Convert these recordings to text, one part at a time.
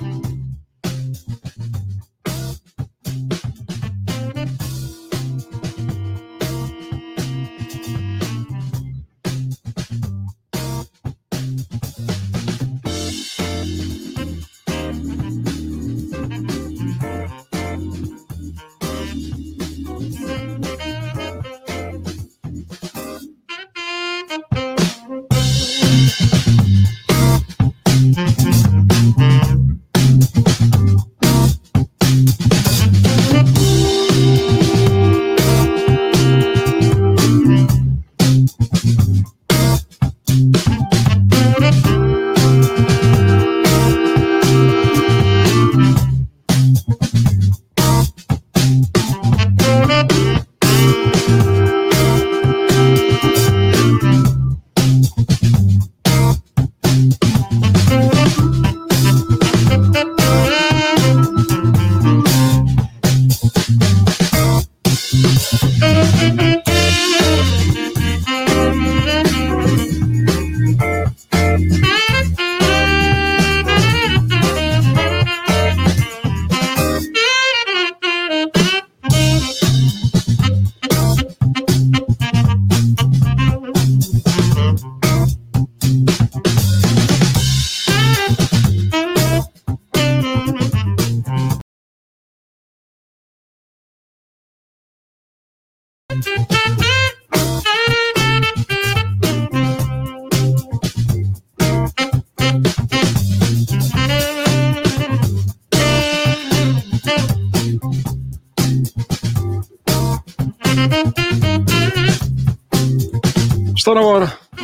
うん。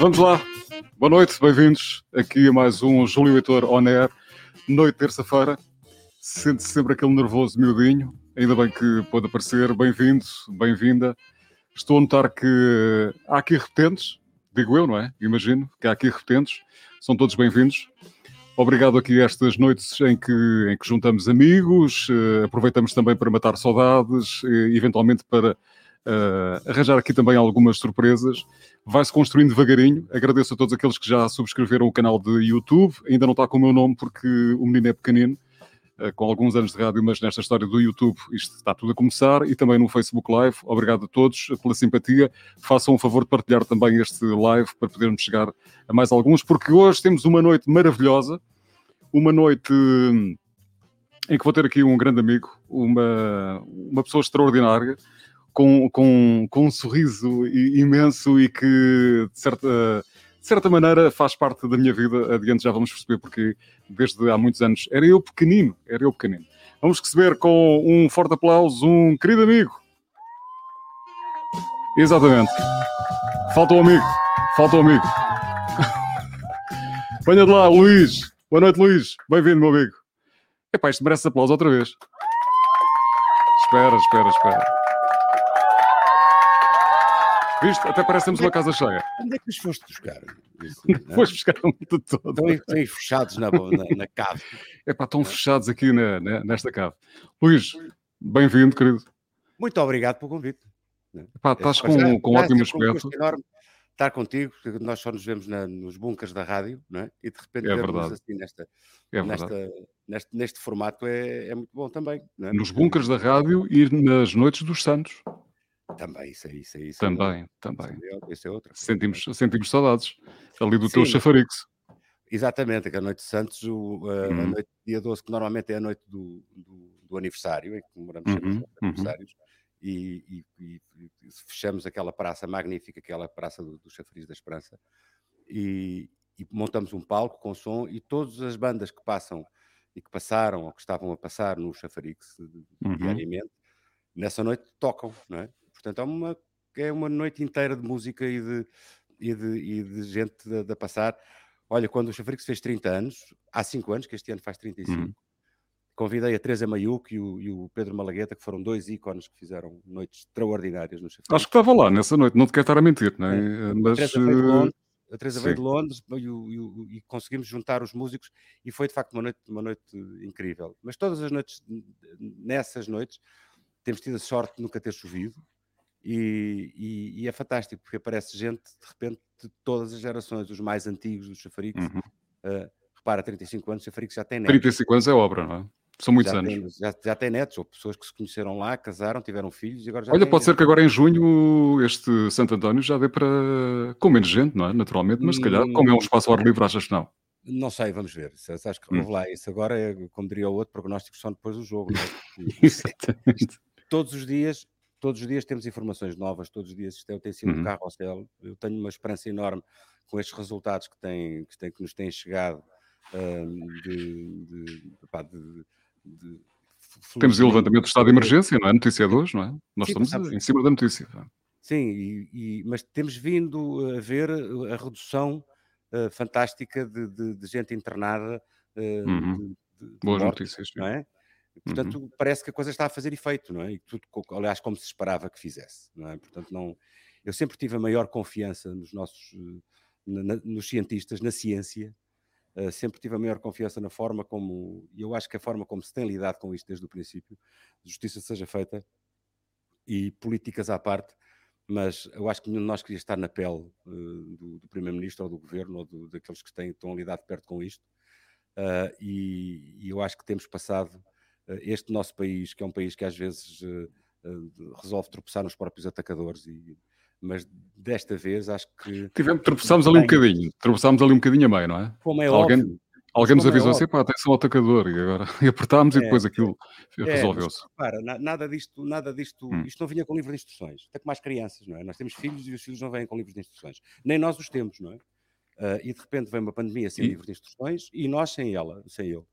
Vamos lá. Boa noite, bem-vindos aqui a mais um Júlio Heitor On Air, noite terça-feira. Sente-se sempre aquele nervoso miudinho, ainda bem que pode aparecer. Bem-vindo, bem-vinda. Estou a notar que há aqui repetentes, digo eu, não é? Imagino que há aqui repetentes, são todos bem-vindos. Obrigado aqui a estas noites em que, em que juntamos amigos, eh, aproveitamos também para matar saudades, eh, eventualmente para eh, arranjar aqui também algumas surpresas. Vai-se construindo devagarinho. Agradeço a todos aqueles que já subscreveram o canal de YouTube. Ainda não está com o meu nome porque o menino é pequenino, eh, com alguns anos de rádio, mas nesta história do YouTube isto está tudo a começar e também no Facebook Live. Obrigado a todos pela simpatia. Façam o favor de partilhar também este live para podermos chegar a mais alguns, porque hoje temos uma noite maravilhosa, uma noite hum, em que vou ter aqui um grande amigo, uma, uma pessoa extraordinária com, com, com um sorriso imenso e que, de certa, de certa maneira, faz parte da minha vida. Adiante já vamos perceber porque, desde há muitos anos, era eu pequenino, era eu pequenino. Vamos receber com um forte aplauso um querido amigo. Exatamente. Falta um amigo. Falta um amigo. Venha de lá, Luís. Boa noite, Luís. Bem-vindo, meu amigo. Epá, isto merece aplauso outra vez. Espera, espera, espera. Viste? Até parece que temos uma casa cheia. Onde é que os foste buscar? Depois buscaram tudo todo. Estão aí, estão aí fechados na, na, na cave. Epá, estão fechados aqui na, na- nesta cave. Luís, bem-vindo, querido. Muito obrigado pelo convite. Epá, estás Para já, com, com um ótimo é sempre um aspecto. gosto enorme estar contigo, porque nós só nos vemos na- nos bunkers da rádio, não é? E de repente É verdade. assim nesta, É nesta, neste, neste formato é, é muito bom também. É? Nos bunkers da rádio e nas noites dos Santos. Também, isso aí, isso aí. isso Também, é, também. Isso é outra. Sentimos, sentimos saudades ali do teu Sim. chafarix. Exatamente, que a noite de Santos, o, a, a Uhum. noite de dia 12, que normalmente é a noite do, do, do aniversário, em que comemoramos sempre os Uhum, uhum. aniversários, e, e- e- e fechamos aquela praça magnífica, aquela praça do, do Chafariz da Esperança, e, e montamos um palco com som, e todas as bandas que passam e que passaram ou que estavam a passar no Chafarix eh, Uhum. diariamente, nessa noite tocam, não é? Portanto, é uma, é uma noite inteira de música e de, e de, e de gente a, passar. Olha, quando o Chafarix fez 30 anos, há 5 anos, que este ano faz 35, Uhum. convidei a Teresa Maiuc e o, e o Pedro Malagueta, que foram dois ícones que fizeram noites extraordinárias no Chafarix. Acho que estava lá nessa noite, não te quero estar a mentir, não é? A Mas Teresa veio de eh, Londres, a Teresa veio de Londres e, e o- e conseguimos juntar os músicos e foi de facto uma noite, uma noite incrível. Mas todas as noites, nessas noites, temos tido a sorte de nunca ter chovido e, e- e é fantástico porque aparece gente de repente de todas as gerações, os mais antigos do Chafarix, Uhum. Uh, repara, 35 anos, o Chafariz já tem netos. 35 anos é obra, não é? São muitos já anos. Tem, já, já tem netos, ou pessoas que se conheceram lá, casaram, tiveram filhos e agora já Olha, pode ser que agora em junho este Santo António já dê para. com menos gente, não é? Naturalmente, mas se calhar, como é um espaço ao ar livre, achas que não? Não sei, vamos ver. Sabes que hum. lá isso agora é, como diria o outro, prognóstico só depois do jogo. É? Exatamente. Todos os dias, todos os dias temos informações novas, todos os dias isto é, tem sido uhum. um carro ao céu. Eu tenho uma esperança enorme com estes resultados que, têm, que, têm, que nos têm chegado um, de, de, de, de temos o levantamento do estado de emergência, não é? Notícia de hoje, não é? Nós Sim, estamos em cima da notícia. Sim, e, e, mas temos vindo a ver a redução uh, fantástica de, de, de, gente internada. Uh, uhum. de, Boas mortes, notícias. Não é? Portanto, uhum. parece que a coisa está a fazer efeito, não é? E tudo, aliás, como se esperava que fizesse, não é? Portanto, não, eu sempre tive a maior confiança nos nossos, eh, na, nos cientistas, na ciência, uh, sempre tive a maior confiança na forma como, e eu acho que a forma como se tem lidado com isto desde o princípio, justiça seja feita e políticas à parte, mas eu acho que nenhum de nós queria estar na pele uh, do, do Primeiro-Ministro ou do Governo ou do, daqueles que têm, estão a lidar de perto com isto. Uh, e, e, eu acho que temos passado este nosso país, que é um país que às vezes resolve tropeçar nos próprios atacadores, e, mas desta vez acho que. Tivemos, tropeçámos ali um bocadinho, tropeçámos ali um bocadinho a meio, não é? Como é Alguém... óbvio. Alguém nos é avisou é assim, pá, atenção ao atacador, e agora e apertámos é, e depois aquilo é, resolveu-se. Para, nada disto, nada disto, hum. isto não vinha com livro de instruções, até com mais crianças, não é? Nós temos filhos e os filhos não vêm com livros de instruções, nem nós os temos, não é? Uh, e de repente vem uma pandemia sem e... livro de instruções e nós sem ela, sem ele.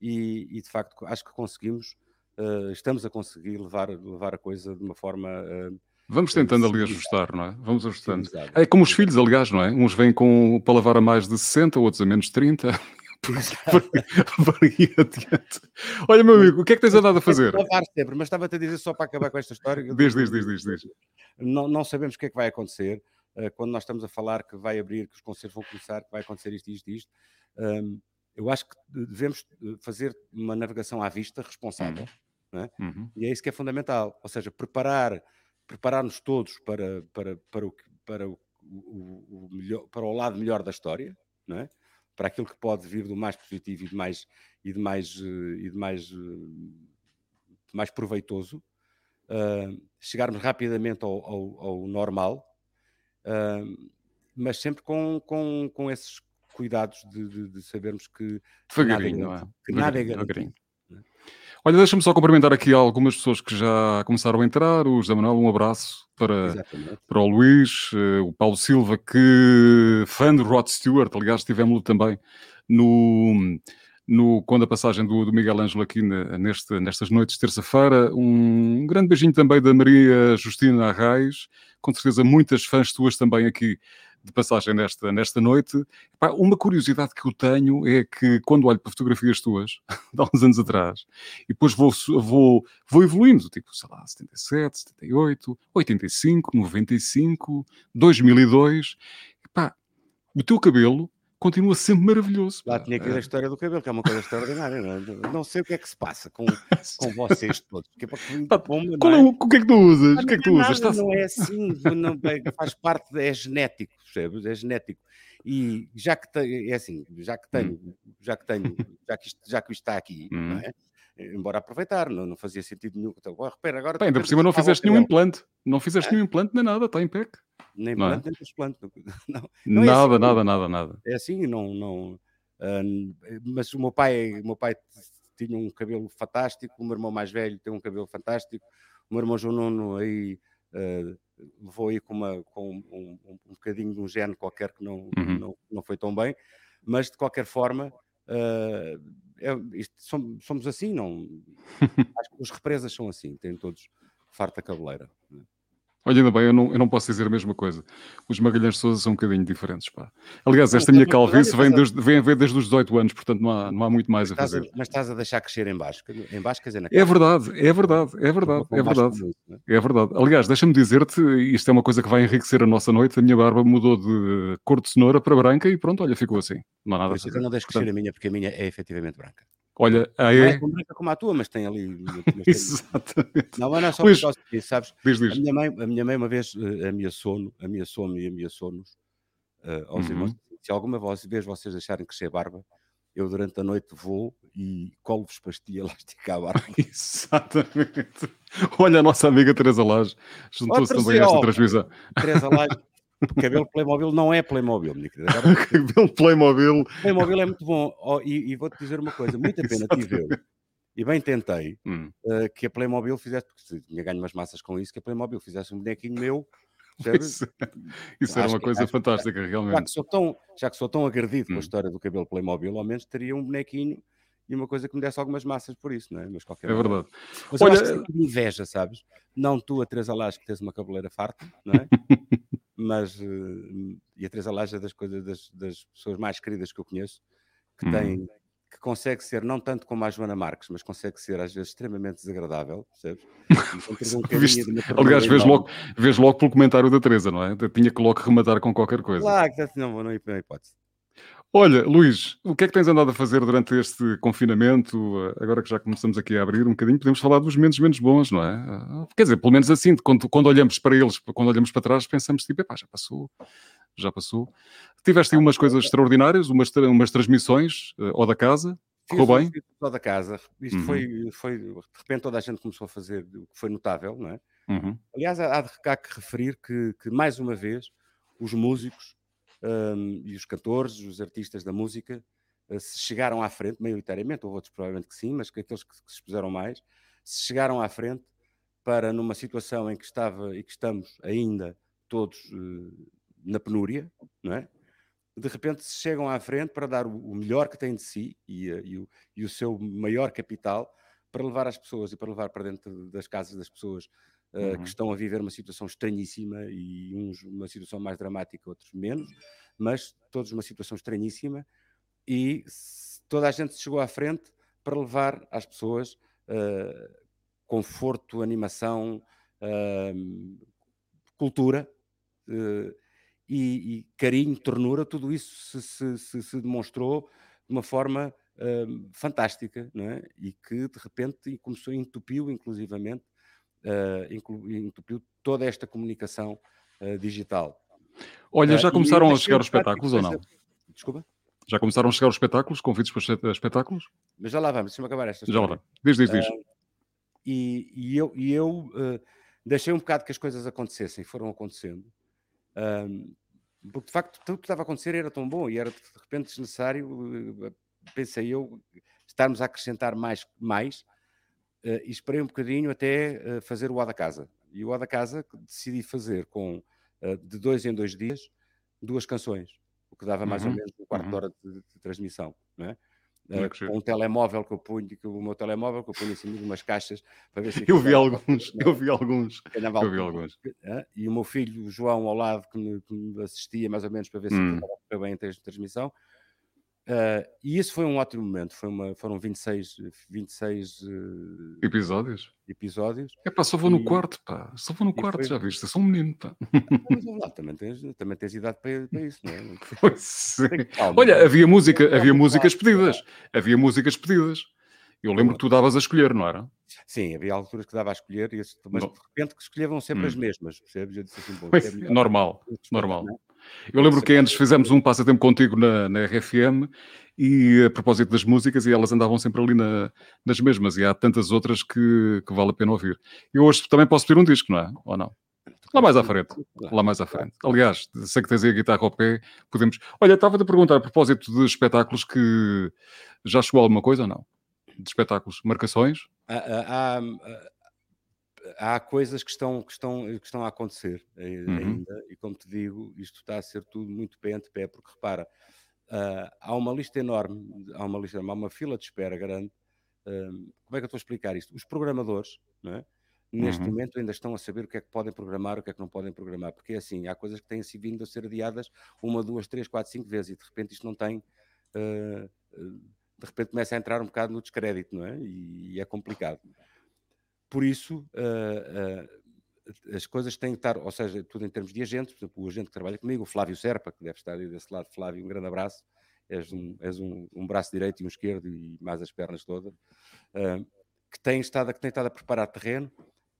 E, e de facto acho que conseguimos, uh, estamos a conseguir levar, levar a coisa de uma forma. Uh, Vamos tentando ali ajustar, não é? Vamos ajustando. É como os filhos, aliás, não é? Uns vêm com para lavar a mais de 60, outros a menos de 30. Varia adiante. Olha, meu amigo, o que é que tens andado a fazer? sempre, mas estava-te a dizer só para acabar com esta história. Diz, diz, diz, diz, diz. Não, não sabemos o que é que vai acontecer uh, quando nós estamos a falar que vai abrir, que os conselhos vão começar, que vai acontecer isto, isto, isto. Um, eu acho que devemos eh, fazer uma navegação à vista responsável. Uhum. É? Uhum. E é isso que é fundamental. Ou seja, preparar, preparar-nos todos para, para, para, o, para, o, o, o melhor, para o lado melhor da história, não é? para aquilo que pode vir do mais positivo e de mais, e de mais, eh, e de mais, eh, mais proveitoso, uh, chegarmos rapidamente ao, ao, ao normal, uh, mas sempre com, com, com esses cuidados de, de, de sabermos que, devagarinho, nada, é? que nada é garantido. Olha, deixa-me só cumprimentar aqui algumas pessoas que já começaram a entrar. O José Manuel, um abraço para, para o Luís, uh, o Paulo Silva, que fã de Rod Stewart, aliás, tivemos-lo também no, no, quando a passagem do, do Miguel Ângelo aqui neste, nestas noites de terça-feira. Um grande beijinho também da Maria Justina Arraes, com certeza muitas fãs tuas também aqui de passagem nesta, nesta noite. Uma curiosidade que eu tenho é que quando olho para fotografias tuas, de há uns anos atrás, e depois vou, vou, vou evoluindo, tipo, sei lá, 77, 78, 85, 95, 2002, epá, o teu cabelo continua sempre maravilhoso. Lá tinha aqui a história do cabelo, que é uma coisa extraordinária. Não, é? não sei o que é que se passa com, com vocês todos. Que é para, bomba, Qual é, o, o que é que tu usas? Não, o que é que tu usas? Está... Não é assim, não, faz parte, é genético, percebes? É genético. E já que tenho, é assim, já que tenho, hum. já que tenho, já que isto, já que isto está aqui, hum. não é? Embora aproveitar, não, não fazia sentido nenhum. Então, oh, repara, agora ainda por cima não fizeste nenhum implante, não fizeste é? nenhum implante nem nada, está em pé. Nem não implante, é? nem transplante. Não, não nada, é assim, nada, nada, nada. É assim, não. não uh, mas o meu pai, o meu pai tinha um cabelo fantástico, o meu irmão mais velho tem um cabelo fantástico, o meu irmão João Nuno aí uh, levou aí com, uma, com um, um, um, bocadinho de um gene qualquer que não, uhum. não, não foi tão bem, mas de qualquer forma. Uh, é, isto, somos, somos, assim, não. Acho que os represas são assim, têm todos farta cabeleira. Né? Olha, ainda bem, eu não, eu não posso dizer a mesma coisa. Os Magalhães de Souza são um bocadinho diferentes, pá. Aliás, esta minha calvície vem, desde, vem a ver desde os 18 anos, portanto não há, não há muito mais a fazer. A, mas estás a deixar crescer em baixo, em baixo quer dizer na É verdade, é verdade, é verdade, é verdade. É verdade. Aliás, deixa-me dizer-te, isto é uma coisa que vai enriquecer a nossa noite, a minha barba mudou de cor de cenoura para branca e pronto, olha, ficou assim. Não há nada a fazer. Eu não deixo crescer portanto... a minha, porque a minha é efetivamente branca. Olha, aí é. É como a tua, mas tem ali. Exatamente. Não, mas não é só por causa disso, sabes? Diz, diz. A, minha mãe, a minha mãe, uma vez, uh, ameaçou-me ameaçou e ameaçou-nos uh, aos uhum. irmãos. Se alguma vez vocês deixarem crescer barba, eu durante a noite vou e colo-vos pastilha elástica à barba. Exatamente. Olha, a nossa amiga Teresa Lage juntou-se também a esta transmissão. Teresa Lage, cabelo Playmobil não é Playmobil, minha querida. cabelo Playmobil. Playmobil é muito bom. Oh, e, e vou-te dizer uma coisa, muita pena tive eu. E bem tentei Hum. uh, que a Playmobil fizesse, porque tinha ganho umas massas com isso, que a Playmobil fizesse um bonequinho meu. Isso, isso era uma que- coisa acho que- fantástica, Já realmente. que, sou tão, já que sou tão agredido com Hum. a história do cabelo Playmobil, ao menos teria um bonequinho e uma coisa que me desse algumas massas por isso, não é? Mas qualquer É verdade. Mas eu Olha- acho que inveja, sabes? Não tu, a Teresa Lage, que tens uma cabeleira farta, não é? Mas, eh, e a Teresa Lage é das coisas, das, das pessoas mais queridas que eu conheço, que Uhum. tem, que consegue ser, não tanto como a Joana Marques, mas consegue ser às vezes extremamente desagradável, percebes? Um Viste? Aliás, vês logo, vês logo pelo comentário da Teresa, não é? Tinha que logo rematar com qualquer coisa. Claro, não, não, não hipótese. Olha, Luís, o que é que tens andado a fazer durante este confinamento? Agora que já começamos aqui a abrir um bocadinho, podemos falar dos momentos menos bons, não é? Ah, Quer dizer, pelo menos assim, quando, quando olhamos para eles, quando olhamos para trás, pensamos tipo, epá, já passou, já passou. Tiveste aí umas coisas extraordinárias, umas, umas transmissões, eh, ou da casa, Fiz correu bem? fiz só da casa. Isto Uhum. foi, foi, de repente toda a gente começou a fazer o que foi notável, não é? Uhum. Aliás, há, há que referir que, que, mais uma vez, os músicos hum, e os cantores, os artistas da música, eh, se chegaram à frente, maioritariamente, houve outros provavelmente que sim, mas que aqueles que, que se expuseram mais, se chegaram à frente para, numa situação em que estava e que estamos ainda todos eh, na penúria, não é? De repente se chegam à frente para dar o, melhor que têm de si e, eh, e o, e o seu maior capital para levar as pessoas e para levar para dentro das casas das pessoas eh, Uhum. que estão a viver uma situação estranhíssima e uns uma situação mais dramática, outros menos, mas todos uma situação estranhíssima e toda a gente chegou à frente para levar às pessoas eh, conforto, animação, ahm, cultura eh, e, e carinho, ternura, tudo isso se, se- se- demonstrou de uma forma ahm, fantástica, não é? E que de repente começou, entupiu inclusivamente, eh, inclu- entupiu toda esta comunicação eh, digital. Olha, Eh, já e começaram a chegar os espetáculos ou não? Desculpa, Já começaram a chegar os espetáculos, convites para espe- espetáculos? mas já lá vamos, deixa-me acabar esta Já lá vai. Diz, diz, diz. e, e eu, e eu eh, deixei um bocado que as coisas acontecessem, foram acontecendo. Ahm, porque de facto tudo que estava a acontecer era tão bom e era de repente desnecessário, eh, pensei eu, estarmos a acrescentar mais, mais eh, e esperei um bocadinho até eh, fazer o A da Casa. E o A da Casa decidi fazer com eh, de dois em dois dias duas canções, o que dava mais ou Uhum, menos um quarto uhum. de hora de, de transmissão. Não é? Giro. com um telemóvel que eu punho, que o meu telemóvel que eu punho cima de umas caixas para ver se Eu vi alguns, eu vi alguns. ganhava eu vi alguns. E o meu filho, o João, ao lado, que me, que me assistia mais ou menos para ver se Hum. estava a bem de transmissão. Eh, e isso foi um ótimo momento. Foi uma, foram 26, 26 eh, Episódios? episódios. É pá, só vou no E- quarto, pá. Só vou no quarto, foi- já viste? Eu sou um menino, pá. Mas, vamos lá, também, tens, também tens idade para, para isso, não é? Pois é. Calma, Olha, é? havia música, havia não, músicas pedidas. Havia músicas pedidas. Eu lembro que tu davas a escolher, não era? Sim, havia alturas que dava a escolher, esse- mas Não. de repente que escolhiam sempre Hum. as mesmas, percebes? Eu disse assim, bom, é normal, normal. não é? Eu lembro que antes fizemos um passatempo contigo na, na RFM e a propósito das músicas e elas andavam sempre ali na- nas mesmas e há tantas outras que, que vale a pena ouvir. Eu hoje também posso pedir um disco, não é? Ou não? Lá mais à frente. Lá mais à frente. Aliás, sei que tens aí a guitarra ao pé, podemos... Olha, estava-te a perguntar a propósito de espetáculos que já chegou alguma coisa ou não? De espetáculos, marcações? Há, há- há- coisas que estão, que, estão, que estão a acontecer Uhum. ainda, e como te digo, isto está a ser tudo muito pé ante pé, porque repara, ah, há uma lista enorme, há uma lista, há uma fila de espera grande. Ah, como é que eu estou a explicar isto? Os programadores, é? neste Uhum. momento ainda estão a saber o que é que podem programar, o que é que não podem programar, porque é assim, há coisas que têm se vindo a ser adiadas uma, duas, três, quatro, cinco vezes, e de repente isto não tem. ah, de repente começa a entrar um bocado no descrédito, não é? E, e é complicado. Por isso, ah, ah, as coisas têm que estar, ou seja, tudo em termos de agentes, por exemplo, o agente que trabalha comigo, o Flávio Serpa, que deve estar aí desse lado, Flávio, um grande abraço, és um, és um, um braço direito e um esquerdo e mais as pernas todas, ah, que tem estado, a- que tem estado a preparar terreno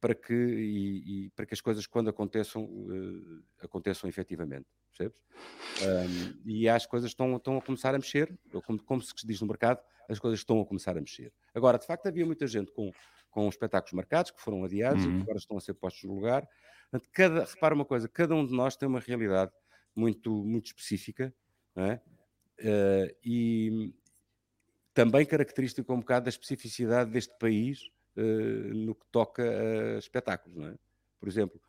para que, e, e, para que as coisas, quando aconteçam, uh, aconteçam efetivamente, percebes? Um, e as coisas estão, estão a começar a mexer, como, como se diz no mercado, as coisas estão a começar a mexer. Agora, de facto, havia muita gente com, com espetáculos marcados, que foram adiados uhum. e que uhum. agora estão a ser postos no lugar. Portanto, cada, repara uma coisa, cada um de nós tem uma realidade muito, muito específica, é? uh, e também característica um bocado da especificidade deste país uh, no que toca a espetáculos. É? Por exemplo,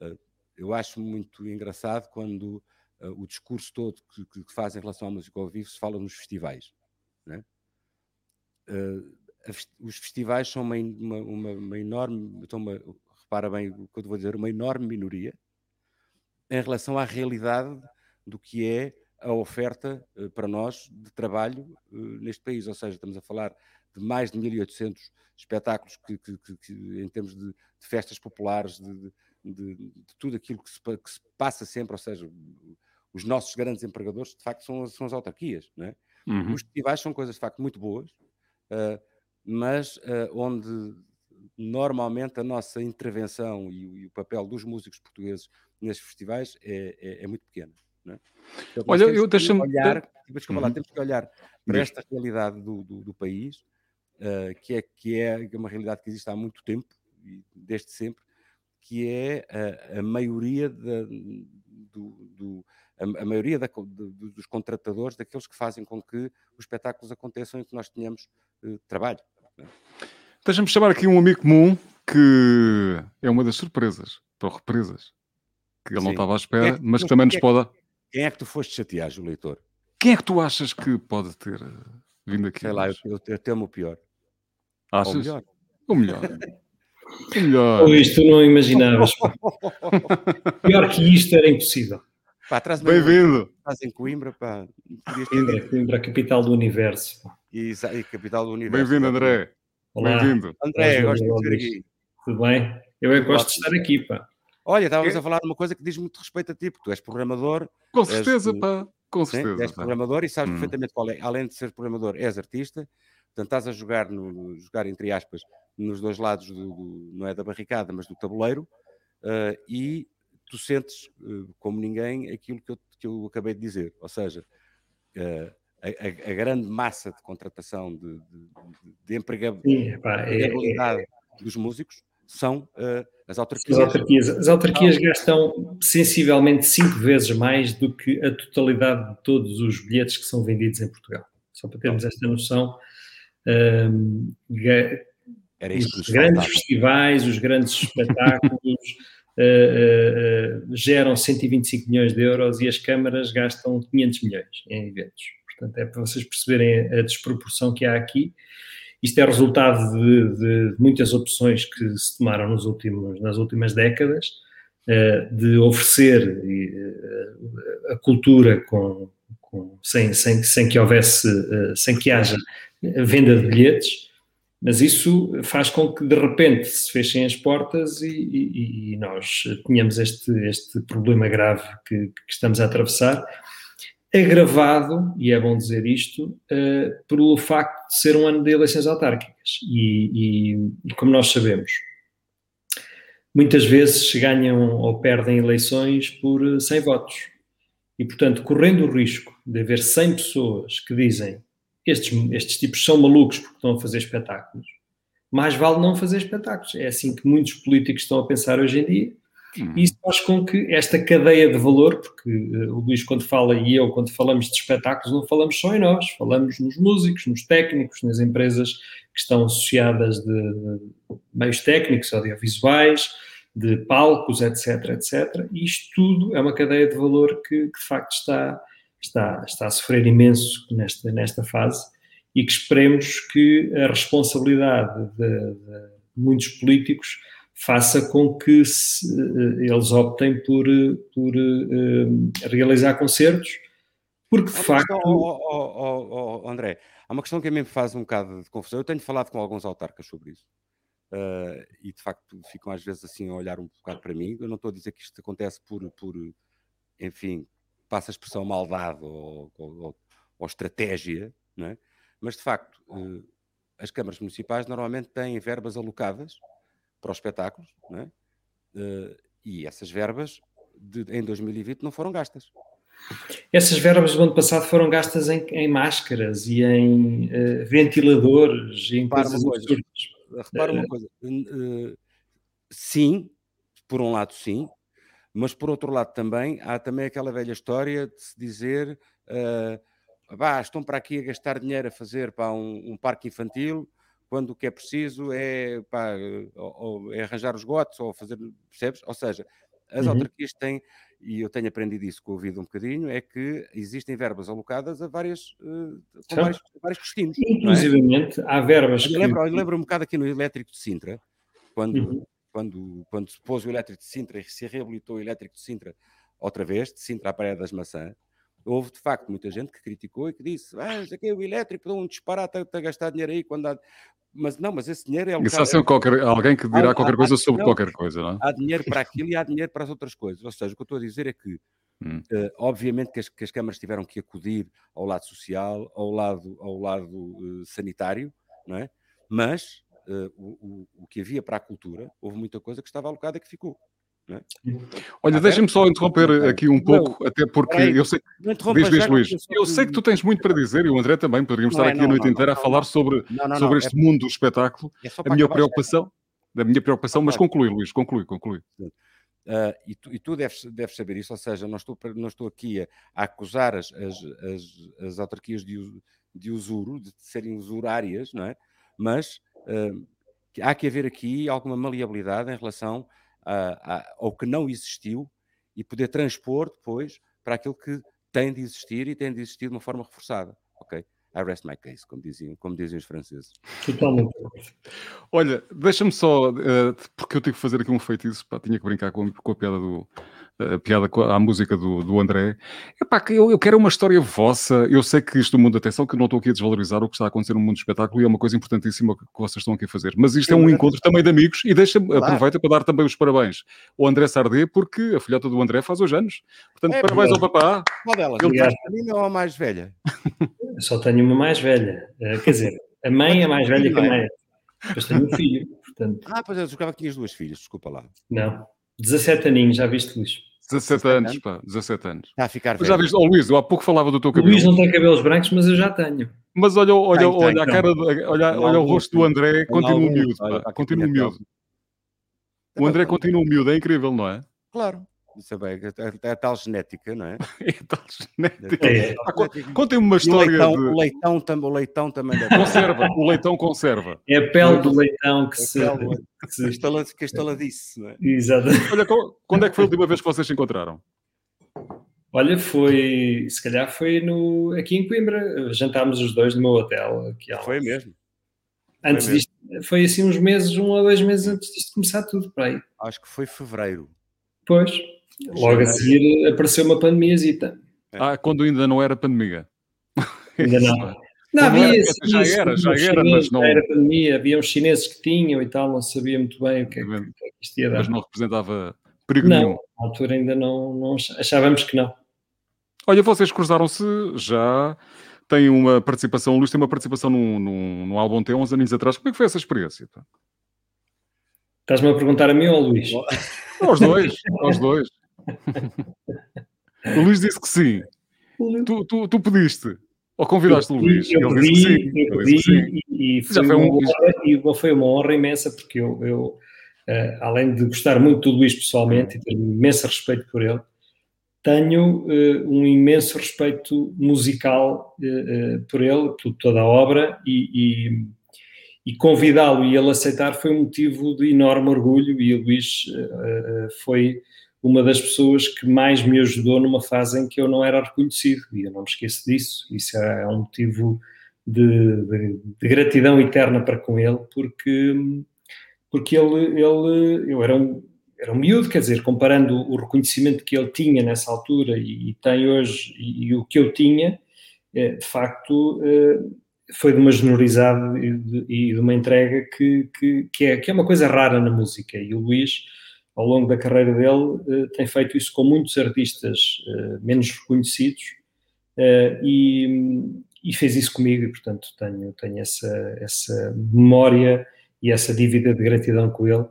uh, eu acho muito engraçado quando o discurso todo que, que faz em relação à música ao vivo se fala nos festivais. Não é? Os festivais são uma, uma, uma, uma enorme, então uma, repara bem o que eu vou dizer, uma enorme minoria em relação à realidade do que é a oferta uh, para nós de trabalho uh, neste país. Ou seja, estamos a falar de mais de 1.800 espetáculos que, que, que, que em termos de, de festas populares, de, de, de, tudo aquilo que se, que se, passa sempre, ou seja, os nossos grandes empregadores, de facto, são, são as autarquias. Não é? uhum. Os festivais são coisas, de facto, muito boas, uh, mas onde normalmente a nossa intervenção e, e, o papel dos músicos portugueses nesses festivais é, é, é muito pequeno. É? Então, Olha, eu deixa-me. Olhar, desculpa uhum. lá, temos que olhar para esta realidade do, do, do país, uh, que, é, que é uma realidade que existe há muito tempo, desde sempre, que é a, a maioria da, do, do a, a, maioria da, do, dos contratadores, daqueles que fazem com que os espetáculos aconteçam e que nós tenhamos uh, trabalho. É? Deixa-me chamar aqui um amigo comum que é uma das surpresas para represas que ele Sim. não estava à espera, é, mas que também nos é, pode. Quem é que tu foste chatear, o leitor? Quem é que tu achas que pode ter eh, vindo aqui? Sei lá, eu, eu, eu temo o pior. Achas? o melhor. O melhor. o melhor. Ou isto tu não imaginavas. pior que isto era impossível. Bem-vindo. Estás em Coimbra, pá. Coimbra, Coimbra, capital do universo. E, e capital do universo. Bem-vindo, André. Bem-vindo. André, gosto de estar aqui. Tudo bem? Eu é gosto de estar aqui, pá. Olha, estávamos a falar de uma coisa que diz muito respeito a ti, porque tu és programador. Com certeza, és, pá. Com certeza. és programador e sabes hum. perfeitamente qual é. Além de ser programador, és artista. Portanto, estás a jogar, no, jogar entre aspas, nos dois lados, do, do, não é da barricada, mas do tabuleiro. Uh, e tu sentes, uh, como ninguém, aquilo que eu, que eu acabei de dizer. Ou seja, uh, a, a, a, grande massa de contratação de, de, de empregabilidade é, é, dos músicos são uh, as autarquias. As autarquias, as autarquias gastam sensivelmente cinco vezes mais do que a totalidade de todos os bilhetes que são vendidos em Portugal. Só para termos esta noção, um, os grandes festivais, os grandes espetáculos uh, uh, geram 125 milhões de euros e as câmaras gastam 500 milhões em eventos. Portanto, é para vocês perceberem a desproporção que há aqui isto é resultado de, de muitas opções que se tomaram nos últimos, nas últimas décadas, uh, de oferecer a cultura com, com, sem, sem, sem que houvesse, sem que haja venda de bilhetes, mas isso faz com que de repente se fechem as portas e, e, e nós tenhamos este, este problema grave que, que estamos a atravessar agravado, e é bom dizer isto, uh, pelo facto de ser um ano de eleições autárquicas. E, e, como nós sabemos, muitas vezes se ganham ou perdem eleições por 100 votos. E, portanto, correndo o risco de haver 100 pessoas que dizem estes, estes tipos são malucos porque estão a fazer espetáculos, mais vale não fazer espetáculos. É assim que muitos políticos estão a pensar hoje em dia Hum. E isso faz com que esta cadeia de valor, porque uh, o Luís, quando fala e eu, quando falamos de espetáculos, não falamos só em nós, falamos nos músicos, nos técnicos, nas empresas que estão associadas de, de meios técnicos, audiovisuais, de palcos, etc, etc. E isto tudo é uma cadeia de valor que, que de facto está, está, está a sofrer imenso nesta, nesta fase e que esperemos que a responsabilidade de, de muitos políticos faça com que se, uh, eles optem por, por uh, realizar concertos, porque de facto. Questão, oh, oh, oh, André, há uma questão que a mim me faz um bocado de confusão. Eu tenho falado com alguns autarcas sobre isso. Uh, e de facto ficam às vezes assim a olhar um bocado para mim. Eu não estou a dizer que isto acontece por, por enfim, passa a expressão maldade ou, ou, ou estratégia, é? mas de facto uh, as câmaras municipais normalmente têm verbas alocadas para os espetáculos, é? Uh, e essas verbas de, em 2020 não foram gastas. Essas verbas do ano passado foram gastas em, em máscaras e em uh, ventiladores e em Repara coisas uma coisa, Repara uma coisa. Uh, sim, por um lado sim, mas por outro lado também há também aquela velha história de se dizer uh, bah, estão para aqui a gastar dinheiro a fazer para um, um parque infantil quando o que é preciso é, pá, ou, ou é arranjar os gotos ou fazer, percebes? Ou seja, as uhum. autarquias têm, e eu tenho aprendido isso com o ouvido um bocadinho, é que existem verbas alocadas a várias, uh, com vários, vários destinos. Inclusivamente, é? há verbas eu que... Lembro, eu lembro um bocado aqui no elétrico de Sintra, quando, uhum. Quando, quando se pôs o elétrico de Sintra e se reabilitou o elétrico de Sintra outra vez, de Sintra à Praia das Maçãs, houve de facto muita gente que criticou e que disse: Ah, aqui é o elétrico, dão um disparate a, a gastar dinheiro aí quando há. Mas não, mas esse dinheiro é. Isso há sempre qualquer, alguém que dirá há, qualquer há, coisa sobre não, qualquer coisa, não é? Há dinheiro para aquilo e há dinheiro para as outras coisas. Ou seja, o que eu estou a dizer é que, hum. uh, obviamente, que as, que as, câmaras tiveram que acudir ao lado social, ao lado, ao lado uh, sanitário, não é? Mas uh, o, o, que havia para a cultura, houve muita coisa que estava alocada que ficou. É? Olha, deixa-me só interromper aqui um pouco, não, até porque eu sei, diz, diz, Luís, eu sei que tu tens muito para dizer e o André também, poderíamos estar é, aqui não, a noite não, inteira a falar sobre, sobre este é, mundo do espetáculo, é a minha preocupação, da minha preocupação, mas conclui, Luís, conclui, conclui. Uh, e, tu, e tu deves, deves, saber isso, ou seja, não estou, não estou aqui a, a acusar as, as, as, as, autarquias de, de usuro, de serem usurárias, não é? Mas há que haver aqui alguma maleabilidade em relação ao que não existiu e poder transpor depois para aquilo que tem de existir e tem de existir de uma forma reforçada. Ok? I rest my case, como diziam, como dizem os franceses. Totalmente. Olha, deixa-me só, uh, porque eu tive que fazer aqui um feitiço, pá, tinha que brincar com, com a piada do, a piada à música do, do André. Epá, eu, eu quero uma história vossa. Eu sei que isto do mundo, atenção, que não estou aqui a desvalorizar o que está a acontecer no mundo do espetáculo e é uma coisa importantíssima que vocês estão aqui a fazer. Mas isto é um encontro também de amigos e deixa claro. aproveita para dar também os parabéns ao André Sardê, porque a filhota do André faz hoje anos. Portanto, é, parabéns ao papá. Qual delas? Ele a menina ou a mais velha? Eu só tenho uma mais velha. Eh, quer dizer, a mãe é mais velha que a mãe. Depois tenho um filho. Portanto... Ah, pois é, eu jogava que tinhas duas filhas, desculpa lá. Não. 17 aninhos, já viste, Luís? 17 anos, pá, 17 anos. Está a ficar velho. Já viste, oh, Luís, eu há pouco falava do teu cabelo. O Luís não tem cabelos brancos, mas eu já tenho. Mas olha, olha, tem, olha tem, a cara, olha, olha o rosto do André, continua miúdo, pá, continua miúdo. O André continua miúdo, é incrível, não é? Claro. Isso é, bem, é, é a tal genética, não é? É tal genética. É, é. Ah, Contem-me uma história. O leitão, de... o leitão, tam, o leitão também deve... Conserva, o leitão conserva. É a pele do leitão que se. Que se... Que a estaladice, não é? Exato. Olha, quando é que foi a última vez que vocês se encontraram? Olha, foi, se calhar foi no, aqui em Coimbra, jantámos os dois no meu hotel. Aqui foi mesmo. Antes foi disto, mesmo. foi assim uns meses, um ou dois meses antes disto começar tudo, para aí. Acho que foi fevereiro. Pois, logo a seguir apareceu uma pandemiazita. Ah, quando ainda não era pandemia. Ainda não. Não, havia era, já era, já era, mas não. era pandemia, havia uns chineses que tinham e tal, não sabia muito bem o que é que, que isto ia dar. Mas não representava perigo não, nenhum. Na altura ainda não, não achávamos que não. Olha, vocês cruzaram-se já, têm uma participação, o Luís tem uma participação num, num, num álbum T uns anos atrás. Como é que foi essa experiência? Estás-me a perguntar a mim ou ao Luís? Aos dois, aos dois. o Luís disse que sim. Tu, tu, tu pediste. Ou convidaste o Luís? Eu pedi. Eu pedi. E, e, foi foi um... honra, e, foi uma honra imensa porque eu, eu uh, além de gostar muito do Luís pessoalmente e ter imenso respeito por ele, tenho uh, um imenso respeito musical uh, por ele, por toda a obra e, e, e convidá-lo e ele aceitar foi um motivo de enorme orgulho e o Luís foi uma das pessoas que mais me ajudou numa fase em que eu não era reconhecido e eu não me esqueço disso. Isso é um motivo de, de, de gratidão eterna para com ele, porque, porque ele, ele eu era um, era um miúdo, quer dizer, comparando o reconhecimento que ele tinha nessa altura e, e tem hoje e, e, o que eu tinha, é, de facto é, foi de uma generosidade e de, uma entrega que, que, que, é, que é uma coisa rara na música. E o Luís ao longo da carreira dele, eh, tem feito isso com muitos artistas eh, menos reconhecidos eh, e, e, fez isso comigo e, portanto, tenho, tenho essa, essa memória e essa dívida de gratidão com ele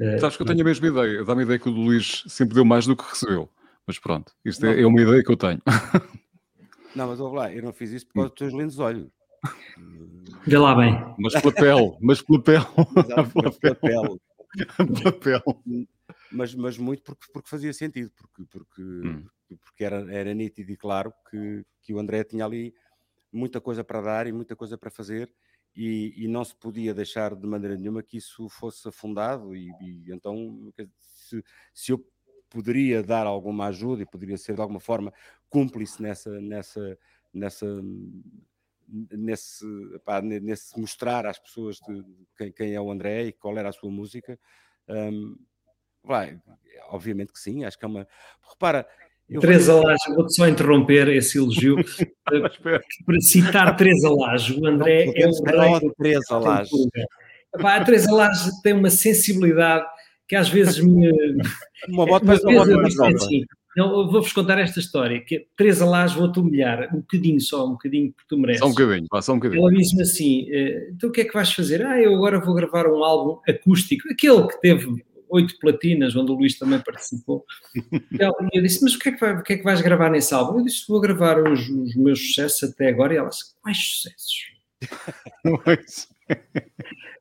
Uh, Sabes que eu tenho a mesma ideia, dá-me a ideia que o Luís sempre deu mais do que recebeu. Mas pronto, isto é, é, uma ideia que eu tenho. Não, mas ouve lá, eu não fiz isso por causa dos teus lindos olhos. Vê lá bem. Mas pela pele, mas pela pele. Exato, pela pele. pela pele. Mas, mas muito porque, porque fazia sentido, porque, porque, hum. porque era, era nítido e claro que, que o André tinha ali muita coisa para dar e muita coisa para fazer e, e não se podia deixar de maneira nenhuma que isso fosse afundado e, e então se, se eu poderia dar alguma ajuda e poderia ser de alguma forma cúmplice nessa, nessa, nessa nesse, pá, nesse mostrar às pessoas de quem, quem, é o André e qual era a sua música. Um, vai, obviamente que sim, acho que é uma. Repara. Teresa vou... Laje, vou-te só interromper esse elogio para citar Teresa Laje. O André é o rei de Teresa Laje. A Teresa Laje tem uma sensibilidade que às vezes me. Uma bota, mas uma bota mais nova. Assim, não, vou-vos contar esta história, que Teresa Lage vou-te humilhar, um bocadinho só, um bocadinho, porque tu mereces. Só um bocadinho, só um bocadinho. Ela disse-me assim, eh, então o que é que vais fazer? Ah, eu agora vou gravar um álbum acústico, aquele que teve oito platinas, onde o Luís também participou. E eu disse, mas o que, é que vai, o que, é que vais gravar nesse álbum? Eu disse, vou gravar os, os meus sucessos até agora. E ela disse, quais sucessos?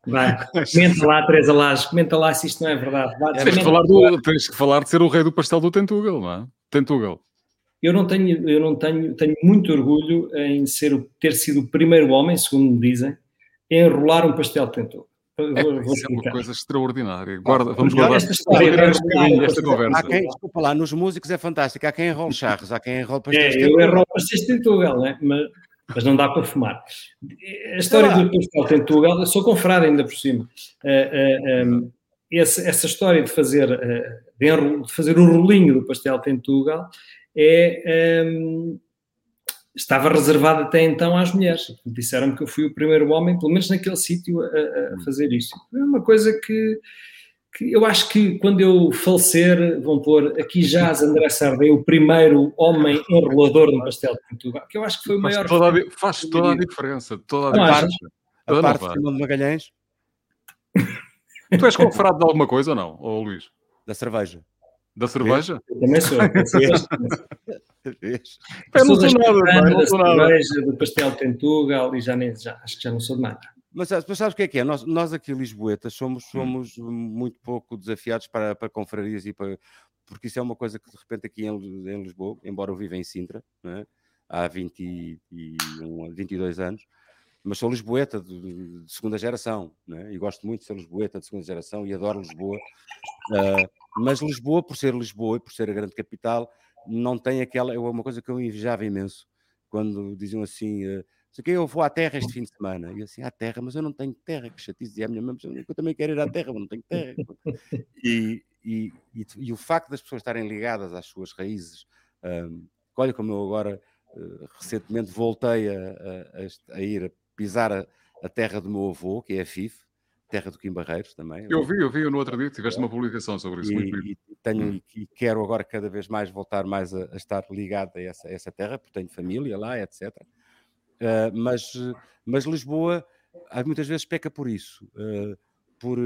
Vai, comenta lá, Teresa Lage, comenta lá se isto não é verdade. Vai, tens, que falar do, tens que falar de ser o rei do pastel do Tentugal, não é? Tentugal. Eu não tenho, eu não tenho, tenho muito orgulho em ser, ter sido o primeiro homem, segundo me dizem, a enrolar um pastel de Tentugal. É, vou, é uma coisa extraordinária. Guarda, vamos guardar esta, história, esta conversa. Há quem, desculpa lá, nos músicos é fantástico. Há quem enrole charros, há quem enrole pastéis. É, eu enrolo pastéis de Tentugal, né? mas mas não dá para fumar. A história do pastel Tentugal, eu sou confrado ainda por cima. Uh, uh, um, essa, essa, história de fazer, uh, de fazer o rolinho do pastel Tentugal é, um, estava reservado até então às mulheres. Disseram-me que eu fui o primeiro homem, pelo menos naquele sítio, a, a fazer isso. É uma coisa que que eu acho que quando eu falecer, vão pôr aqui jaz André Sardem, o primeiro homem enrolador no pastel de Portugal, que eu acho que foi o maior. Faz toda a, faz toda a diferença. Toda a, diferença. a parte de Simão de Magalhães. Tu és confrado de alguma coisa ou não, ou Luís? Da cerveja. Da cerveja? Eu também sou. Eu não sou nada, não sou nada. cerveja, do pastel de Tentugal e já nem, já, acho que já não sou de nada. Mas, mas sabes o que é que é? Nós, nós aqui Lisboetas somos, hum. somos muito pouco desafiados para, para confrarias e para. Porque isso é uma coisa que de repente aqui em, em Lisboa, embora eu viva em Sintra, é? há 21, 22 anos, mas sou lisboeta de, de segunda geração, é? e gosto muito de ser lisboeta de segunda geração e adoro Lisboa. Uh, mas Lisboa, por ser Lisboa e por ser a grande capital, não tem aquela. É uma coisa que eu invejava imenso quando diziam assim. Uh, sei que eu vou à terra este fim de semana. E assim, à terra, mas eu não tenho terra, que chatice. E a minha mãe, eu também quero ir à terra, mas não tenho terra. E, e, e, e, o facto das pessoas estarem ligadas às suas raízes, um, olha como eu agora uh, recentemente voltei a, a, a, ir pisar a, a, terra do meu avô, que é a FIF, terra do Kim Barreiros também. Eu vi, eu vi no outro dia, tiveste uma publicação sobre isso. E, e tenho, hum. e quero agora cada vez mais voltar mais a, estar ligado a essa, a essa terra, porque tenho família lá, etc. Uh, mas, mas Lisboa muitas vezes peca por isso, uh, por,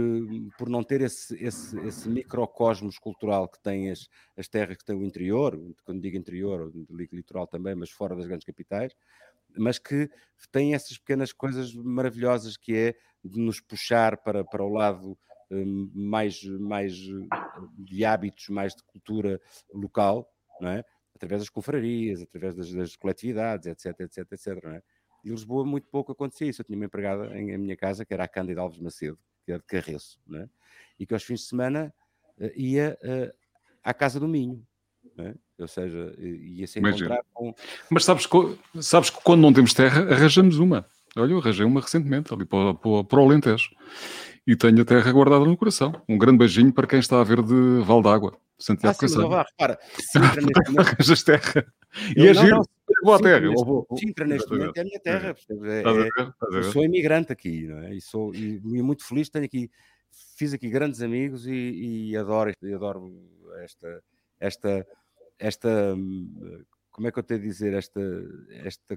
por não ter esse, esse, esse microcosmos cultural que tem as, as terras que tem o interior, quando digo interior, digo litoral também, mas fora das grandes capitais, mas que tem essas pequenas coisas maravilhosas que é de nos puxar para, para o lado um, mais, mais de hábitos, mais de cultura local, não é? através das confrarias, através das, das coletividades, etc, etc, etc. É? E Lisboa muito pouco acontecia isso. Eu tinha uma empregada em, em minha casa, que era a Cândida Alves Macedo, que era de Carreço, é? e que aos fins de semana uh, ia uh, à Casa do Minho. É? Ou seja, ia se encontrar com... Mas sabes, sabes que quando não temos terra, arranjamos uma. Olha, eu arranjei uma recentemente, ali para, para, para o Alentejo. E tenho a terra guardada no coração. Um grande beijinho para quem está a ver de Val d'Água. Santiago ah, sim, Cassano. repara, Sintra neste momento... Arranjas terra. E é giro, vou à terra. Neste, vou, Sintra neste momento é a minha terra. É, é, eu sou imigrante aqui, não é? E sou e, e muito feliz, tenho aqui, fiz aqui grandes amigos e, e adoro, e adoro esta, esta, esta, como é que eu tenho a dizer, esta, esta,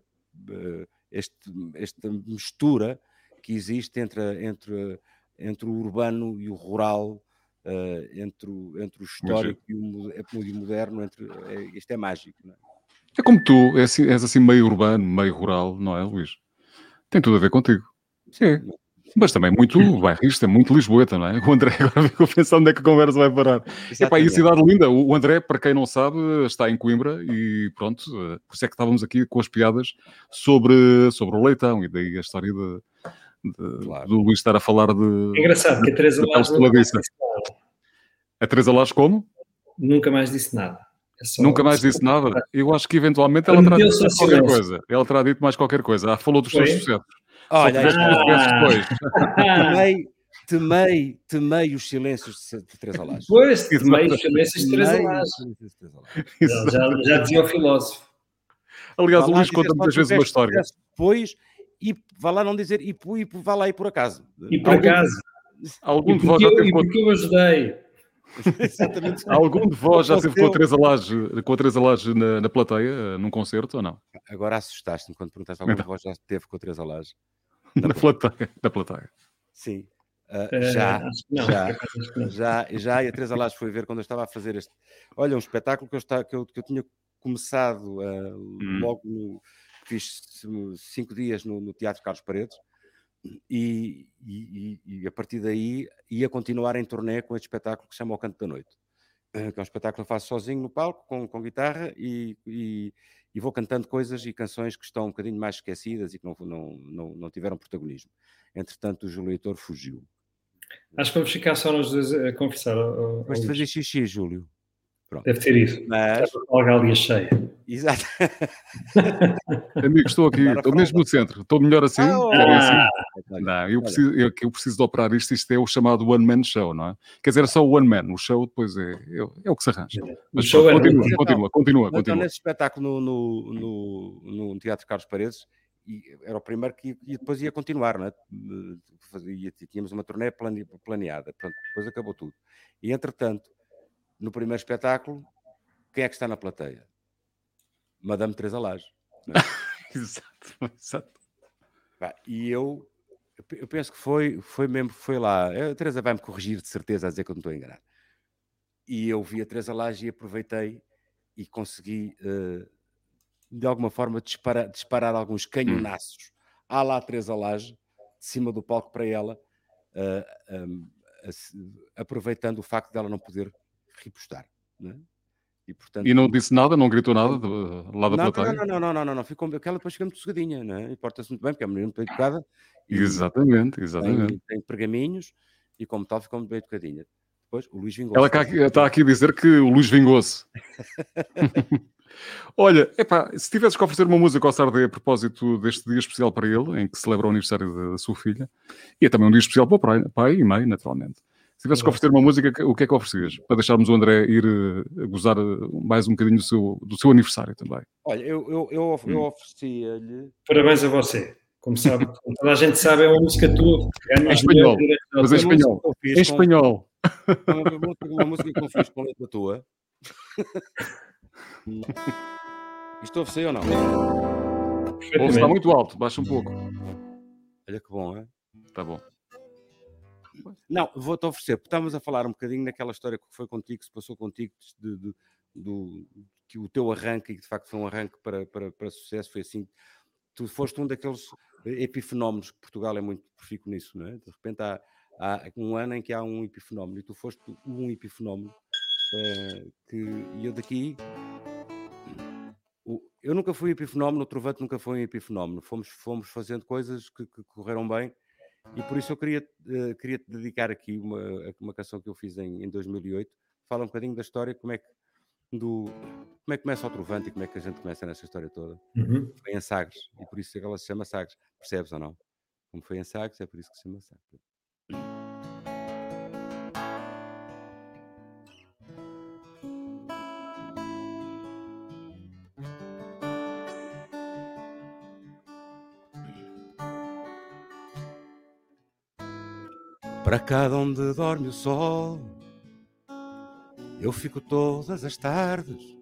eh, este, esta mistura que existe entre, entre, entre o urbano e o rural uh, entre, o, entre o histórico e o, e o, moderno, entre, é, isto é mágico. É? é? como tu, és assim, és assim meio urbano, meio rural, não é, Luís? Tem tudo a ver contigo. Sim. Mas também muito bairrista, muito lisboeta, não é? O André agora ficou pensando onde é que a conversa vai parar. Epá, e a cidade linda, o André, para quem não sabe, está em Coimbra e pronto, eh, por isso é que estávamos aqui com as piadas sobre, sobre o leitão e daí a história de, de claro. do Luís estar a falar de... É engraçado que a Teresa Lage nunca mais disse nada. A Teresa Lage como? Nunca mais disse nada. É nunca mais disse nada. Eu acho que eventualmente ela terá dito mais qualquer coisa. Ela terá dito mais qualquer coisa. Ah, falou dos seus sucessos. Olha, depois. temei, temei, temei os silêncios de Teresa Lage. Pois, temei os silêncios de Teresa Lage. Já, já, dizia o filósofo. Aliás, o Luís conta muitas vezes uma história. Depois, e vá lá não dizer, e, e vá lá e por acaso. E por acaso. Algum de vós já teve... E porque eu ajudei. Exatamente. Algum de vós já esteve com a Teresa Lage, com a Teresa Lage na, na plateia, num concerto ou não? Agora assustaste-me quando perguntaste algum então. de vós já esteve com a Teresa Lage. Na, na plateia. Na plateia. Sim. Uh, já, já, já, já, e a Teresa Lage foi ver quando eu estava a fazer este. Olha, um espetáculo que eu, está, que eu, que eu tinha começado uh, hum. logo no. Fiz cinco dias no, no Teatro Carlos Paredes e, e, e, a partir daí ia continuar em turnê com este espetáculo que se chama O Canto da Noite. Que é um espetáculo que eu faço sozinho no palco, com, com guitarra, e, e, vou cantando coisas e canções que estão um bocadinho mais esquecidas e que não, não, não, não tiveram protagonismo. Entretanto, o Júlio Heitor fugiu. Acho que vamos ficar só nós dois a confessar. Mas fazer xixi, Júlio. Pronto. Deve ter isso. Mas... Logo a cheia. Exato. Amigo, estou aqui, estou mesmo no centro. Estou melhor assim? Ah, assim? Não, eu preciso, eu, eu, preciso de operar isto. Isto é o chamado one man show, não é? Quer dizer, é só o one man. O show depois é, é, é o que se arranja. Mas pronto, é continua, continua, continua, continua, então, continua. nesse espetáculo no, no, no, no Teatro Carlos Paredes, e era o primeiro que e depois ia continuar, não é? Tínhamos uma turnê planeada, pronto, depois acabou tudo. E entretanto, no primeiro espetáculo, quem é que está na plateia? Madame Teresa Lage. É? exato, exato. E eu, eu penso que foi, foi mesmo, foi lá. A Teresa vai-me corrigir de certeza a dizer que eu não estou enganado. E eu vi a Teresa Lage e aproveitei e consegui, uh, de alguma forma, disparar, disparar alguns canhonaços à lá Teresa Lage, de cima do palco para ela, uh, um, aproveitando o facto dela não poder repostar. Né? E, portanto, e não disse nada, não gritou nada de, lá da não, plateia? Não, não, não, não, não, não, ficou, aquela depois fica muito sossegadinha, né? e porta-se muito bem, porque é uma menina muito educada. Exatamente, exatamente. Tem, tem, pergaminhos e como tal ficou muito bem educadinha. Depois o Luís vingou-se. Ela está aqui, está aqui a dizer que o Luís vingou-se. Olha, epá, se tivesses que oferecer uma música ao Sardé a propósito deste dia especial para ele, em que celebra o aniversário da, da sua filha, e é também um dia especial para o pai, pai e mãe, naturalmente. Se tivesse que oferecer uma música, o que é que oferecias? Para deixarmos o André ir uh, gozar uh, mais um bocadinho do seu, do seu aniversário também. Olha, eu, eu, eu, eu hum. oferecia-lhe. Parabéns a você. Como sabe, como toda a gente sabe, é uma música tua. É espanhol. Mas é espanhol. É espanhol. Uma, música que eu fiz com letra tua. Isto ofereci ou não? Ou está muito alto, baixa um pouco. Olha que bom, é? Está bom. Não, vou-te oferecer, porque estávamos a falar um bocadinho daquela história que foi contigo, que se passou contigo, de, de, do, que o teu arranque, e que de facto foi um arranque para, para, para sucesso, foi assim. Tu foste um daqueles epifenómenos, que Portugal é muito profícuo nisso, não é? De repente há, há um ano em que há um epifenómeno, e tu foste um epifenómeno, uh, que, eu daqui eu nunca fui epifenómeno, o Trovante nunca foi um epifenómeno. Fomos, fomos fazendo coisas que, que, correram bem e por isso eu queria, uh, queria te dedicar aqui uma, uma canção que eu fiz em, em 2008. Fala um bocadinho da história, como é que do, como é que começa o Trovante e como é que a gente começa nessa história toda. Uhum. Foi em Sagres, e por isso é que ela se chama Sagres. Percebes ou não? Como foi em Sagres, é por isso que se chama Sagres. Para cada onde dorme o sol, eu fico todas as tardes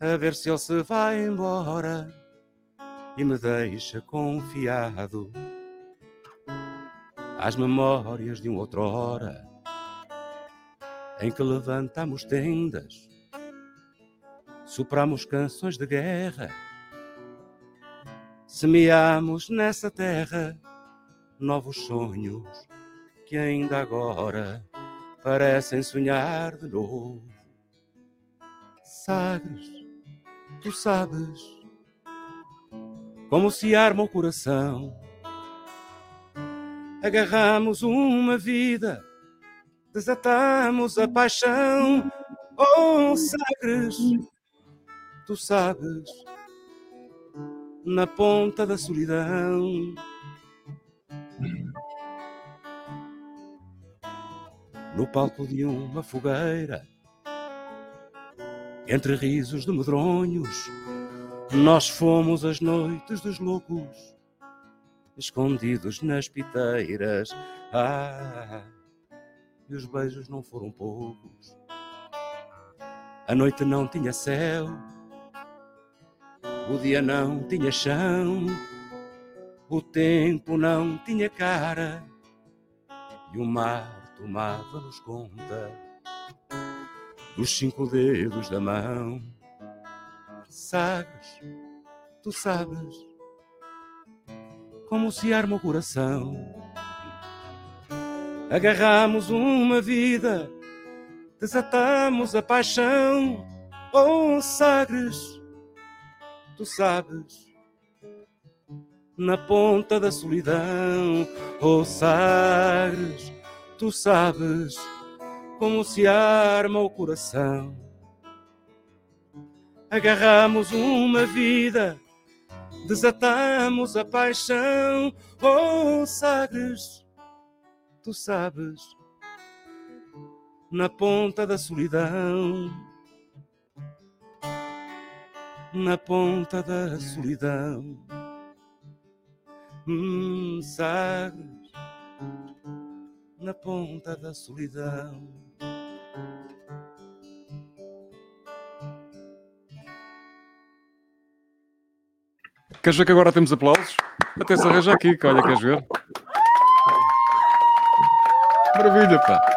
a ver se ele se vai embora e me deixa confiado às memórias de um outrora em que levantamos tendas, sopramos canções de guerra, semeamos nessa terra novos sonhos que ainda agora parecem sonhar de novo. Sagres, tu sabes como se arma o coração. Agarramos uma vida, desatamos a paixão. Oh, Sagres, tu sabes, na ponta da solidão. No palco de uma fogueira, entre risos de medronhos, nós fomos as noites dos loucos, escondidos nas piteiras. Ah, e os beijos não foram poucos. A noite não tinha céu, o dia não tinha chão, o tempo não tinha cara, e o mar tomava-nos conta dos cinco dedos da mão. Sabes, tu sabes, como se arma o coração. Agarramos uma vida, desatamos a paixão. Oh, Sagres, tu sabes, na ponta da solidão. Oh, Sagres, tu sabes como se arma o coração. Agarramos uma vida, desatamos a paixão. Oh, Sagres, tu sabes, na ponta da solidão. Na ponta da solidão. Hum, Sagres, na ponta da solidão. Queres ver que agora temos aplausos? Até se arranja aqui, que olha, queres ver? Maravilha, pá.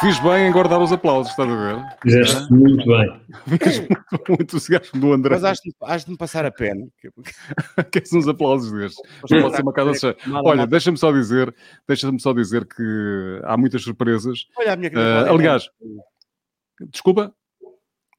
Fiz bem em guardar os aplausos, estás a ver? Fizeste muito bem. Fiz muito, muito entusiasmo do André. Mas has de, has de me passar a pena. Queres uns aplausos destes? Não pode ser uma casa cheia. Olha, deixa-me só dizer, deixa-me só dizer que há muitas surpresas. Olha a minha. Uh, aliás, desculpa,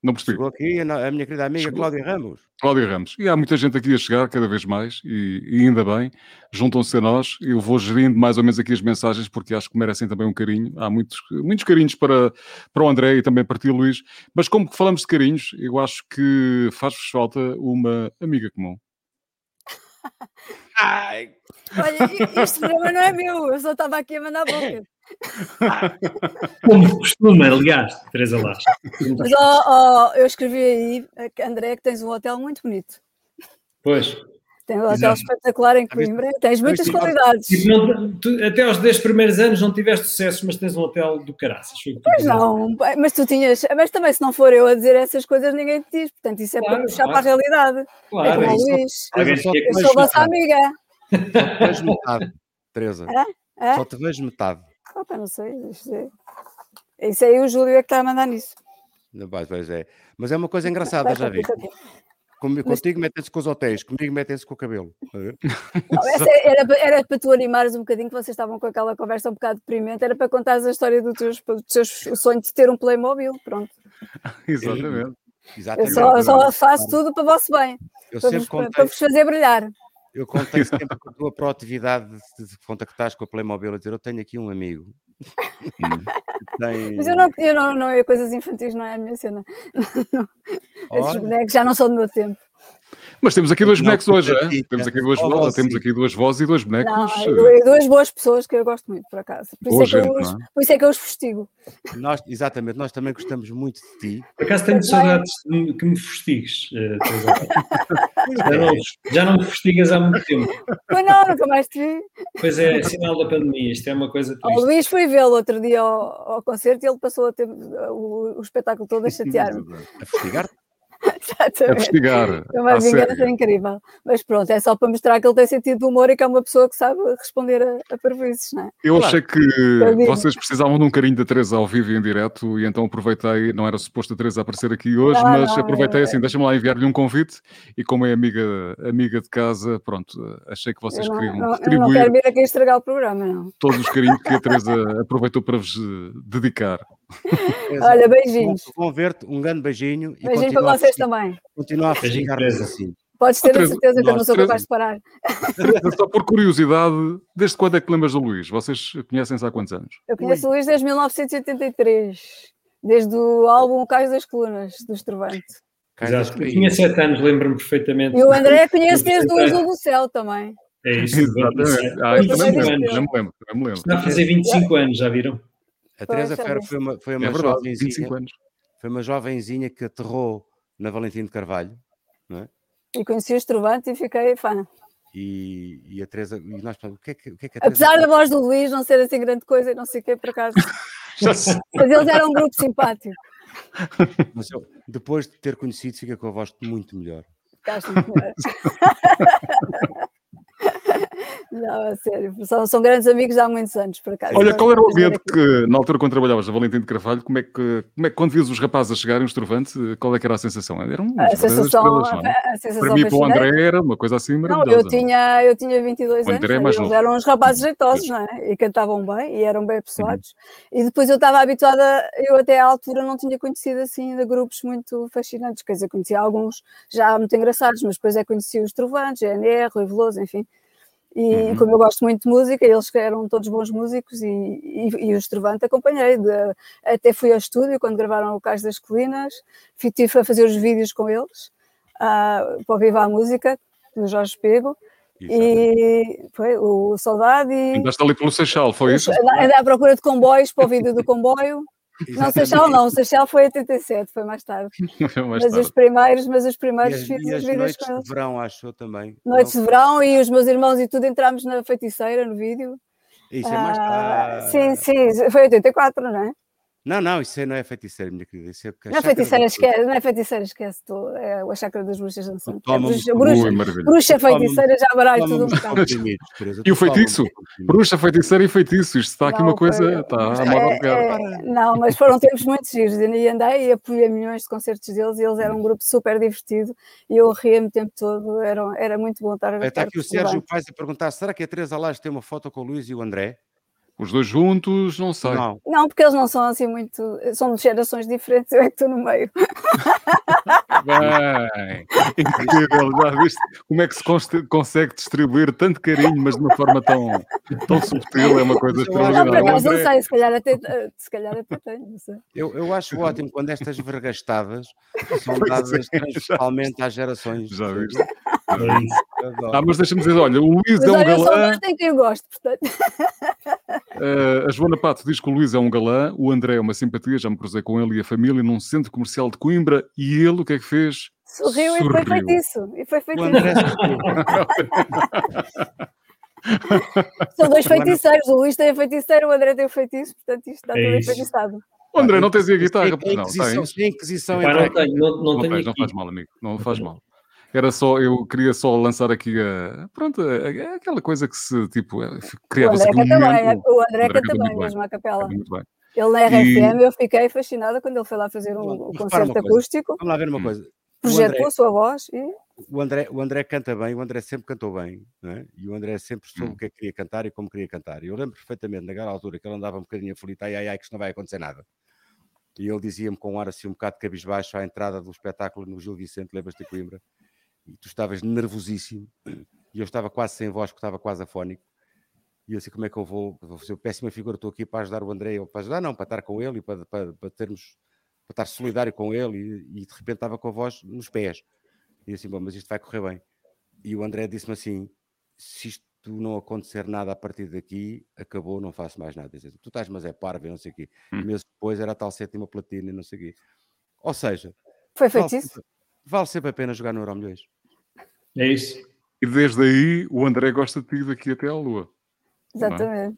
não percebi. Chegou aqui a, minha querida amiga Chegou. Cláudia Ramos. Cláudia Ramos. E há muita gente aqui a chegar cada vez mais e, e ainda bem, juntam-se a nós. Eu vou gerindo mais ou menos aqui as mensagens porque acho que merecem também um carinho. Há muitos, muitos carinhos para, para o André e também para ti, Luís. Mas como falamos de carinhos, eu acho que faz-vos falta uma amiga comum. Ai, Olha, este programa não é meu, eu só estava aqui a mandar boca. Como costuma, aliás, Teresa Lage. Mas ó, ó, eu escrevi aí, André, que tens um hotel muito bonito. Pois. Tem um hotel espetacular em Coimbra, tens muitas qualidades. Tipo, não- tu- até aos 10 primeiros anos não tiveste sucesso, mas tens um hotel do caraças. o Pois não, mas tu tinhas, mas também se não for eu a dizer essas coisas, ninguém te diz, portanto isso é para Claro, puxar claro. para a realidade. é Claro, como é o isso. Luís, só- eu mais sou vossa explicar. amiga. só te vejo metade, Teresa. Hã? Só te vejo metade. Opa, não sei, isso é- isso aí o Júlio é que está a mandar nisso. Pois é. Mas é uma coisa engraçada, já vi. Com- Contigo metem-se com os hotéis, comigo metem-se com o cabelo. Essa era, para- era para tu animares um bocadinho, que vocês estavam com aquela conversa um bocado deprimente, era para contares a história do teus, do teus, o sonho de ter um Playmobil, pronto. Exatamente. Eu Exatamente. só, só faço tudo para o vosso bem, Eu para vos, para contei, vos fazer brilhar. eu contei sempre com a tua proatividade de, de contactares com a Playmobil a dizer eu tenho aqui um amigo. tem- Mas eu não, eu não, não eu coisas infantis não é a minha cena. Esses bonecos já não são do meu tempo. Mas temos aqui dois Não, bonecos hoje, é? Temos aqui é, duas vozes, temos aqui duas vozes e dois Não, bonecos. e duas, boas pessoas que eu gosto muito, por acaso. Por isso, Boa é que, eu, gente, os- não é? por isso é que eu os fustigo. nós, exatamente, nós também gostamos muito de ti. Por acaso tenho saudades que me fustigues. eh, já, não, já não me fustigas há muito tempo. Pois não, nunca mais te vi. Pois é, sinal da pandemia. Isto é uma coisa O triste. Luís foi vê-lo outro dia ao, ao concerto e ele passou a ter o, o espetáculo todo a chatear-me. A fustigar É Exatamente. investigar. É uma vingança séria. incrível. Mas pronto, é só para mostrar que ele tem sentido de humor e que é uma pessoa que sabe responder a, a parvoíces, não é? Eu Claro. achei que vocês precisavam de um carinho da Teresa ao vivo e em direto e então aproveitei, não era suposto a Teresa aparecer aqui hoje, Não, mas não, aproveitei é- assim, deixa-me lá enviar-lhe um convite e como é amiga, amiga de casa, pronto, achei que vocês Eu não, queriam não- eu não retribuir quero vir aqui estragar o programa, não. todos os carinhos que a Teresa aproveitou para vos eh, dedicar. Olha, beijinhos. Vão, ver-te, um grande beijinho. e Beijinho para a vocês também. Continua a assim. Podes ter a certeza que eu não sou capaz de parar. Só por curiosidade, desde quando é que lembras do Luís? Vocês conhecem-se há quantos anos? Eu conheço o Luís desde 1983, desde o álbum Cais das Colunas, do Estrovante. Exato. Eu tinha sete anos, lembro-me perfeitamente. E o André conheço Eu desde o. Azul do Céu também. É isso. Exatamente. Ah, também me 25 lembro, anos. também me lembro, também me lembro. Está a fazer 25 anos, já viram? A Teresa Ferro foi uma, foi É uma verdade, 25 jovenzinha, anos. foi uma jovenzinha que aterrou na Valentim de Carvalho E conheci o Estrovante e fiquei fã. e, e a Teresa, e nós, o que é que, o que, é que a Teresa Apesar da voz do Luís não ser assim grande coisa e não sei o que, por acaso. Mas eles eram um grupo simpático. Mas eu, depois de ter conhecido, fica com a voz muito melhor. Ficaste muito melhor. Não, a sério. São, são grandes amigos há muitos anos, por acaso. Olha, qual era o ambiente aqui. que, na altura, quando trabalhavas na Valentim de Carvalho, como é que, como é que quando vias os rapazes a chegarem, os trovantes, qual é que era a sensação? Eram A verdadeiras sensação, estrelas, não é? a sensação Para mim, para o. André, era uma coisa assim Não, maravilhosa. eu tinha, eu tinha 22 O anos, André é né, mais eles eram uns rapazes jeitosos, não é? E cantavam bem, e eram bem apessoados. E depois eu estava habituada, eu até à altura não tinha conhecido assim de grupos muito fascinantes, quer dizer, conhecia alguns já muito engraçados, mas depois é conheci os Trovantes, GNR, Rui Veloso, enfim. E Uhum. como eu gosto muito de música, eles eram todos bons músicos e, e, e os Trovantes acompanhei. de- até fui ao estúdio quando gravaram o Cais das Colinas, fui, tive a fazer os vídeos com eles, ah, para ouvir a música do Jorge Pego. E foi o Saudade e Andaste ali pelo Seixal, foi isso? andei à procura de comboios para o vídeo do comboio. Não, Seixal não, Seixal foi em 87, foi mais tarde. Mais mas tarde. os primeiros, mas os E primeiros as, fiz e as vídeos noites com de verão, acho eu também. Noites de Não? verão e os meus irmãos e tudo entramos na feiticeira no vídeo. Isso é mais Ah, tarde. sim, sim, foi 84, não é? Não, não, isso aí não é feiticeiro, minha querida. Isso é porque Não é do- esquece, não é feiticeira, esquece, tô, é a chácara das bruxas dançantes. É Toma-me bruxa, o bruxa, bruxa feiticeira já baralho tudo um bocado. E o tu feitiço? Bruxa, feiticeira e feitiço. Isto está aqui Não, uma coisa. foi- Está à moda É, é, não, mas foram tempos muito giros. Nem andei e apoiei milhões de concertos deles e eles eram um grupo super divertido e eu ria-me o tempo todo. Era, era muito bom estar a Está estar aqui o Sérgio Paz a perguntar: será que a Teresa Lages tem uma foto com o Luís e o André? Os dois juntos, não sei. Não. Não, porque eles não são assim muito. São de gerações diferentes, eu é que estou no meio. Bem, incrível, já viste como é que se consegue distribuir tanto carinho, mas de uma forma tão, tão subtil, é uma coisa eu Não, por extraordinária. O acaso não sei, se calhar até, se calhar até tenho, não sei. Eu, eu acho ótimo quando estas vergastadas são dadas é, transversalmente às gerações. Já viste? É isso. Ah, mas deixa-me dizer, olha, o Luís Mas é um olha, eu galã, uma tem quem eu gosto, portanto. eh, a Joana Pato diz que o Luís é um galã, o André é uma simpatia, já me cruzei com ele e a família num centro comercial de Coimbra e ele o que é que fez? Sorriu e foi Sorriu. feitiço. E foi O feitiço. André sorriu. São dois feiticeiros. O Luís tem a feiticeira, o André tem o feitiço, portanto isto está É tudo isso. enfeitiçado. O André, não tens aí a guitarra? pois Não, Inquisição, tens? a Inquisição não tenho, não, não Não, tenho não faz mal, amigo, não faz mal. Era só, eu queria só lançar aqui a. Pronto, a- a- aquela coisa que se, tipo, é, O criava-se um canta bem, momento. o André André canta bem. mesmo à capela. Muito bem. Ele na RFM, eu fiquei fascinada quando ele foi lá fazer um, um concerto acústico, Vamos lá ver uma Hum. coisa. O projetou André, a sua voz e o, André, o André canta bem, o André sempre cantou bem, não é? e o André sempre soube Hum. o que é que queria cantar e como queria cantar. E eu lembro perfeitamente, naquela altura, que ele andava um bocadinho aflito, ai, ai, ai, que isto não vai acontecer nada. E ele dizia-me com um ar assim um bocado cabisbaixo à entrada do espetáculo no Gil Vicente, lembras-te de Coimbra? E tu estavas nervosíssimo, e eu estava quase sem voz, porque estava quase afónico. E eu assim, como é que eu vou? Vou fazer péssima figura, estou aqui para ajudar o André, ou para ajudar, não, para estar com ele e para, para, para termos, para estar solidário com ele, e, e de repente estava com a voz nos pés. E eu assim, bom, mas isto vai correr bem. E o André disse-me assim: se isto não acontecer nada a partir daqui, acabou, não faço mais nada. Diz, tu estás, mas é parvo, e não sei o quê. E Hum. meses depois era a tal sétima platina e não sei o quê. Ou seja, foi vale feitiço. Vale sempre a pena jogar no Euromilhões. É isso. E desde aí o André gosta de ti daqui até à lua. Exatamente.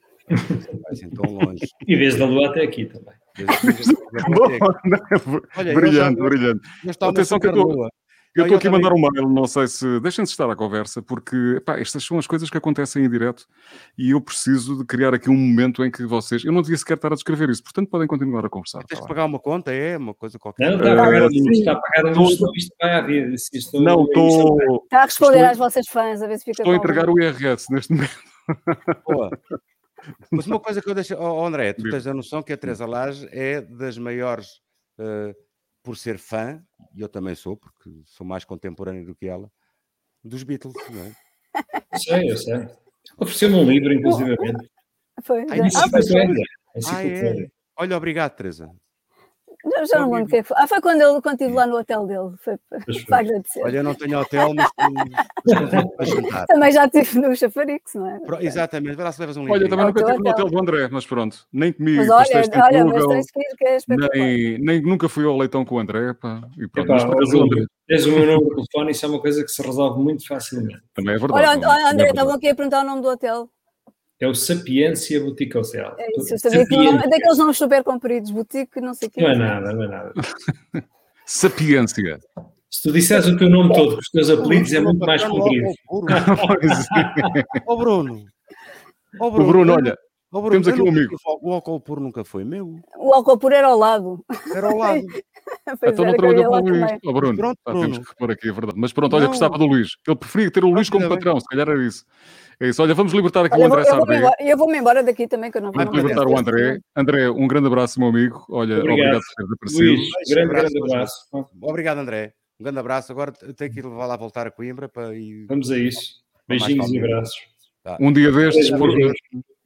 Assim tão longe. E desde a lua até aqui também. Olha, brilhante, já, brilhante. Atenção que eu estou. Eu estou aqui a mandar um mail, não sei se. Deixem-se estar à conversa, porque pá, estas são as coisas que acontecem em direto e eu preciso de criar aqui um momento em que vocês. Eu não devia sequer estar a descrever isso, portanto podem continuar a conversar. Tens tá de pagar uma conta, é? Uma coisa qualquer. Não, está a pagar, uh, está a pagar um isto vai haver. Estou, não, estou. Está a responder estou, às vossas fãs, a ver se fica. Estou a entregar o IRS neste momento. Boa. Mas uma coisa que eu deixo. Oh, André, tu tens a noção que a Teresa Lage é das maiores. Uh, por ser fã, e eu também sou, porque sou mais contemporâneo do que ela, dos Beatles, não é? Eu sei, eu sei. Ofereceu-me um livro, inclusivamente. Foi. Ai, ah, foi. Ah, é. Olha, obrigado, Teresa. Já, já não lembro o que foi. Ah, foi quando, eu, quando estive lá no hotel dele. Foi para agradecer. Olha, eu não tenho hotel, mas jantar. Também já estive no Chafarix, não é? Pro, exatamente, vai lá se levas um livro. Olha, também nunca estive no hotel do André, mas pronto. Nem comi mas olha, olha, mas tens que ir, que é nem, nem nunca fui ao leitão com o André. Pá, e pronto, Epá, mas, o André. Tens o meu número de telefone, isso é uma coisa que se resolve muito facilmente. Também é verdade. Olha, André, estavam aqui a perguntar o nome do hotel. É o Sapiência Boutique Hotel. É isso, eu sabia que é daqueles nomes super compridos, boutique, não sei o que. Não é nada, não é nada. Sapiência. Se tu disseres o teu nome todo com os teus apelidos, é muito mais comprido. Ó Bruno. Ó Bruno, Bruno olha, oh, Bruno, temos aqui um amigo. O álcool puro nunca foi meu. O álcool puro era ao lado. Era ao lado. então não trabalhou com o Luís. Oh, Bruno, pronto, Bruno. Ah, temos que repor aqui, é verdade. Mas pronto, olha, gostava do Luís. Ele preferia ter o Luís como patrão, se calhar era isso. É isso. Olha, vamos libertar aqui Olha, o André Sardé. Eu vou-me embora daqui também, que eu não vou. Vamos libertar o André. André, um grande abraço, meu amigo. Olha, obrigado, obrigado por teres aparecido. Luís, grande, grande abraço. Obrigado, André. Um grande abraço. Agora tenho que ir levar lá voltar a Coimbra para ir. Vamos a isso. Beijinhos e abraços. Tá. Um dia destes, por...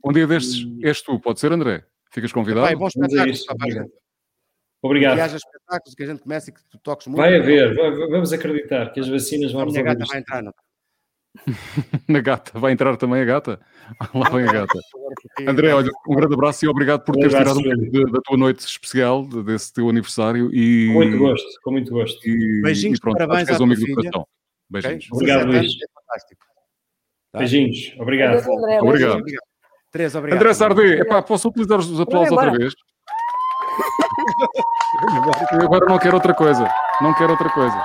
um dia destes és tu, pode ser, André? Ficas convidado? Vai, bons espetáculos, Obrigado. Obrigado. Que haja espetáculos, que a gente comece e que tu toques muito. Vai haver, vamos acreditar que as vacinas vão resolver. A gata vai entrar, não? Na gata, vai entrar também a gata? Lá vem a gata. André, olha, um grande abraço e obrigado por teres tirado um da tua noite especial, desse teu aniversário. E, com muito gosto, com muito gosto. E, Beijinhos, e pronto, parabéns à amigo do coração. Beijinhos. Okay? Obrigado, Luís. É tá? Beijinhos, obrigado. Obrigado. obrigado. Teresa, obrigado. André Sardê, epá, posso utilizar os aplausos outra vez? Eu agora não quero outra coisa. Não quero outra coisa.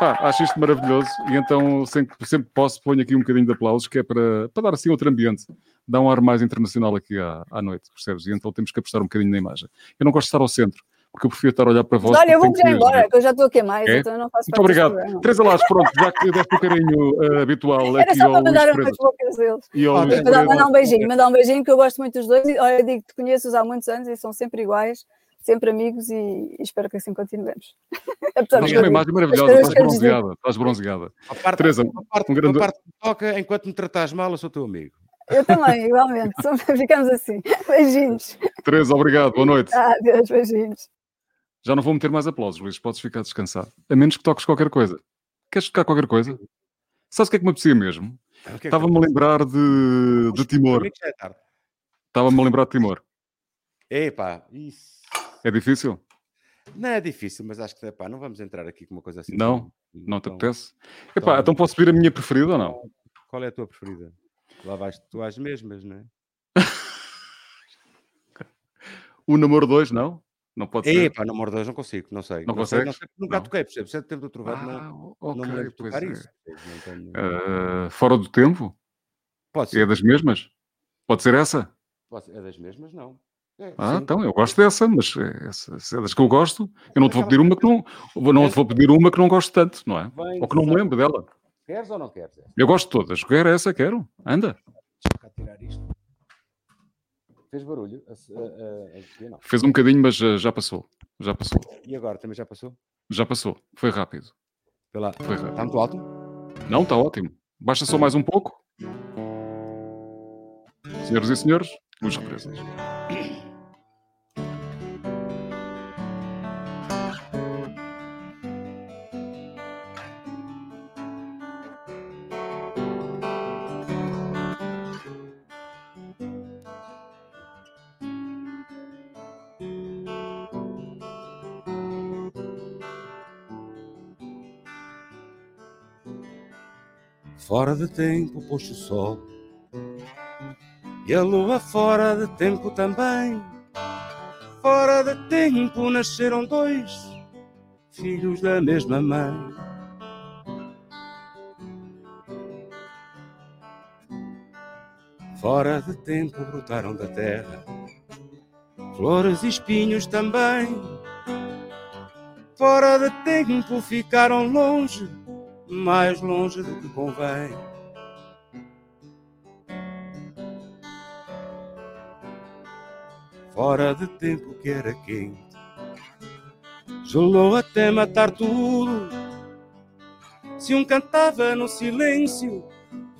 Pá, acho isto maravilhoso e então sempre, sempre posso ponho aqui um bocadinho de aplausos que é para, para dar assim outro ambiente, dar um ar mais internacional aqui à, à noite, percebes? E então temos que apostar um bocadinho na imagem. Eu não gosto de estar ao centro, porque eu prefiro estar a olhar para vós. Olha, eu vou já embora, que eu já estou aqui mais, é? então eu não faço Muito obrigado. Teresa Lares, pronto, já que deste o carinho uh, habitual Era aqui só para mandar umas bocas deles. E ao mandar, mandar um beijinho, mandar um beijinho, que eu gosto muito dos dois. E, olha, eu digo que te conheço há muitos anos e são sempre iguais sempre amigos e, espero que assim continuemos. Estás uma imagem maravilhosa, estás bronzeada, estás bronzeada. A parte, Teresa, a parte, um grande... a parte que toca, enquanto me tratas mal, eu sou teu amigo. Eu também, igualmente. Ficamos assim. Beijinhos. Teresa, obrigado. Boa noite. Ah, Deus, beijinhos. Já não vou meter mais aplausos, Luís. Podes ficar descansado. A menos que toques qualquer coisa. Queres tocar qualquer coisa? Sabes o que é que me apetecia mesmo? É é Estava-me a lembrar de, de Timor. Estava-me a lembrar de Timor. Epá, isso. É difícil? Não é difícil, mas acho que epá, não vamos entrar aqui com uma coisa assim. Não, não te apetece? Epá, então posso pedir a minha preferida ou não? Qual é a tua preferida? Lá vais tu às mesmas, não é? o namoro 2, não? Não pode ser. Epá, namoro 2 não consigo, não sei. Não, não consegues? Não sei, nunca não. toquei, percebes? Sempre tempo do trovado, ah, não, okay, não me lembro de tocar é. isso. Tenho... Uh, fora do tempo? Pode ser. É das mesmas? Pode ser essa? Pode ser. É das mesmas, não. É, ah, sim. então eu gosto dessa, mas essa, é das que eu gosto, eu não te vou pedir uma que não, não te vou pedir uma que não gosto tanto, não é? Bem, ou que não me lembro dela. Queres ou não queres? Eu gosto de todas. Quero essa, quero. Anda. Deixa cá tirar isto. Fez barulho? A, a, a, Fez um bocadinho, mas já, já passou. Já passou. E agora também já passou? Já passou. Foi rápido. Pela... Foi rápido. Está muito alto? Não, está ótimo. Baixa só mais um pouco. Senhoras e senhores, os represas. Fora de tempo pôs o sol e a lua fora de tempo também. Fora de tempo nasceram dois filhos da mesma mãe. Fora de tempo brotaram da terra flores e espinhos também. Fora de tempo ficaram longe, mais longe do que convém. Fora de tempo que era quente, gelou até matar tudo. Se um cantava no silêncio,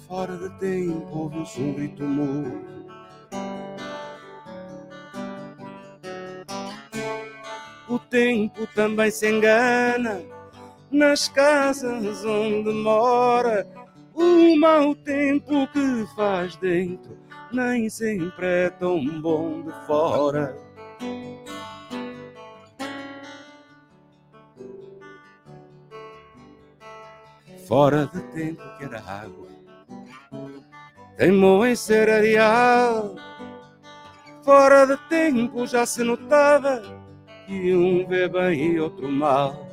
fora de tempo ouviu-se um mudo. O tempo também se engana nas casas onde mora. O mau tempo que faz dentro nem sempre é tão bom de fora. Fora de tempo que era água, teimou em ser areal. Fora de tempo já se notava que um vê bem e outro mal.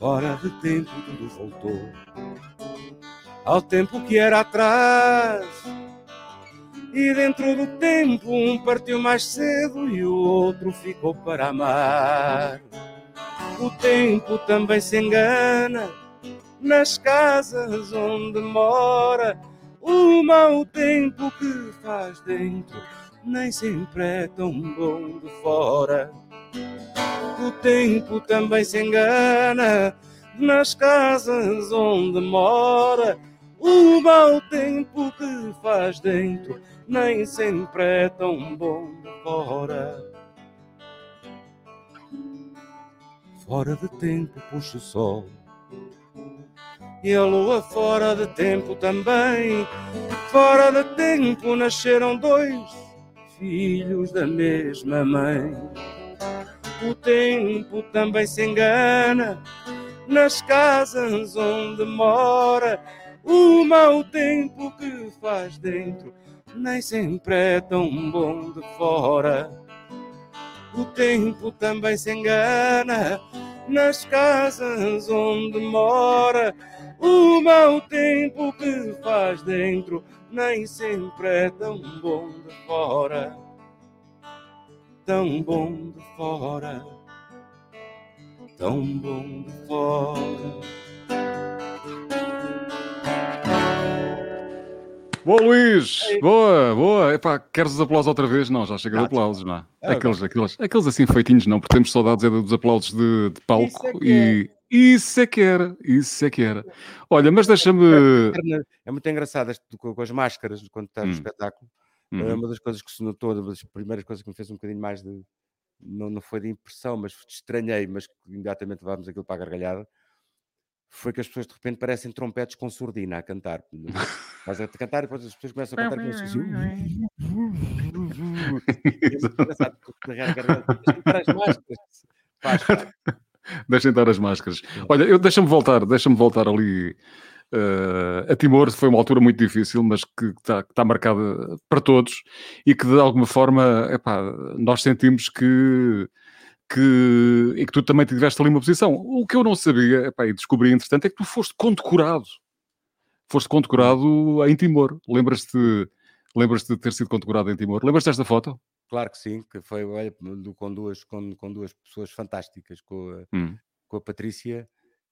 Fora de tempo tudo voltou ao tempo que era atrás. E dentro do tempo um partiu mais cedo e o outro ficou para amar. O tempo também se engana nas casas onde mora o mau tempo que faz dentro nem sempre é tão bom de fora. O tempo também se engana nas casas onde mora. O mau tempo que faz dentro nem sempre é tão bom fora. Fora de tempo puxa o sol e a lua fora de tempo também. Fora de tempo nasceram dois filhos da mesma mãe. O tempo também se engana nas casas onde mora. O mau tempo que faz dentro nem sempre é tão bom de fora. O tempo também se engana nas casas onde mora. O mau tempo que faz dentro nem sempre é tão bom de fora. Tão bom de fora. Tão bom de fora. Boa, Luís! Boa, boa! Epá, queres os aplausos outra vez? Não, já chega de aplausos, não é? Aqueles, aqueles, aqueles assim feitinhos, não, porque temos saudades é dos aplausos de, de palco Isso é e isso é que era, isso é que era. Olha, mas deixa-me. É muito engraçado com, as máscaras quando estás no Hum. espetáculo. É Uhum. uma das coisas que se notou, uma das primeiras coisas que me fez um bocadinho mais de. Não, não foi de impressão, mas estranhei, mas imediatamente levámos aquilo para a gargalhada. Foi que as pessoas de repente parecem trompetes com surdina a cantar. Estás a cantar e depois as pessoas começam a cantar com isso. Deixem estar as máscaras. Olha, eu deixa-me voltar, deixa-me voltar ali eh, a Timor. Foi uma altura muito difícil, mas que está tá marcada para todos e que de alguma forma, epá, nós sentimos que que, e que tu também tiveste ali uma posição. O que eu não sabia, epá, e descobri entretanto, é que tu foste condecorado. Foste condecorado em Timor. Lembras-te lembras de ter sido condecorado em Timor? Lembras-te desta foto? Claro que sim, que foi olha, com, duas, com, com duas pessoas fantásticas, com a, Hum. com a Patrícia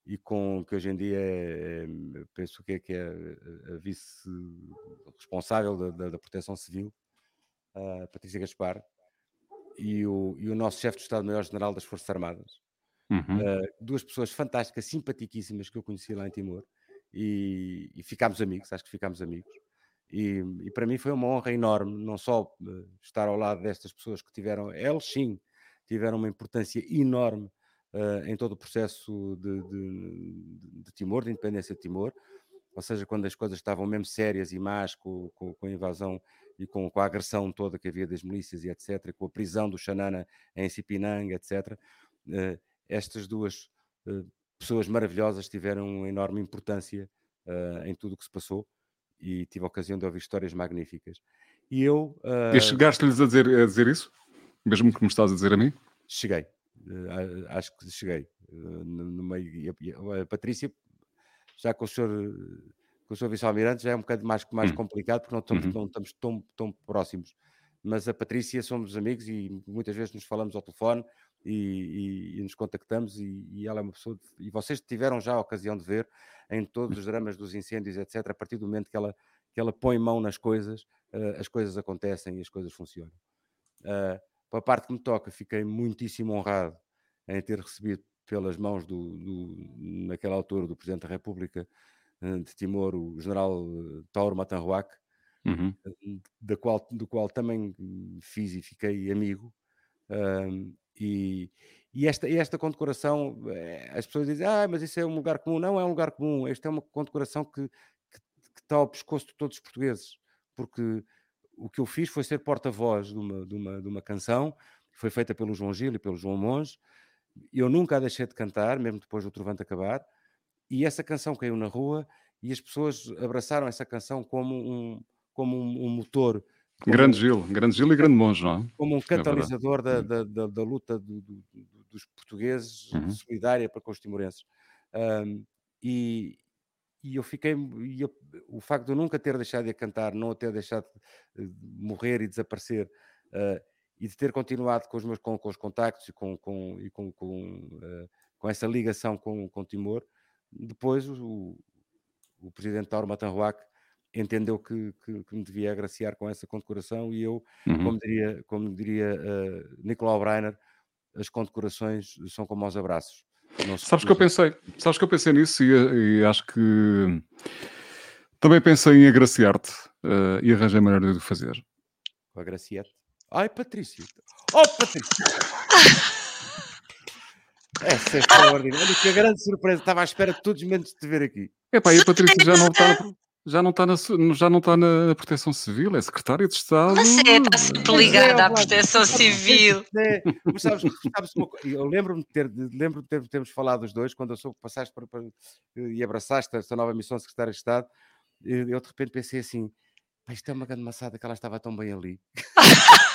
e com que hoje em dia é, é, penso que é, que é a vice-responsável da, da- da Proteção Civil, a Patrícia Gaspar, e o, e o nosso chefe de Estado-Maior-General das Forças Armadas. Uhum. Uh, duas pessoas fantásticas, simpaticíssimas que eu conheci lá em Timor e, e ficámos amigos, acho que ficámos amigos. E, e para mim foi uma honra enorme, não só uh, estar ao lado destas pessoas que tiveram, eles sim, tiveram uma importância enorme uh, em todo o processo de, de- de Timor, de independência de Timor, ou seja, quando as coisas estavam mesmo sérias e más com, com- com a invasão e com, com a agressão toda que havia das milícias e etc., com a prisão do Xanana em Sipinang, etc., uh, estas duas uh, pessoas maravilhosas tiveram uma enorme importância em tudo o que se passou e tive a ocasião de ouvir histórias magníficas. E eu. Uh... E chegaste-lhes a dizer, a dizer isso? Mesmo que me estás a dizer a mim? Cheguei. Uh, acho que cheguei. Uh, no, meio. A, Patrícia, já com o senhor. Com o senhor vice-almirante já é um bocado mais, mais hum. complicado porque não estamos, uhum. não estamos tão, tão próximos. Mas a Patrícia somos amigos e muitas vezes nos falamos ao telefone e, e, e nos contactamos e, e, ela é uma pessoa. De, e vocês tiveram já a ocasião de ver em todos os dramas dos incêndios, etc. A partir do momento que ela, que ela põe mão nas coisas, uh, as coisas acontecem e as coisas funcionam. Uh, para a parte que me toca, fiquei muitíssimo honrado em ter recebido pelas mãos do, do naquela altura, do Presidente da República uh, de Timor, o General Tauro Matanruac, uhum. da qual, do qual também fiz e fiquei amigo. e, e esta, esta condecoração, eh, as pessoas dizem, ah, mas isso é um lugar comum. Não é um lugar comum, esta é uma condecoração que, que, que está ao pescoço de todos os portugueses, porque o que eu fiz foi ser porta-voz de uma, de, uma, de uma canção que foi feita pelo João Gil e pelo João Monge. Eu nunca a deixei de cantar, mesmo depois do Trovante acabar, e essa canção caiu na rua e as pessoas abraçaram essa canção como um, como um, um motor grande Gil, grande Gil e grande Monge, não é? Como um é catalisador é da, da, da, da, luta do, do, dos portugueses, uhum. solidária para com os timorenses. Um, e, e eu fiquei, e eu, o facto de eu nunca ter deixado de cantar, não ter deixado de morrer e desaparecer, uh, e de ter continuado com os meus com, com os contactos e com, com, e com, com, uh, com essa ligação com, com Timor, depois o, o presidente Tauro Matanruac entendeu que, que, que, me devia agraciar com essa condecoração e eu, uhum. como diria, como diria uh, Nicolau Breiner, as condecorações são como os abraços. Sabes que eu pensei, sabes que eu pensei nisso e, e acho que também pensei em agraciar-te uh, e arranjei maneira de o fazer. Agraciar-te? Ai, Patrícia! Oh, Patrícia! Essa é extraordinária. Olha que grande surpresa. Estava à espera de todos menos de te ver aqui. Epá, e a Patrícia já não está já não está na, já não está na Proteção Civil, é secretária de Estado. Mas é, está sempre ligada à Proteção Civil. É, mas sabes, sabes uma, eu lembro-me de, ter, lembro de termos falado os dois, quando eu soube que passaste para, para, e abraçaste esta nova missão de secretária de Estado, eu, eu de repente pensei assim, isto é uma grande maçada que ela estava tão bem ali.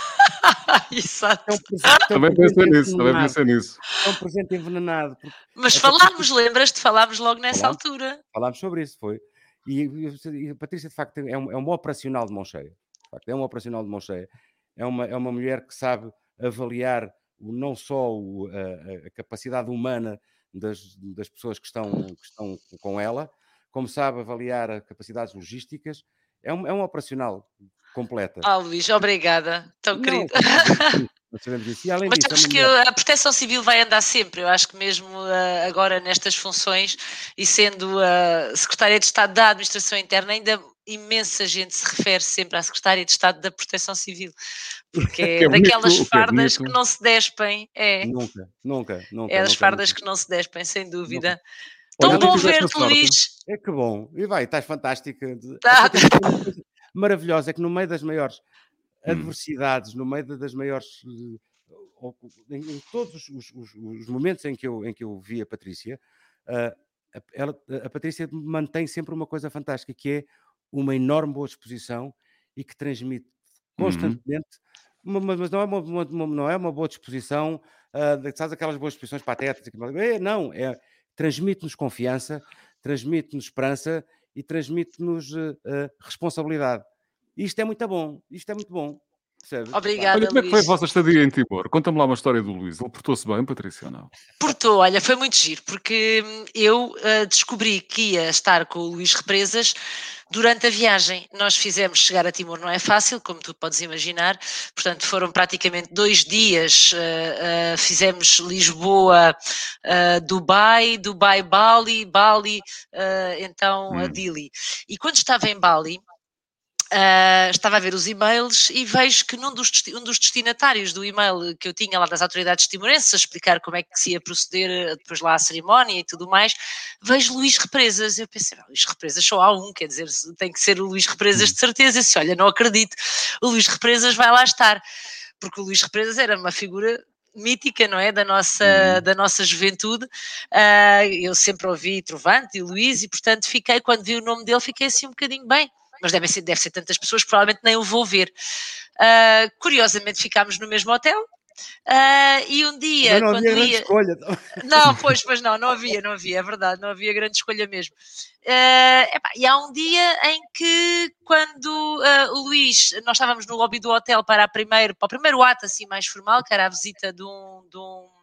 Exato. É um também pensei nisso, também pensei nisso. É um presente envenenado. Mas falámos, lembras-te? Falámos logo nessa falámos, altura. Falámos sobre isso, foi. E, e a Patrícia, de facto, é um, é um operacional de mão cheia. De facto, é um operacional de mão cheia. É uma, é uma mulher que sabe avaliar não só o, a, a, capacidade humana das, das pessoas que estão, que estão com ela, como sabe avaliar capacidades logísticas. É um, é um operacional completa. Ah, Luís, obrigada. Tão querido. sabemos isso. E além Mas disso, que a proteção civil vai andar sempre. Eu acho que mesmo uh, agora nestas funções e sendo a uh, Secretária de Estado da Administração Interna, ainda imensa gente se refere sempre à Secretária de Estado da Proteção Civil, porque é, é daquelas bonito, fardas é que não se despem. É. Nunca, nunca, nunca. É das nunca, fardas nunca. que não se despem, sem dúvida. Nunca. Tão Olha, bom ver-te, Luís. É que bom. E vai, estás fantástica. Tá. Maravilhosa, é que no meio das maiores Hum. adversidades, no meio das maiores. Eh, em, todos os, os, os, momentos em que eu, em que eu vi a Patrícia, uh, ela, a Patrícia mantém sempre uma coisa fantástica, que é uma enorme boa disposição e que transmite uhum. constantemente, uhum. uma, mas não é uma, uma, não é uma boa disposição, uh, sabes aquelas boas disposições patéticas, não, é, transmite-nos confiança, transmite-nos esperança e transmite-nos uh, responsabilidade. Isto é muito bom, isto é muito bom. Obrigada, olha, como é que foi a vossa estadia em Timor? Conta-me lá uma história do Luís. Ele portou-se bem, Patrícia, ou não? Portou, olha, foi muito giro, porque hum, eu uh, descobri que ia estar com o Luís Represas durante a viagem. Nós fizemos chegar a Timor, não é fácil, como tu podes imaginar, portanto foram praticamente dois dias, uh, uh, fizemos Lisboa, Dubai, Dubai, Bali, Bali, então hum. a Dili. E quando estava em Bali, Uh, estava a ver os e-mails e vejo que num dos, um dos destinatários do e-mail que eu tinha lá das autoridades timorenses a explicar como é que se ia proceder eh, depois lá a cerimónia e tudo mais, vejo Luís Represas. Eu pensei, Luís Represas só há um, quer dizer, tem que ser o Luís Represas de certeza. Disse, olha, não acredito, o Luís Represas vai lá estar, porque o Luís Represas era uma figura mítica, não é? Da nossa, uhum. da nossa juventude. Uh, eu sempre ouvi Trovante e Luís e, portanto, fiquei, quando vi o nome dele, fiquei assim um bocadinho bem mas deve ser, deve ser tantas pessoas que provavelmente nem o vou ver. Uh, curiosamente ficámos no mesmo hotel, Uh, e um dia, não quando havia ia. escolha. Não, pois, pois não, não havia, não havia, é verdade, não havia grande escolha mesmo. Uh, epá, e há um dia em que, quando uh, o Luís, nós estávamos no lobby do hotel para, a primeiro, para o primeiro ato assim mais formal, que era a visita de um, de um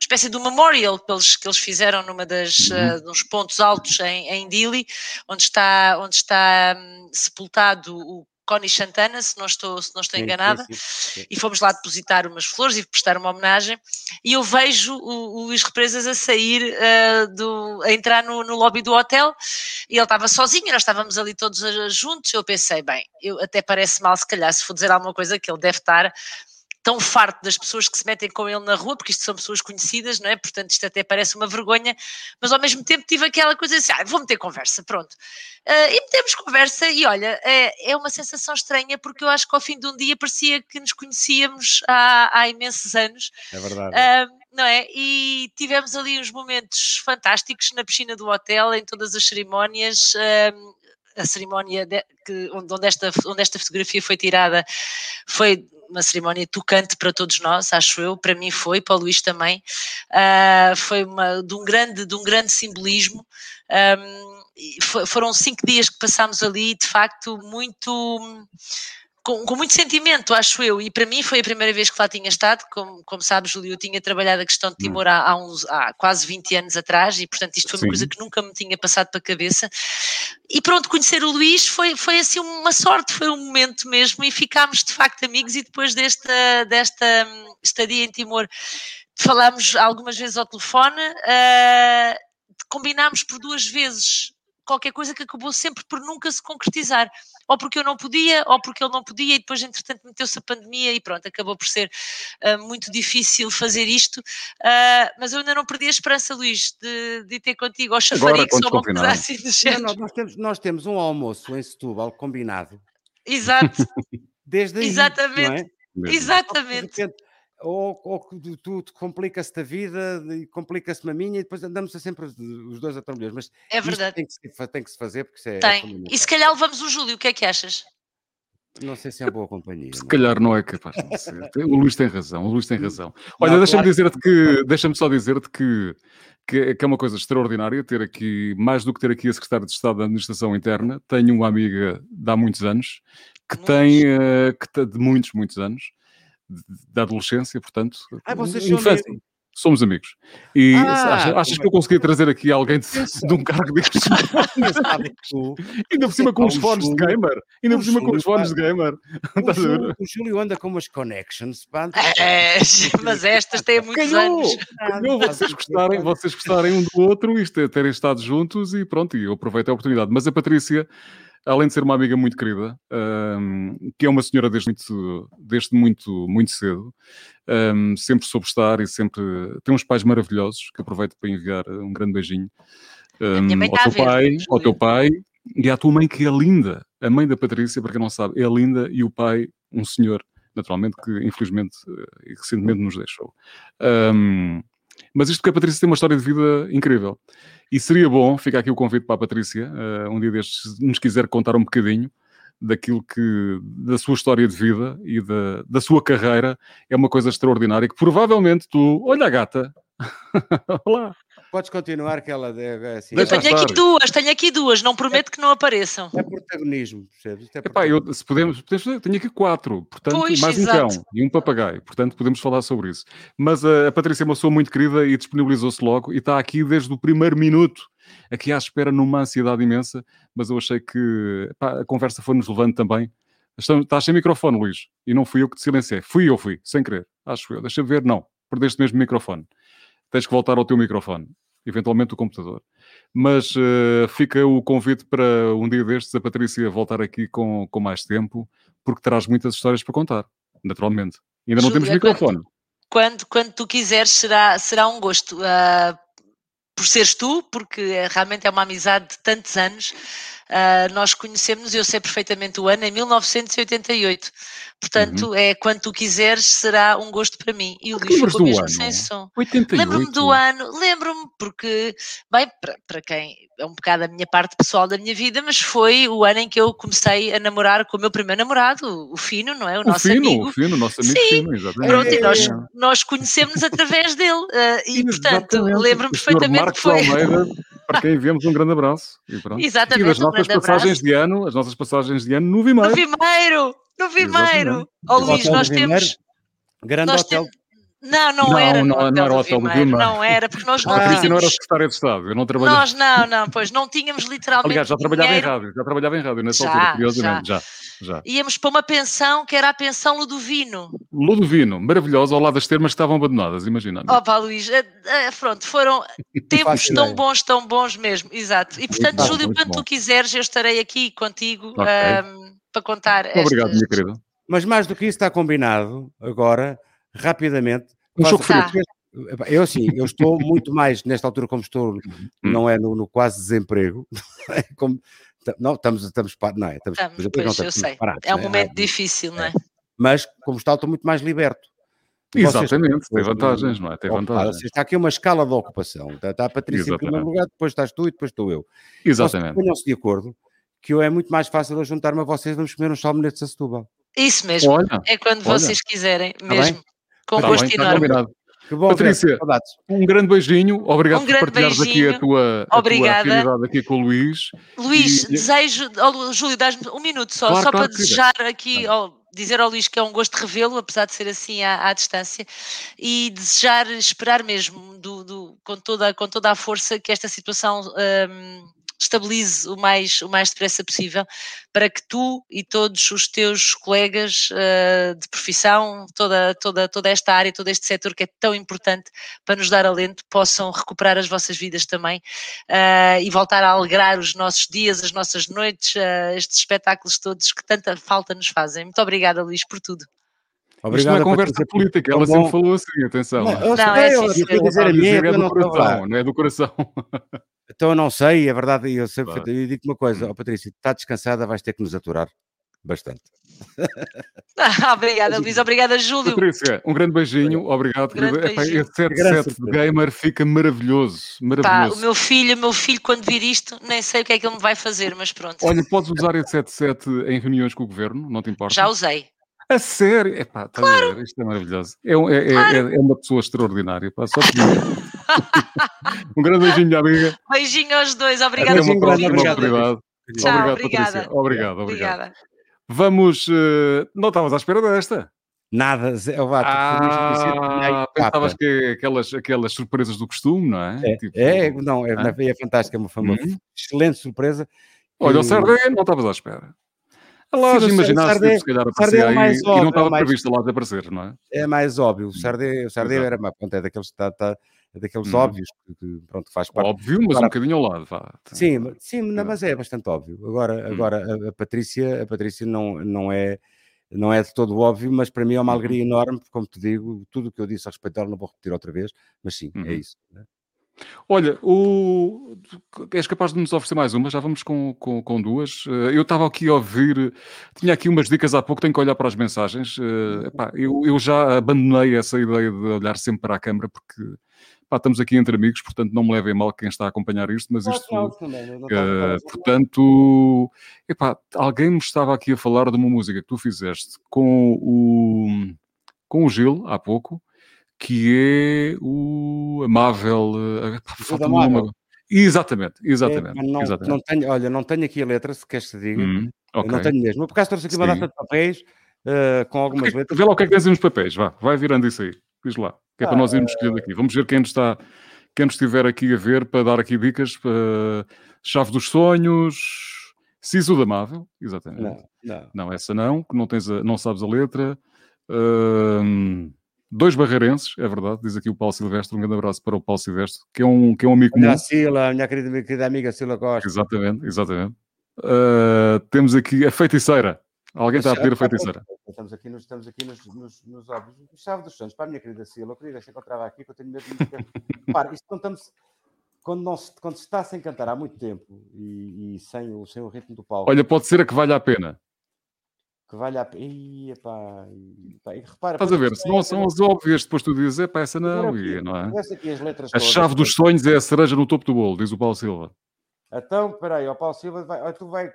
espécie de um memorial que eles, que eles fizeram numa das, uh, pontos altos em, em Dili, onde está, onde está hum, sepultado o Connie Santana, se não estou, se não estou sim, enganada. sim, sim. e fomos lá depositar umas flores e prestar uma homenagem. E eu vejo o, o Luís Represas a sair, eh, do, a entrar no, no lobby do hotel. E ele estava sozinho, nós estávamos ali todos eh, juntos, eu pensei, bem, eu, até parece mal se calhar se for dizer alguma coisa que ele deve estar tão farto das pessoas que se metem com ele na rua, porque isto são pessoas conhecidas, não é? Portanto, isto até parece uma vergonha, mas ao mesmo tempo tive aquela coisa assim, ah, vou meter conversa, pronto. Uh, e metemos conversa e olha, é, é uma sensação estranha porque eu acho que ao fim de um dia parecia que nos conhecíamos há, há imensos anos, É verdade. uh, não é? E tivemos ali uns momentos fantásticos na piscina do hotel, em todas as cerimónias. um, a cerimónia de- que, onde esta, onde esta fotografia foi tirada foi uma cerimónia tocante para todos nós, acho eu, para mim foi, para o Luís também, Ah, foi uma, de, um grande, de um grande simbolismo. Um, fo- foram cinco dias que passámos ali, de facto, muito com, com muito sentimento, acho eu, e para mim foi a primeira vez que lá tinha estado, como, como sabes, Júlio, eu tinha trabalhado a questão de Timor há, há uns, há quase 20 anos atrás, e portanto isto foi Sim. uma coisa que nunca me tinha passado para a cabeça, e pronto, conhecer o Luís foi, foi assim uma sorte, foi um momento mesmo, e ficámos de facto amigos, e depois desta, desta hum, estadia em Timor, falámos algumas vezes ao telefone, ah, combinámos por duas vezes qualquer coisa que acabou sempre por nunca se concretizar. Ou porque eu não podia, ou porque ele não podia, e depois, entretanto, meteu-se a pandemia e pronto, acabou por ser ah, muito difícil fazer isto. Ah, mas eu ainda não perdi a esperança, Luís, de, de ir ter contigo ao chafariz, só uma coisa assim do Não, género. não, nós, temos, nós temos um almoço em Setúbal combinado Exato, desde aí. Exatamente. não é? Mesmo. exatamente. Ou, ou tu, complica-se a vida e complica-se-me a minha e depois andamos a sempre os- dois a trambolhões. Mas É verdade. Tem que, tem que se fazer porque isso é, é Tem. fundamental. E se calhar levamos o Júlio, o que é que achas? Não sei se é boa companhia. Se não é? calhar não é capaz de ser. O Luís tem razão, o Luís tem razão. Olha, deixa-me dizer-te que, deixa-me só dizer-te que, que, é- que é uma coisa extraordinária ter aqui, mais do que ter aqui a Secretária de Estado da Administração Interna, tenho uma amiga de há muitos anos, que Muitos. tem, eh, que de muitos, muitos anos, da adolescência, portanto, Ah, vocês são infância. Somos amigos. E Ah, achas, achas que eu conseguia trazer aqui alguém de, de um cargo sabe que tu, Ainda por cima com os fones de gamer. Ainda por cima com os fones de gamer. o? Júlio, o Júlio anda com umas connections. É, mas estas têm muitos Calhou! anos. Calhou vocês gostarem, vocês gostarem um do outro, isto é terem estado juntos e pronto, e eu aproveito a oportunidade. Mas a Patrícia, além de ser uma amiga muito querida, hum, que é uma senhora desde muito, desde muito, muito cedo, hum, sempre soube estar e sempre tem uns pais maravilhosos, que aproveito para enviar um grande beijinho mãe ao teu ver, pai, ao teu pai e à tua mãe que é linda. A mãe da Patrícia, para quem não sabe, é linda e o pai, um senhor, naturalmente, que infelizmente eh, e recentemente nos deixou. Hum, mas isto porque a Patrícia tem uma história de vida incrível. E seria bom, fica aqui o convite para a Patrícia, eh, um dia destes, se nos quiser contar um bocadinho daquilo que, da sua história de vida e da, da sua carreira, é uma coisa extraordinária que provavelmente tu, olha a gata, olá, Podes continuar que ela é assim. Eu tenho aqui duas, tenho aqui duas, não prometo que não apareçam. É protagonismo, percebes? É Epá, eu, se podemos, podemos tenho aqui quatro, portanto, Pois, mais um exato. cão e um papagaio, portanto, podemos falar sobre isso. Mas a, a Patrícia é uma pessoa muito querida e disponibilizou-se logo e está aqui desde o primeiro minuto, aqui à espera numa ansiedade imensa, mas eu achei que epá, a conversa foi-nos levando também. Estamos- Estás sem microfone, Luís, e não fui eu que te silenciei. Fui eu, fui, sem querer, acho eu. Deixa-me ver, não, perdeste mesmo o microfone. Tens que voltar ao teu microfone, eventualmente o computador. Mas eh, fica o convite para um dia destes a Patrícia voltar aqui com, com mais tempo, porque traz muitas histórias para contar, naturalmente. Ainda não Júlia, temos microfone. Quando, quando tu quiseres, será, será um gosto. Ah, por seres tu, porque é, realmente é uma amizade de tantos anos. Uh, nós conhecemos, eu sei perfeitamente o ano, em 1988. Portanto, uhum. é quando tu quiseres, será um gosto para mim. E o Luís ficou mesmo ano? sem som. Lembro-me do ano, lembro-me, porque, bem, para, para quem é um bocado a minha parte pessoal da minha vida, mas foi o ano em que eu comecei a namorar com o meu primeiro namorado, o Fino, não é? O, o nosso Fino, amigo. O Fino, nosso amigo Sim. Fino, exatamente. Pronto, e nós, nós conhecemos através dele. Uh, e, portanto, lembro-me perfeitamente que foi. Almeida, para quem enviamos um grande abraço. E pronto. Exatamente. E das nossas passagens abraço. de ano, as nossas passagens de ano no Vimeiro. No Vimeiro! No Vimeiro! Ó oh, Luís, nós temos. Grande nós hotel. Não, não, não era. Não, não era o Hotel do Vimeiro. Não era, porque nós não ah, tínhamos... não era secretária de Estado, eu não trabalhava. Nós não, não, pois não tínhamos literalmente. Aliás, já trabalhava dinheiro. em rádio, já trabalhava em rádio nessa já, altura, curiosamente, já. já. já. Íamos para uma pensão que era a pensão Ludovino. Ludovino, maravilhosa, ao lado das termas que estavam abandonadas, imagina. Ó, pá, Luís, é, é, pronto, foram tempos tão bons, tão bons mesmo, exato. E portanto, Júlio, quando tu quiseres, eu estarei aqui contigo okay. um, para contar. Obrigado, estas... minha querida. Mas mais do que isso está combinado agora, rapidamente. Um choque frio. Eu sim, eu estou muito mais nesta altura como estou, uhum. não é no, no quase desemprego, é como, não, estamos, estamos, não é, estamos, estamos, pois, não, estamos eu sei, parados, é um né? momento é, difícil, não é? Mas, como está, estou muito mais liberto. Exatamente, tem vantagens, não é? Tem vantagens. Está aqui uma escala de ocupação. Está, está a Patrícia Exatamente. em primeiro lugar, depois estás tu e depois estou eu. Exatamente. Ponham-se de acordo que eu é muito mais fácil eu juntar-me a vocês, vamos comer uns salmonetes a Setúbal. Isso mesmo, olha, é quando olha. vocês quiserem, tá mesmo. Tá com tá enorme. Que bom, Patrícia, um grande beijinho, obrigado um por partilhares aqui a tua, a Obrigada. tua atividade aqui com o Luís. Luís, e... desejo, oh, Júlio, dás-me um minuto só, claro, só claro, para desejar aqui, oh, dizer ao Luís que é um gosto revê-lo, apesar de ser assim à, à, distância, e desejar, esperar mesmo, do, do, com, toda, com toda a força, que esta situação um, estabilize o mais, o mais depressa possível, para que tu e todos os teus colegas uh, de profissão, toda, toda, toda esta área, todo este setor que é tão importante para nos dar alento, possam recuperar as vossas vidas também uh, e voltar a alegrar os nossos dias, as nossas noites, uh, estes espetáculos todos que tanta falta nos fazem. Muito obrigada, Luís, por tudo. Obrigado, Isto não é conversa política, ela sempre falou assim, atenção. Não, eu não, é assim, eu dizer a minha, é do coração, não é do coração. Então eu não sei, é verdade, eu sempre claro. eu digo uma coisa, oh, Patrícia, está descansada, vais ter que nos aturar bastante. Ah, obrigada, Luís, obrigada, Júlio. Patrícia, um grande beijinho, obrigado. Um grande beijinho. Esse 77 de gamer fica maravilhoso, maravilhoso. Pá, o meu filho, o meu filho, quando vir isto, nem sei o que é que ele me vai fazer, mas pronto. Olha, podes usar esse 77 em reuniões com o governo, não te importa? Já usei. A sério? Epá, tá claro. ver, isto é maravilhoso. É, é, é claro. é, é uma pessoa extraordinária. Pá, só um grande beijinho, minha amiga. Beijinho aos dois. Obrigada por uma obrigado. Tchau, obrigado, obrigada. Patrícia. Obrigado, obrigado. Obrigada. Vamos. Uh, não estavas à espera desta? Nada, eu vá, ah, pensavas que aquelas, aquelas surpresas do costume, não é? É, tipo, é não, é, é, é fantástica, é uma, uma uhum. excelente surpresa. Olha, o Sardé não estavas à espera. A loja, imaginaste que se calhar aparecia é aí óbvio, e não estava é mais... previsto lá de aparecer, não é? É mais óbvio. O Sardê, o Sardê era, pronto, é daqueles, tá, tá, é daqueles hum. óbvios que, que, pronto, faz parte. Óbvio, mas agora, um bocadinho ao lado. Vá. Sim, sim não, mas é bastante óbvio. Agora, hum. agora a, a, Patrícia, a Patrícia não, não é não é de todo óbvio, mas para mim é uma uhum. alegria enorme, porque, como te digo, tudo o que eu disse a respeito dela não vou repetir outra vez, mas sim, é uhum. é isso. Né? Olha, o... és capaz de nos oferecer mais uma? Já vamos com, com, com duas. Eh, eu estava aqui a ouvir, tinha aqui umas dicas há pouco, tenho que olhar para as mensagens. Eh, epá, eu, eu já abandonei essa ideia de olhar sempre para a câmara, porque epá, estamos aqui entre amigos, portanto não me levem mal quem está a acompanhar isto, mas isto. Uh, portanto, epá, alguém me estava aqui a falar de uma música que tu fizeste com o, com o Gil há pouco que é o amável. Uh, amável. Exatamente, exatamente. É, não, exatamente. Não tenho, olha, não tenho aqui a letra, se queres que te diga. Hum, okay. Não tenho mesmo. Por acaso trouxe aqui uma data de papéis uh, com algumas okay, letras. Vê lá o que é que tens nos papéis, vá, vai virando isso aí. Diz lá, que é ah, para nós irmos escolhendo aqui. Vamos ver quem nos está, quem nos estiver aqui a ver para dar aqui dicas. Para chave dos sonhos, Siso da Amável, exatamente. Não, não. não, essa não, que não, tens a, não sabes a letra. Uh, Dois barreirenses, é verdade, diz aqui o Paulo Silvestre, um grande abraço para o Paulo Silvestre, que é um, que é um amigo meu. A Sila, a minha querida, minha querida amiga Sila Costa. Exatamente, exatamente. Uh, temos aqui a feiticeira. Alguém está a pedir a feiticeira. Estamos aqui nos, estamos aqui nos, nos, nos óbvios. Chave dos Santos, para a minha querida Sila, eu queria ver se encontrava aqui, que eu tenho medo de me isto não estamos... quando, não se, quando se está sem cantar há muito tempo e, e sem, o, sem o ritmo do palco, Olha, pode ser a que valha a pena. Que vale a pena. Ih, epá, e, e repara, Estás a ver? Se não são as óbvias, depois tu dizes, epá, essa não, aqui, não é? aqui as letras A chave dos sonhos é a cereja no topo do bolo, diz o Paulo Silva. Então, peraí, ó Paulo Silva, vai, tu vai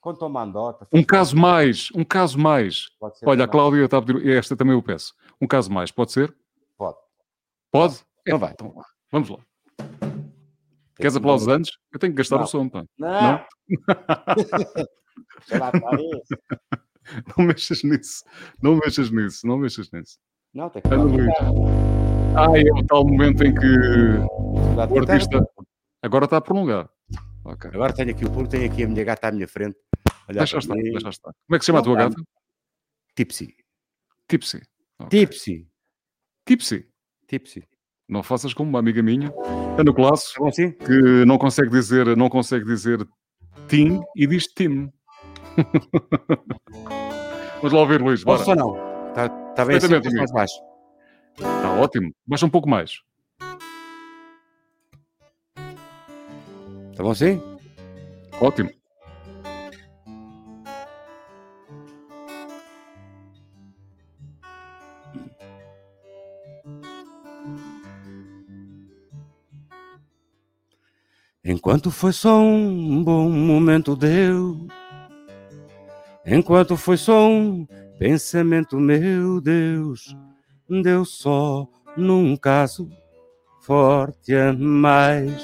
conta uma andota. Um caso mais, um caso mais. Olha, a. Cláudia está a pedir, esta também eu peço. Um caso mais, pode ser? Pode. Pode? Então É, vai. Então, vamos lá. Queres aplausos antes? Eu tenho que gastar Não. o som, pá. Não! Esse. Não mexas nisso. Não mexas nisso. Não mexas nisso. Não, tem que Luís. Ah, é o tal momento em que o artista agora está a prolongar. Ok. Agora tenho aqui o público, tenho aqui a minha gata à minha frente. Olha Deixa estar, mim. deixa estar. Como é que se chama a Não, tua tá. gata? Tipsy. Tipsy. Ok. Tipsy. Tipsy. Tipsy. Não faças como uma amiga minha, Ana Colasso, É assim? que não consegue dizer, não consegue dizer Tim e diz Tim. Vamos lá ouvir, Luís. Bora. Posso ou não? Está tá bem assim, ou mais baixo. Está ótimo. Baixa um pouco mais. Está bom assim? Ótimo. Enquanto foi só um bom momento deu, enquanto foi só um pensamento meu, Deus, deu só num caso forte a mais.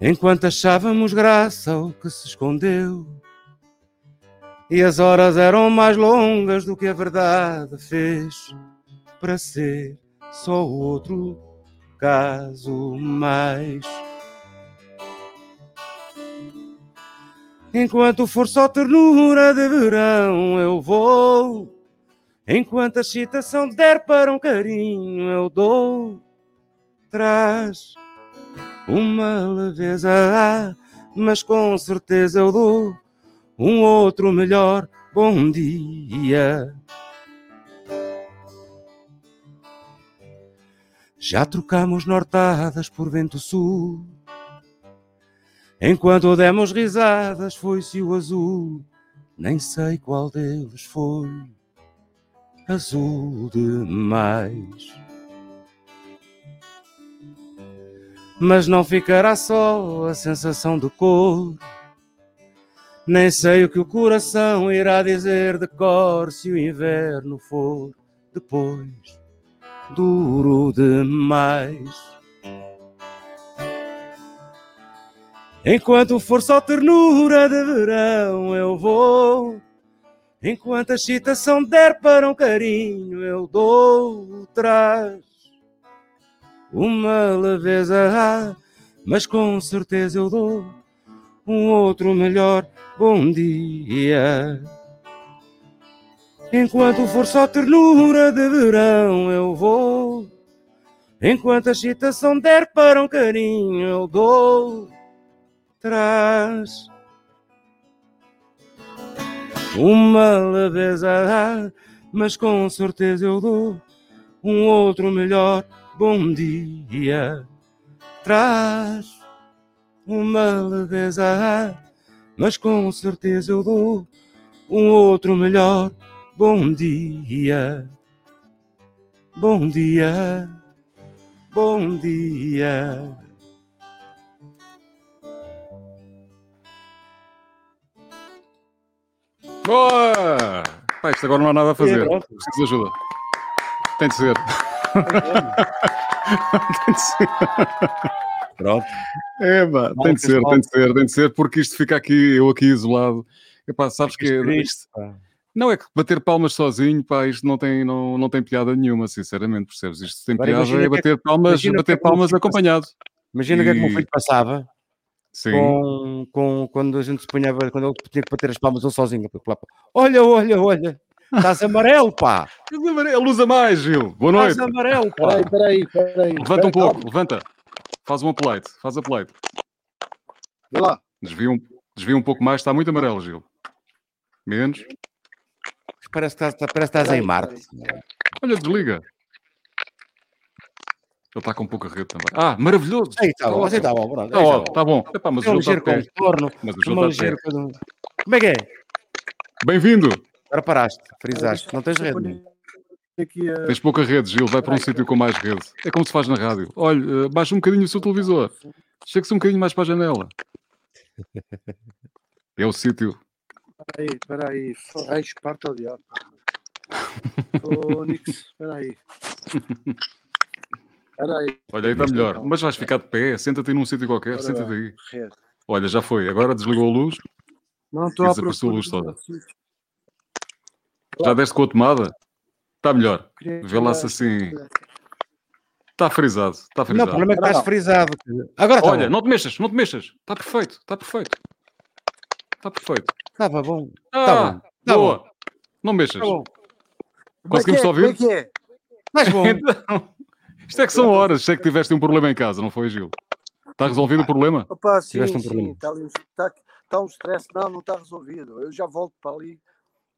Enquanto achávamos graça ao que se escondeu, e as horas eram mais longas do que a verdade fez para ser só outro caso mais. Enquanto for só ternura de verão, eu vou. Enquanto a excitação der para um carinho, eu dou. Traz uma leveza, mas com certeza eu dou um outro melhor bom dia. Já trocamos nortadas por vento sul. Enquanto demos risadas, foi-se o azul. Nem sei qual deles foi azul demais. Mas não ficará só a sensação de cor. Nem sei o que o coração irá dizer de cor se o inverno for depois duro demais. Enquanto for só ternura de verão, eu vou. Enquanto a excitação der para um carinho, eu dou. Traz uma leveza, mas com certeza eu dou um outro melhor bom dia. Enquanto for só ternura de verão, eu vou. Enquanto a excitação der para um carinho, eu dou. Traz uma leveza, mas com certeza eu dou um outro melhor bom dia. Traz uma leveza, mas com certeza eu dou um outro melhor bom dia. Bom dia, bom dia. Boa! Pá, isto agora não há nada a fazer. É. Preciso de ajuda. Tem de ser. tem de ser. Pronto. É, pá, tem de ser, tem de ser, tem de ser, porque isto fica aqui, eu aqui isolado. Epá, sabes que isto- não é que bater palmas sozinho, pá, isto não tem, não, não tem piada nenhuma, sinceramente, percebes? Isto tem Agora piada é que é- bater palmas, que bater é como palmas acompanhado. Imagina o que é que o meu filho passava Sim. com, com, quando a gente se punhava, quando ele tinha que bater as palmas ele sozinho. pá, Olha, olha, olha, estás amarelo, pá! Ele usa mais, Gil. Boa noite. Estás amarelo, pá! Peraí, peraí, peraí. Levanta um pouco, levanta. Faz um apelite, faz apelite. Vê lá. Desvia um, desvia um pouco mais, está muito amarelo, Gil. Menos. Parece que estás, parece que estás em Marte. Olha, desliga. Está com pouca rede também. Ah, maravilhoso! Aí está bom, Tá está ótimo. bom, pronto. Está aí ótimo, está bom. Epá, mas o É ligeiro contorno, Mas o uma pé. coisa- Como é que é? Bem-vindo! Agora paraste, frisaste, não tens rede. Aqui a... Tens pouca rede, Gil. Vai para um sítio com mais rede. É como se faz na rádio. Olha, eh, baixa um bocadinho o seu televisor. Chegue-se um bocadinho mais para a janela. É o sítio. Espera aí, espera aí. Ai, esparta o diabo. Ô, Nix, espera aí. Aí. Olha, aí está melhor. Mas vais ficar de pé. Senta-te num sítio qualquer. Senta-te aí. Olha, já foi. Agora desligou a luz. Não estou a desapareceu a luz toda. Já deste com a tomada? Está melhor. Queria Vê lá se assim. Está frisado. Está Não, o frisado. problema é que estás frisado. Agora está Olha, bom. não te mexas, não te mexas. Está perfeito. Está perfeito. Está perfeito. Estava bom. Ah, Tá bom, tá boa. Não mexas. Está bom. Conseguimos Como é ouvir? que é? Como é que é? Mais bom. Então, isto é que são horas. Sei que tiveste um problema em casa, não foi, Gil? Está resolvido o problema? Opa, sim, Tiveste um sim, problema. está ali um, está, está um stress. Não, não está resolvido. Eu já volto para ali.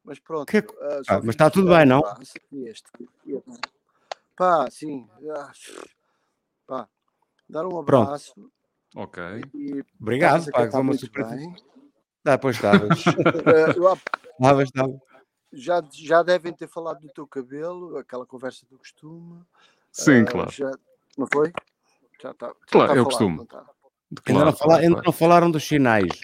Mas pronto. Que- só Ah, mas está tudo bem, não? e este. Este. Pá, sim. ah, Pá, dar um Pronto. abraço. Ok. E Obrigado, pá, que foi uma muito surpresa. bem. Ah, pois estavas. Estavas, estavas. já, já devem ter falado do teu cabelo, aquela conversa do costume. Sim, Ah, claro. Já, não foi? Já está. Claro, está é o costume. não está? Ainda, Claro, não, fala- claro, ainda claro. não falaram dos sinais.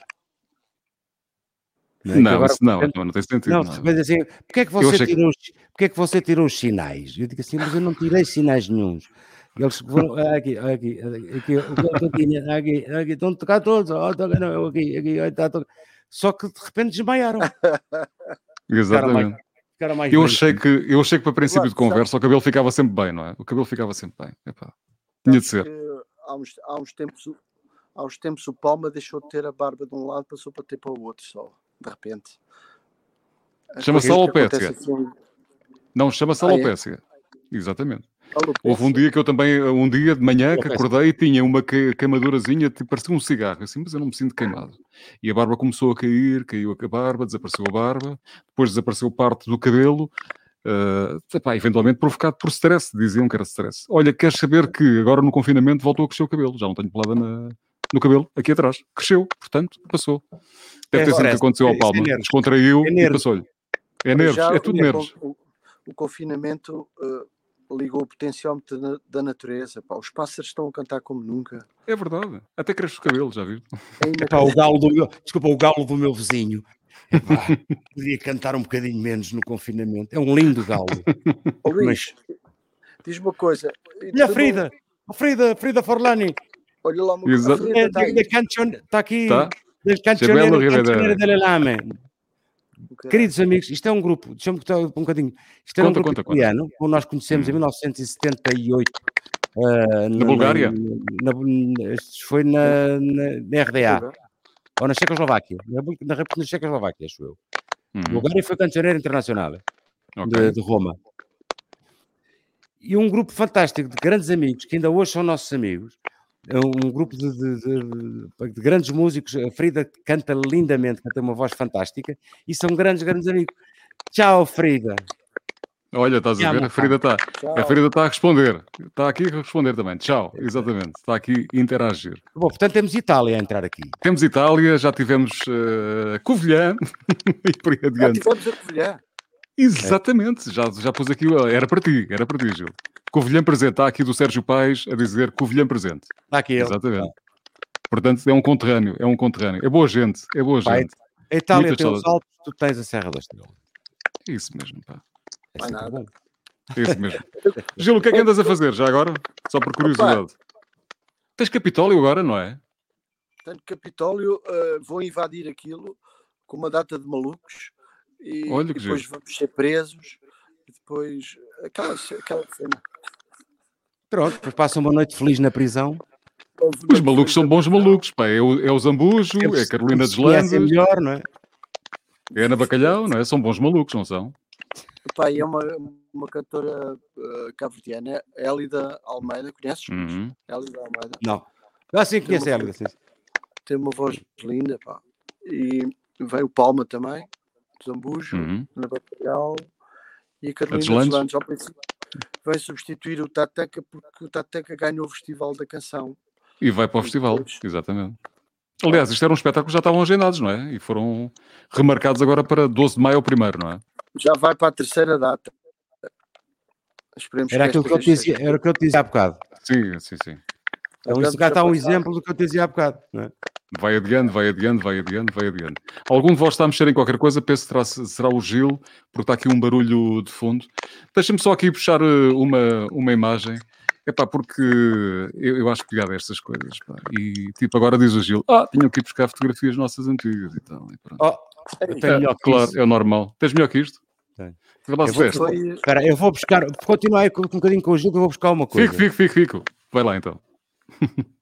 Não, é? Que Não, agora, isso não, portanto, não, não tem sentido. Não, repente assim, porque é que você que- tirou os, porque é que você tirou os sinais? Eu digo assim, mas eu não tirei sinais nenhuns. Eles vão ah, aqui, aqui, aqui, que eu tinha, aqui, aqui, estão a tocar todos, não, aqui, aqui, tá, toca. só que de repente desmaiaram. Exatamente. Mais Eu achei, que, eu achei que para princípio Claro, de conversa o cabelo ficava sempre bem, não é? O cabelo ficava sempre bem. Epá, Tinha de ser. que Há uns, há, uns tempos, o- há uns tempos o Palma deixou de ter a barba de um lado, passou para ter para o outro só, de repente. As Chama-se assim, Não, chama-se Ah, é? Exatamente. Houve um dia que eu também, um dia de manhã, que acordei e tinha uma que- queimadurazinha, tipo, parecia um cigarro. Assim, mas eu não me sinto queimado. E a barba começou a cair, caiu a barba, desapareceu a barba, depois desapareceu parte do cabelo. Uh, epá, eventualmente provocado por stress, diziam que era stress. Olha, queres saber que agora no confinamento voltou a crescer o cabelo? Já não tenho pelada na- no cabelo, aqui atrás. Cresceu, portanto, passou. Deve É ter sido o que aconteceu ao Isso é Palma. nervos. Descontraiu É e passou-lhe. É nervos, é tudo o- nervos. O, o confinamento eh, ligou o potenciómetro da, natureza. pá. Os pássaros estão a cantar como nunca. É verdade. Até cresce o cabelo, já viu? É Epá, o galo do meu, desculpa, o galo do meu vizinho. Epá, podia cantar um bocadinho menos no confinamento. É um lindo galo. Luís, diz uma coisa. e Olha a Frida, a Frida, Frida Forlani. Olha lá, uma Exato. a Frida está aí. Está aqui. Tá? Del Rivadavia. cancioneiro del Lame. Queridos amigos, isto é um grupo, deixa-me contar um bocadinho. Isto era Conta, um grupo conta, conta. italiano, como nós conhecemos em Hum. 1978. ah, na, Bulgária? Na, na- foi na, na- na RDA, ou na Checoslováquia, na, na República Checoslováquia, acho eu. Hum, Bulgária foi cancioneiro internacional ok. de, de Roma. E um grupo fantástico de grandes amigos, que ainda hoje são nossos amigos, é um grupo de, de- de- de grandes músicos. A Frida canta lindamente, canta uma voz fantástica, e são grandes, grandes amigos. Tchau, Frida. Olha, estás a Já, ver? A Frida está. A Frida está a responder. Está aqui a responder também. Tchau, exatamente. Está aqui a interagir. Bom, portanto, temos Itália a entrar aqui. Temos Itália, já tivemos uh, Covilhã e por aí Já adiante. tivemos a colher. Exatamente, já, já pus aqui. Era para ti, era para ti, Gil. Covilhã presente. Está aqui do Sérgio Paes a dizer Covilhã presente. Está aqui ele. Exatamente. Portanto, é um conterrâneo, é um conterrâneo. É boa gente, é boa Pai, gente. A Itália Muitas tem os. Alpes, tu tens a Serra da Estrela. É isso mesmo, pá. É sempre nada. É isso mesmo. Gil, o que é que andas a fazer já agora? Só por curiosidade. Tens Capitólio agora, não é? Portanto, Capitólio, eh, vão invadir aquilo com uma data de malucos e, Olha que depois giro. vamos ser presos e depois aquela, aquela cena. Pronto, depois passa uma noite feliz na prisão. Os malucos são bons malucos, pá. É o, é o Zambujo, é a Carolina Se conhecem Deslandes, melhor, não é? é a Ana Bacalhau, não é? São bons malucos, não são? Pá, e é uma, uma cantora uh, cabo-verdiana, Hélida Almeida, conheces? Uhum. Hélida Almeida. Não. Ah, sim, conheço uma ela. sim. Tem uma voz linda, pá. E veio o Palma também, Zambujo, Uhum. Ana Bacalhau e a Carolina Deslandes? Ao princípio, vai substituir o Tateca porque o Tateca ganhou o Festival da Canção. E vai para o festival, exatamente. Aliás, isto era um espetáculo que já estavam agendados, não é? E foram remarcados agora para 12 de maio ou primeiro, não é? Já vai para a terceira data. Esperemos era aquilo que eu, dizia, era o que eu te dizia há bocado. Sim, sim, sim. Então, isso cá está um exemplo do que eu te dizia há bocado. É? Vai adiante, vai adiante, vai adiante, vai adiante. Algum de vós está a mexer em qualquer coisa? Penso que será, será o Gil, porque está aqui um barulho de fundo. Deixa-me só aqui puxar eh, uma, uma imagem. É pá, porque eu, eu acho piada estas coisas. Pá. E tipo, agora diz o Gil: Ah, tinham que ir buscar fotografias nossas antigas e tal. E oh, eu tenho é, claro, é normal. Tens melhor que isto? Tenho. Eu vou, Espera, eu vou buscar, continuar um bocadinho com o Gil, eu vou buscar uma coisa. Fico, fico, fico, fico. Vai lá então.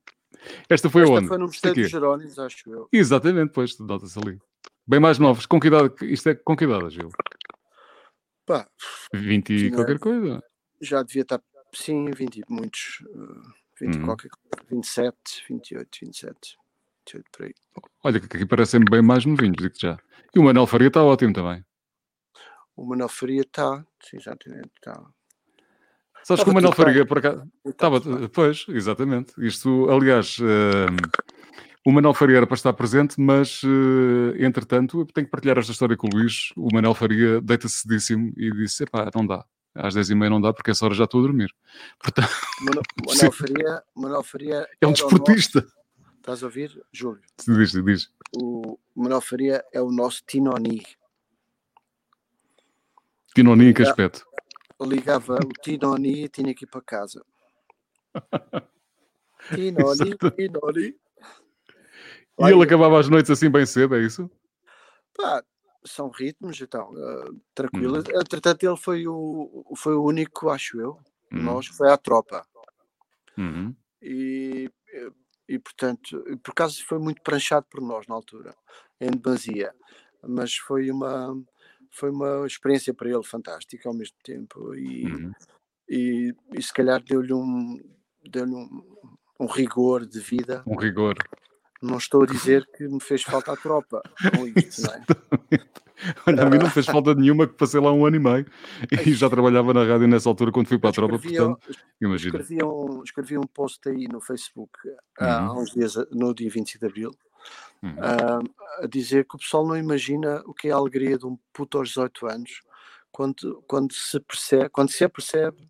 Esta foi Esta onde? foi no Mosteiro dos Jerónimos, acho eu. Exatamente, pois, nota-se ali. Bem mais novos. Com que idade? Isto é com que idade, Gil? Pá. 20 e qualquer coisa. Já devia estar, sim, 20 e muitos. 20 uhum. qualquer coisa. 27, 28, 27. 28 por aí. Olha, que aqui parecem bem mais novinhos, digo já. E o Manel Faria está ótimo também. O Manel Faria está, sim, exatamente, está. Sabes que o Manuel Faria, por acaso. Estava, pois, exatamente. Isto, aliás, uh, o Manuel Faria era para estar presente, mas, uh, entretanto, eu tenho que partilhar esta história com o Luís. O Manuel Faria deita-se cedíssimo e disse: epá, não dá. Às 10h30 não dá porque essa hora já estou a dormir. Portanto, Manuel, Faria, Manuel Faria é um desportista. Nosso... Estás a ouvir, Júlio? Diz, diz. O Manuel Faria é o nosso Tinoni. Tinoni que aspecto? Ligava o Tinoni e tinha que ir para casa. Tinoni, Tinoni. E ele acabava as noites assim bem cedo, é isso? Pá, são ritmos então, uh, tranquilo. Hum. Entretanto, ele foi o, foi o único, acho eu, hum. nós foi à tropa. Uhum. E, e, portanto, por acaso foi muito pranchado por nós na altura, em demasia. Mas foi uma, foi uma experiência para ele fantástica ao mesmo tempo e, uhum. e, e, se calhar deu-lhe um, deu um, um rigor de vida. Um rigor. Não estou a dizer que me fez falta a tropa com isto, não é? Olha, a mim não fez falta nenhuma que passei lá um ano e meio e já trabalhava na rádio nessa altura quando fui para a tropa, portanto, imagina. Escrevi um, escrevi um post aí no Facebook uhum. há uns dias, no dia 25 de Abril, uhum. uh, a dizer que o pessoal não imagina o que é a alegria de um puto aos 18 anos quando, quando, se percebe, quando se apercebe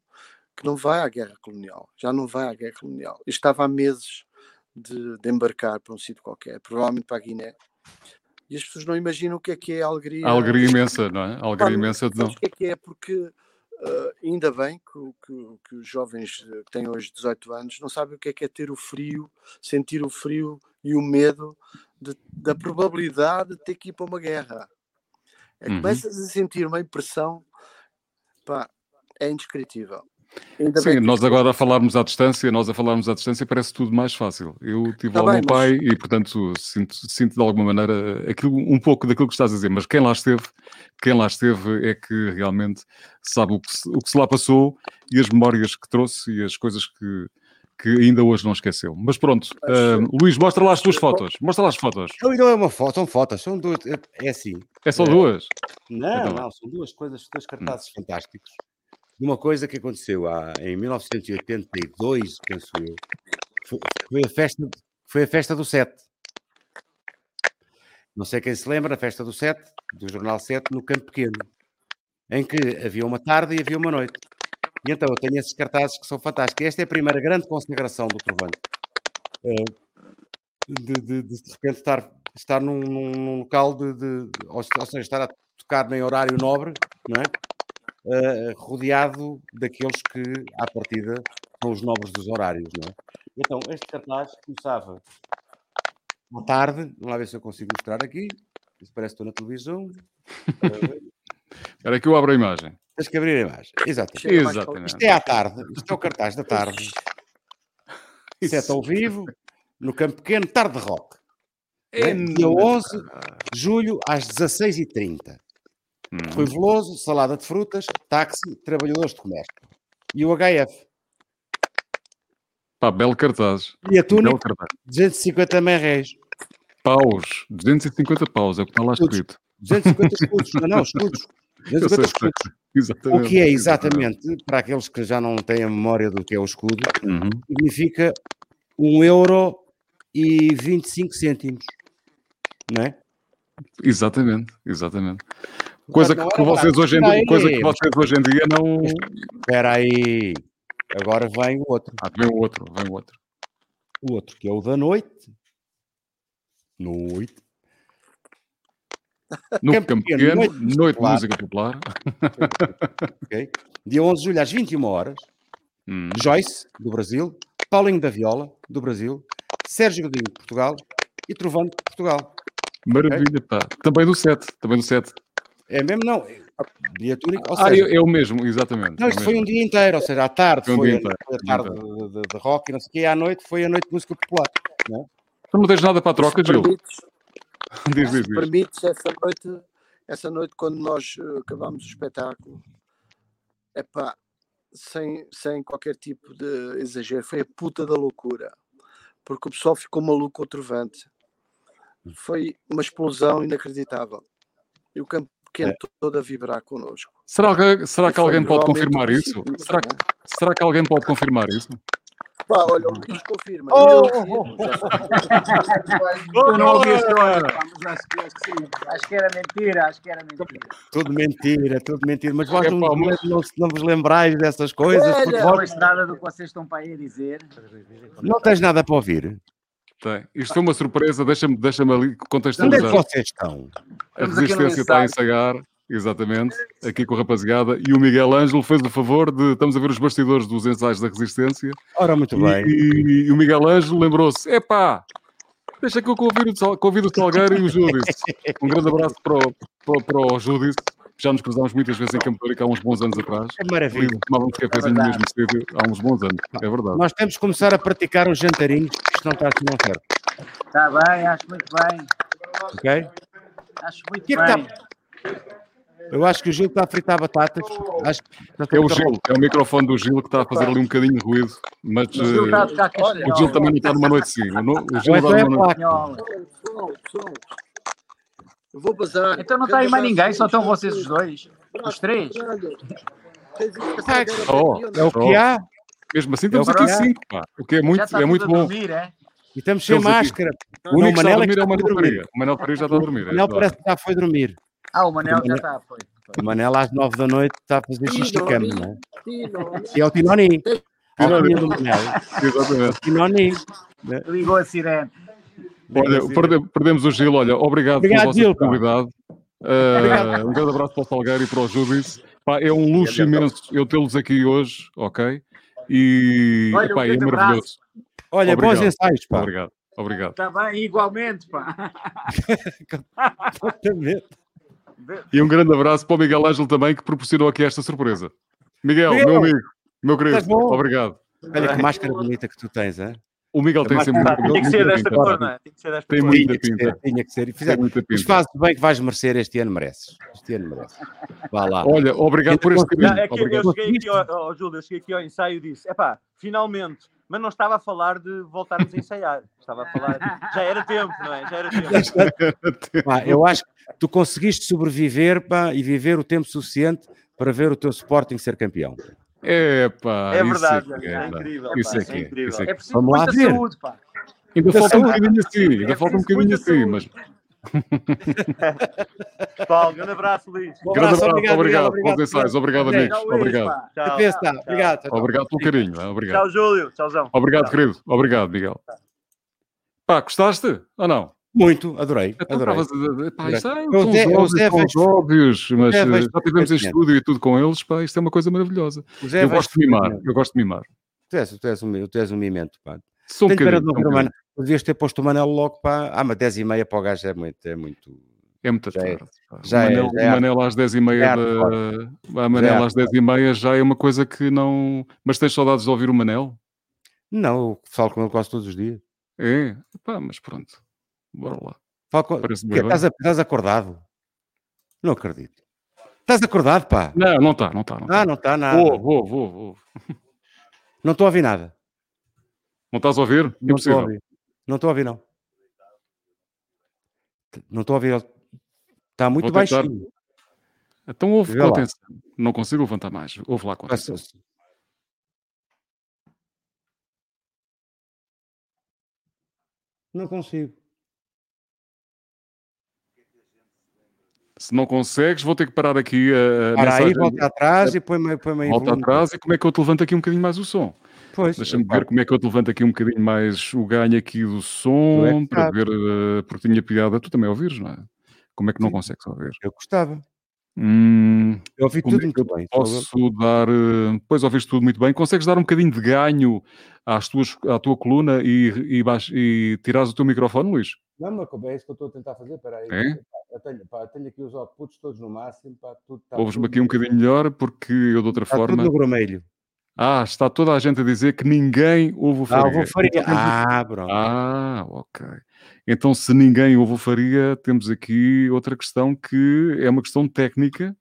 que não vai à guerra colonial, já não vai à guerra colonial. Eu estava há meses de, de embarcar para um sítio qualquer, provavelmente para a Guiné, e as pessoas não imaginam o que é que é a alegria. A alegria imensa, não é? A alegria imensa de não. O que é que é? Porque uh, ainda bem que, que, que, os jovens que têm hoje 18 anos não sabem o que é que é ter o frio, sentir o frio e o medo de, da probabilidade de ter que ir para uma guerra. É, uhum. Começas a sentir uma impressão, pá, é indescritível. Ainda Sim, nós agora a falarmos à distância, nós a falarmos à distância parece tudo mais fácil. Eu tive tá lá o meu pai e, portanto, sinto, sinto de alguma maneira aquilo, um pouco daquilo que estás a dizer, mas quem lá esteve, quem lá esteve é que realmente sabe o que, o que se lá passou e as memórias que trouxe e as coisas que, que ainda hoje não esqueceu. Mas pronto, uh, Luís, mostra lá as tuas fotos. Mostra lá as fotos. Não, não é uma foto, são fotos, são duas. É assim. É só duas? Não, então, não, são duas coisas, dois cartazes hum. fantásticos uma coisa que aconteceu há, em 1982, penso eu, foi, a festa, foi a festa do Sete. Não sei quem se lembra, a festa do Sete, do Jornal 7, no Campo Pequeno, em que havia uma tarde e havia uma noite. E então eu tenho esses cartazes que são fantásticos. Esta é a primeira grande consagração do Trovante. Eh, de, de, de, de repente estar, estar num, num local de, de, ou seja, estar a tocar em horário nobre, não é? uh, rodeado daqueles que, à partida, são os nobres dos horários, não é? Então, este cartaz começava à tarde, vamos lá ver se eu consigo mostrar aqui. Isso parece que estou na televisão. Espera que eu abro a imagem. Tens que abrir a imagem. Exatamente. Exatamente. Isto é à tarde. Isto é o cartaz da tarde. Isso é ao vivo, no Campo Pequeno, tarde de rock. É dia 11 de julho, às 16h30. Uhum. Foi Veloso, salada de frutas, táxi, trabalhadores de comércio. E o HF. Pá, belo cartaz. E a túnica, 250 merréis. Paus, 250 paus, é o que está lá escrito. 250 escudos, não, não, escudos. 250 escudos. Exatamente. O que é exatamente, para aqueles que já não têm a memória do que é o escudo, Uhum. significa 1 euro e 25 cêntimos. Não é? Exatamente, exatamente. Coisa não que, vocês hoje em dia, coisa que vocês hoje em dia não. Espera aí. Agora vem o outro. Ah, vem o outro, vem o outro. O outro, que é o da noite. Noite. No Campo Campo Pequeno, Pequeno, Noite Noite, Popular. de Música Popular. ok? Dia 11 de julho, às 21 horas. Hum. Joyce, do Brasil. Paulinho da Viola, do Brasil. Sérgio Godinho, de Portugal. E Trovante, de Portugal. Maravilha, pá. Também do 7, também do 7. É mesmo, não. Dia túnico, ou Ah, seja, é, é o mesmo, exatamente. Não, é isto foi um dia inteiro, ou seja, à tarde Foi um foi, dia a- inteiro, foi a dia tarde de, de- de rock e não sei o quê, à noite foi a noite de música popular. Tu não tens nada para a troca, Gil? Diz, diz, se diz. permites essa noite, essa noite quando nós eh, acabámos o espetáculo, é pá, sem, sem qualquer tipo de exagero, foi a puta da loucura, porque o pessoal ficou maluco ao trovante. Foi uma explosão inacreditável. E o campo pequeno todo a vibrar connosco. Será que, será que alguém pode confirmar isso? Será, que- será que alguém pode confirmar isso? Pá, olha, o Luís confirma. Oh, oh, confirmo, já Eu não ouvi a história, acho que, acho que sim. Acho que era mentira, acho que era mentira. Tudo mentira, tudo mentira. Mas vós É não, mas- não, não vos lembrais dessas coisas, porque Olha, Não ouço nada do que vocês estão para aí a dizer. não tens nada para ouvir. Tem. Isto foi uma surpresa, deixa-me deixa ali Onde é que contextualizar. vocês estão? A resistência está a ensaio. Exatamente, aqui com a rapaziada, e o Miguel Ângelo fez o favor de. Estamos a ver os bastidores dos ensaios da resistência, Ora, muito bem. e, e o Miguel Ângelo lembrou-se: epá, deixa que eu convido, o convido o Salgueiro e o Júdice. Um grande abraço para o, para, o- para o Júdice. Já nos cruzámos muitas vezes em Campo Tórico há uns bons anos atrás. É maravilha. E tomávamos cafezinho no mesmo sítio há uns bons anos. É verdade. Nós temos que começar a praticar uns jantarinhos, isto não está assim não certo. Está bem, acho muito bem. Ok? Acho muito Que é que bem. Eu acho que o Gil está a fritar batatas. Acho que está É o Gil, é o microfone do Gil que está a fazer ali um bocadinho de ruído, mas O Gil está a eh, o Gil também não está numa noite sim. O, Gil então está é numa noite. eu vou bazar. Então não está aí mais ninguém, só estão vocês os dois. Os três. Oh, É o que há. Mesmo assim estamos É aqui cinco, pá. O que é muito, está é muito bom. dormir, é? E estamos sem máscara. O único que está a Manel é que dormir é o está a Manel dormir. Faria. O Manel Faria já está a dormir. O é Manel parece que já foi dormir. Ah, o Manel já Manel- está. Foi. O Manel às nove da noite está a fazer xixi de cama, não é? E é o Tinoni. Tinoni. Do Manel. Exatamente. Tinoni. Ligou a sirene. Olha, perde- perdemos o Gil. Olha, obrigado, Obrigado, pela vossa disponibilidade. Uh, um grande abraço para o Salgueiro e para o Judice. Pá, é um luxo imenso eu tê-los aqui hoje, ok? E Olha, um epá, é grande maravilhoso. Olha, Obrigado. bons ensaios, pá. Obrigado, obrigado. Está bem, igualmente, pá. Exatamente. E um grande abraço para o Miguel Ângelo também, que proporcionou aqui esta surpresa. Miguel, Miguel, meu amigo, meu querido, obrigado. Olha que máscara bonita que tu tens, hein? O Miguel tem Mas- sempre Pá, muita, Tinha que ser desta cor, não é? Tinha que ser desta Tem cor. muita Tinha que ser, pinta. tinha que ser. E Tem fizeste- muita Mas pinta. fazes bem que vais merecer este ano, mereces. Este ano mereces. Vá lá. Olha, obrigado por este caminho. É que Obrigado. eu cheguei aqui, ao, ao Júlio, eu cheguei aqui ao ensaio e disse: epá, finalmente, mas não estava a falar de voltarmos a ensaiar. Estava a falar. Já era tempo, não é? Já era tempo. Pá, eu acho que tu conseguiste sobreviver pá, e viver o tempo suficiente para ver o teu Sporting ser campeão. É pá, É isso verdade, é é, é, incrível. Isso pá, é que é, incrível. isso é que É é. preciso Vamos lá muita ver. saúde, pá. Ainda Da falta um bocadinho assim, ainda É falta um bocadinho assim, mas Pessoal, grande abraço, Luís. Um grande abraço, obrigado, obrigado, obrigado, bons ensaios, obrigado Obrigado. amigos, Tchau, Luís, obrigado. Tchau. Está. Tchau. Obrigado. tchau, tchau. obrigado pelo carinho, é, obrigado. Tchau, Júlio. Tchauzão. Obrigado, Tchau. querido, obrigado, Miguel. Pá, gostaste ou não? Muito, adorei. Então, adorei. estavas pá, isto é, são os óbvios, Zé mas Zé eh, já tivemos em estúdio e tudo com eles, pá, isto é uma coisa maravilhosa. Eu gosto de mimar, eu gosto de mimar. Tu és, tu és um, tu és um mimento, pá. Sou um bocadinho, um devias ter posto o Manel logo para. Ah, mas 10 e meia para o gajo é muito. É muito... É muito Já é- tarde. pá. já é- Manel, já é o Manel às 10h30 já é da... A Manel é às 10h30 já é uma coisa que não... Mas tens saudades de ouvir o Manel? Não, eu falo com ele quase todos os dias. É? Pá, mas pronto. Bora lá. Falo com... Bem. Estás, a- estás acordado? Não acredito. Estás acordado, pá? Não, não está, não está. Não, tá. Ah, não está nada. Vou, vou, vou, vou. Não estou a ouvir nada. Não estás a ouvir? Não estou a Impossível. ouvir. Não estou a ouvir, não. Não estou a ouvir. Está muito Vou tentar. baixinho. Então ouve com lá. atenção. Não consigo levantar mais. Ouve lá com atenção. Não consigo. Se não consegues, vou ter que parar aqui a, Para aí, volta atrás e põe-me põe Volta atrás e como é que eu te levanto aqui um bocadinho mais o som? Pois, Deixa-me ver como é que eu te levanto aqui um bocadinho mais o ganho aqui do é som, que para ver, eh, porque tinha piada. Tu também ouvires, não é? Como é que não Sim. consegues ouvir? Eu gostava. Hum, Eu ouvi como tudo é muito bem. posso dar... eh, Pois ouviste tudo muito bem. Consegues dar um bocadinho de ganho às tuas, à tua coluna e, e, baix- e tirares o teu microfone, Luís? Não, mas é isso que eu estou a tentar fazer. Espera aí. É? Eu tenho, pá, eu tenho aqui os outputs todos no máximo. Tudo, está Ouves-me tudo, aqui um bocadinho melhor, porque eu de outra está tudo forma... no vermelho. Ah, está toda a gente a dizer que ninguém ouve o Ah, Faria. vou faria. Então Ah, pronto. Ah, ok. Então, se ninguém ouve o Faria, temos aqui outra questão que é uma questão técnica,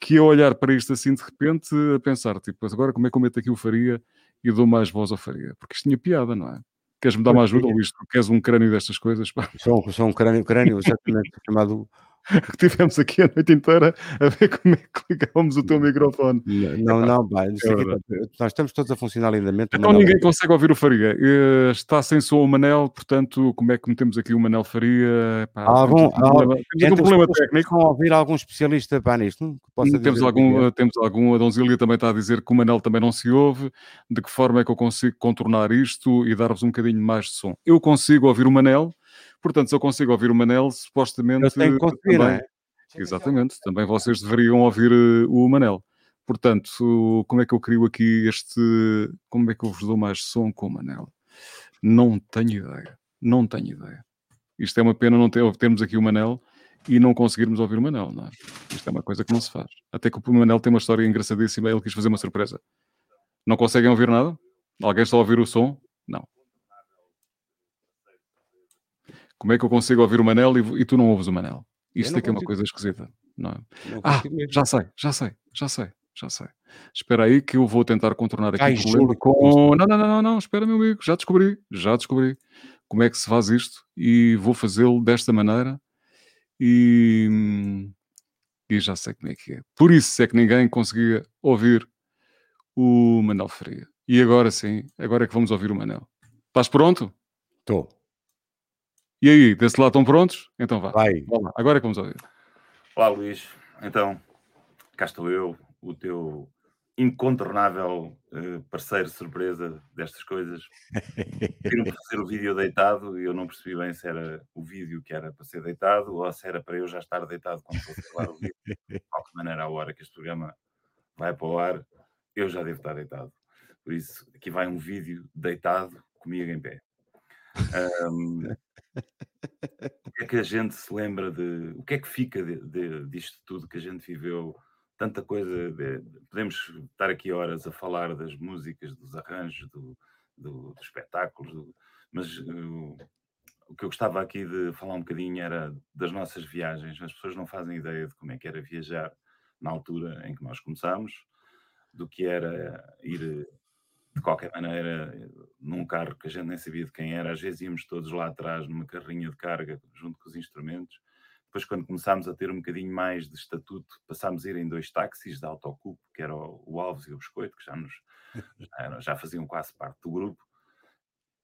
que é olhar para isto assim de repente, a pensar, tipo, agora como é que eu meto aqui o Faria e dou mais voz ao Faria? Porque isto tinha piada, não é? Queres-me dar uma ajuda. Luís? Queres um crânio destas coisas? Pá, Sou, sou um crânio, crânio exatamente chamado. que tivemos aqui a noite inteira a ver como é que ligávamos o teu microfone. Não, não, pá, é pá, nós estamos todos a funcionar lindamente. Então Manel- ninguém consegue ouvir o Faria. Eh, Está sem som o Manel, portanto, como é que metemos aqui o Manel Faria? Pá, Algum, temos aqui um problema, temos um os problema técnico. estão a ouvir algum especialista pá, nisto? Possa Temos algum, é. temos algum, a Donzília também está a dizer que o Manel também não se ouve. De que forma é que eu consigo contornar isto e dar-vos um bocadinho mais de som? Eu consigo ouvir o Manel, portanto, se eu consigo ouvir o Manel, supostamente. Eu tenho que conseguir, também, é? Exatamente, também vocês deveriam ouvir eh, o Manel. Portanto, como é que eu crio aqui este. Como é que eu vos dou mais som com o Manel? Não tenho ideia. Não tenho ideia. Isto é uma pena não ter, termos aqui o Manel e não conseguirmos ouvir o Manel, não é? Isto é uma coisa que não se faz. Até que o Manel tem uma história engraçadíssima, ele quis fazer uma surpresa. Não conseguem ouvir nada? Alguém está a ouvir o som? Não. Como é que eu consigo ouvir o Manel e, e tu não ouves o Manel? Isto não é que uma coisa esquisita. Não é? Não Ah, já sei, já sei, já sei, já sei. Espera aí que eu vou tentar contornar aqui Ai, o com... Não, não, não, não, não, espera meu amigo, já descobri, já descobri como é que se faz isto e vou fazê-lo desta maneira e... e já sei como é que é. Por isso é que ninguém conseguia ouvir o Manel Faria. E agora sim, agora é que vamos ouvir o Manel. Estás pronto? Estou. E aí, desse lado estão prontos? Então vá. Vai. Vá agora é que vamos ouvir. Olá Luís, então cá estou eu, o teu incontornável eh, parceiro surpresa destas coisas. Viram para fazer o vídeo deitado e eu não percebi bem se era o vídeo que era para ser deitado ou se era para eu já estar deitado quando fosse falar o vídeo. De qualquer maneira, a hora que este programa vai para o ar, eu já devo estar deitado. Por isso, aqui vai um vídeo deitado comigo em pé. Ahm, o que é que a gente se lembra de. O que é que fica de, de- disto tudo que a gente viveu? Tanta coisa. de- podemos estar aqui horas a falar das músicas, dos arranjos, do, do- dos espetáculos, do- mas uh, o que eu gostava aqui de falar um bocadinho era das nossas viagens. As pessoas não fazem ideia de como é que era viajar na altura em que nós começámos, do que era ir de qualquer maneira, num carro que a gente nem sabia de quem era, às vezes íamos todos lá atrás numa carrinha de carga junto com os instrumentos. Depois, quando começámos a ter um bocadinho mais de estatuto, passámos a ir em dois táxis de autocupo, que era o Alves e o Biscoito, que já, nos, já, já faziam quase parte do grupo.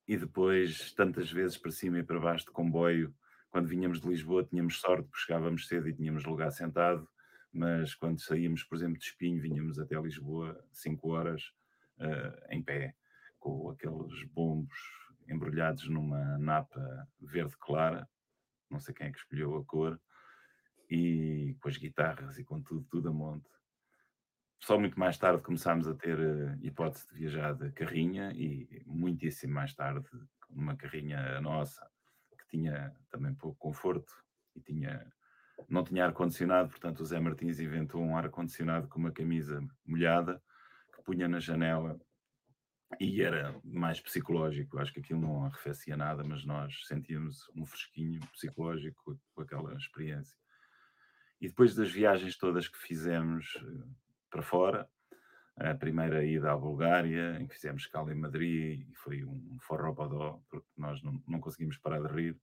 E depois, tantas vezes para cima e para baixo de comboio, quando vinhamos de Lisboa, tínhamos sorte, porque chegávamos cedo e tínhamos lugar sentado, mas quando saíamos, por exemplo, de Espinho, vinhamos até Lisboa 5 horas em pé, com aqueles bombos embrulhados numa napa verde clara, não sei quem é que escolheu a cor, e com as guitarras e com tudo, tudo a monte. Só muito mais tarde começámos a ter eh, hipótese de viajar de carrinha e muitíssimo mais tarde uma carrinha nossa que tinha também pouco conforto e tinha não tinha ar-condicionado, portanto o Zé Martins inventou um ar-condicionado com uma camisa molhada que punha na janela e era mais psicológico. Acho que aquilo não arrefecia nada, mas nós sentíamos um fresquinho psicológico com, aquela experiência. E depois das viagens todas que fizemos eh, para fora, a primeira ida à Bulgária, em que fizemos escala em Madrid, e foi um forró-bodó, porque nós não, não conseguimos parar de rir,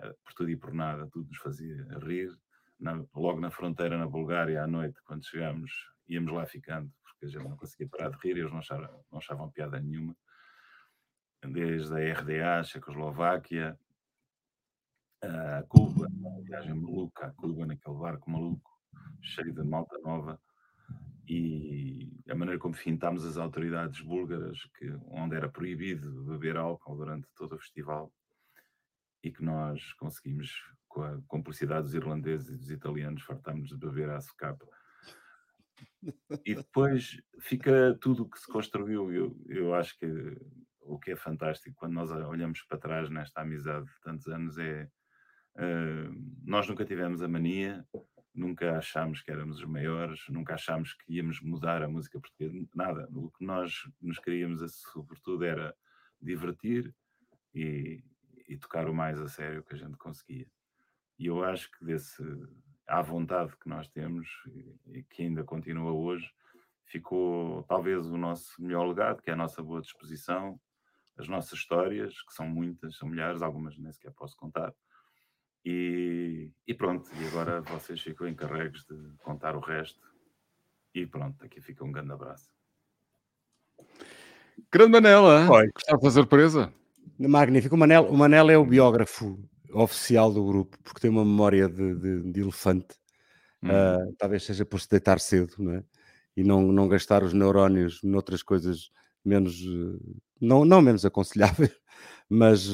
eh, por tudo e por nada, tudo nos fazia rir. na, logo na fronteira, na Bulgária, à noite, quando chegámos, íamos lá ficando, porque a gente não conseguia parar de rir, eles não achavam, não achavam piada nenhuma. Desde a RDA, Checoslováquia, a Cuba, uma viagem maluca a Cuba, naquele barco maluco, cheio de malta nova, e a maneira como fintámos as autoridades búlgaras, que, onde era proibido beber álcool durante todo o festival, e que nós conseguimos, com a cumplicidade dos irlandeses e dos italianos, fartámos de beber a socapa. E depois fica tudo o que se construiu. Eu, eu acho que o que é fantástico quando nós olhamos para trás nesta amizade de tantos anos é uh, nós nunca tivemos a mania, nunca achámos que éramos os maiores, nunca achámos que íamos mudar a música portuguesa, nada. O que nós nos queríamos, sobretudo, era divertir e, e tocar o mais a sério que a gente conseguia. E eu acho que desse à vontade que nós temos e que ainda continua hoje, ficou talvez o nosso melhor legado, que é a nossa boa disposição, as nossas histórias, que são muitas, são milhares, algumas nem sequer posso contar. E, e pronto, e agora vocês ficam encarregues de contar o resto. E pronto, aqui fica um grande abraço. Grande Manela, gostava de fazer presa? Magnífico. O Manel, o Manel é o biógrafo oficial do grupo, porque tem uma memória de, de, de elefante. Hum. Uh, talvez seja por se deitar cedo, não é? E não, não gastar os neurónios noutras coisas menos, não, não menos aconselháveis, mas,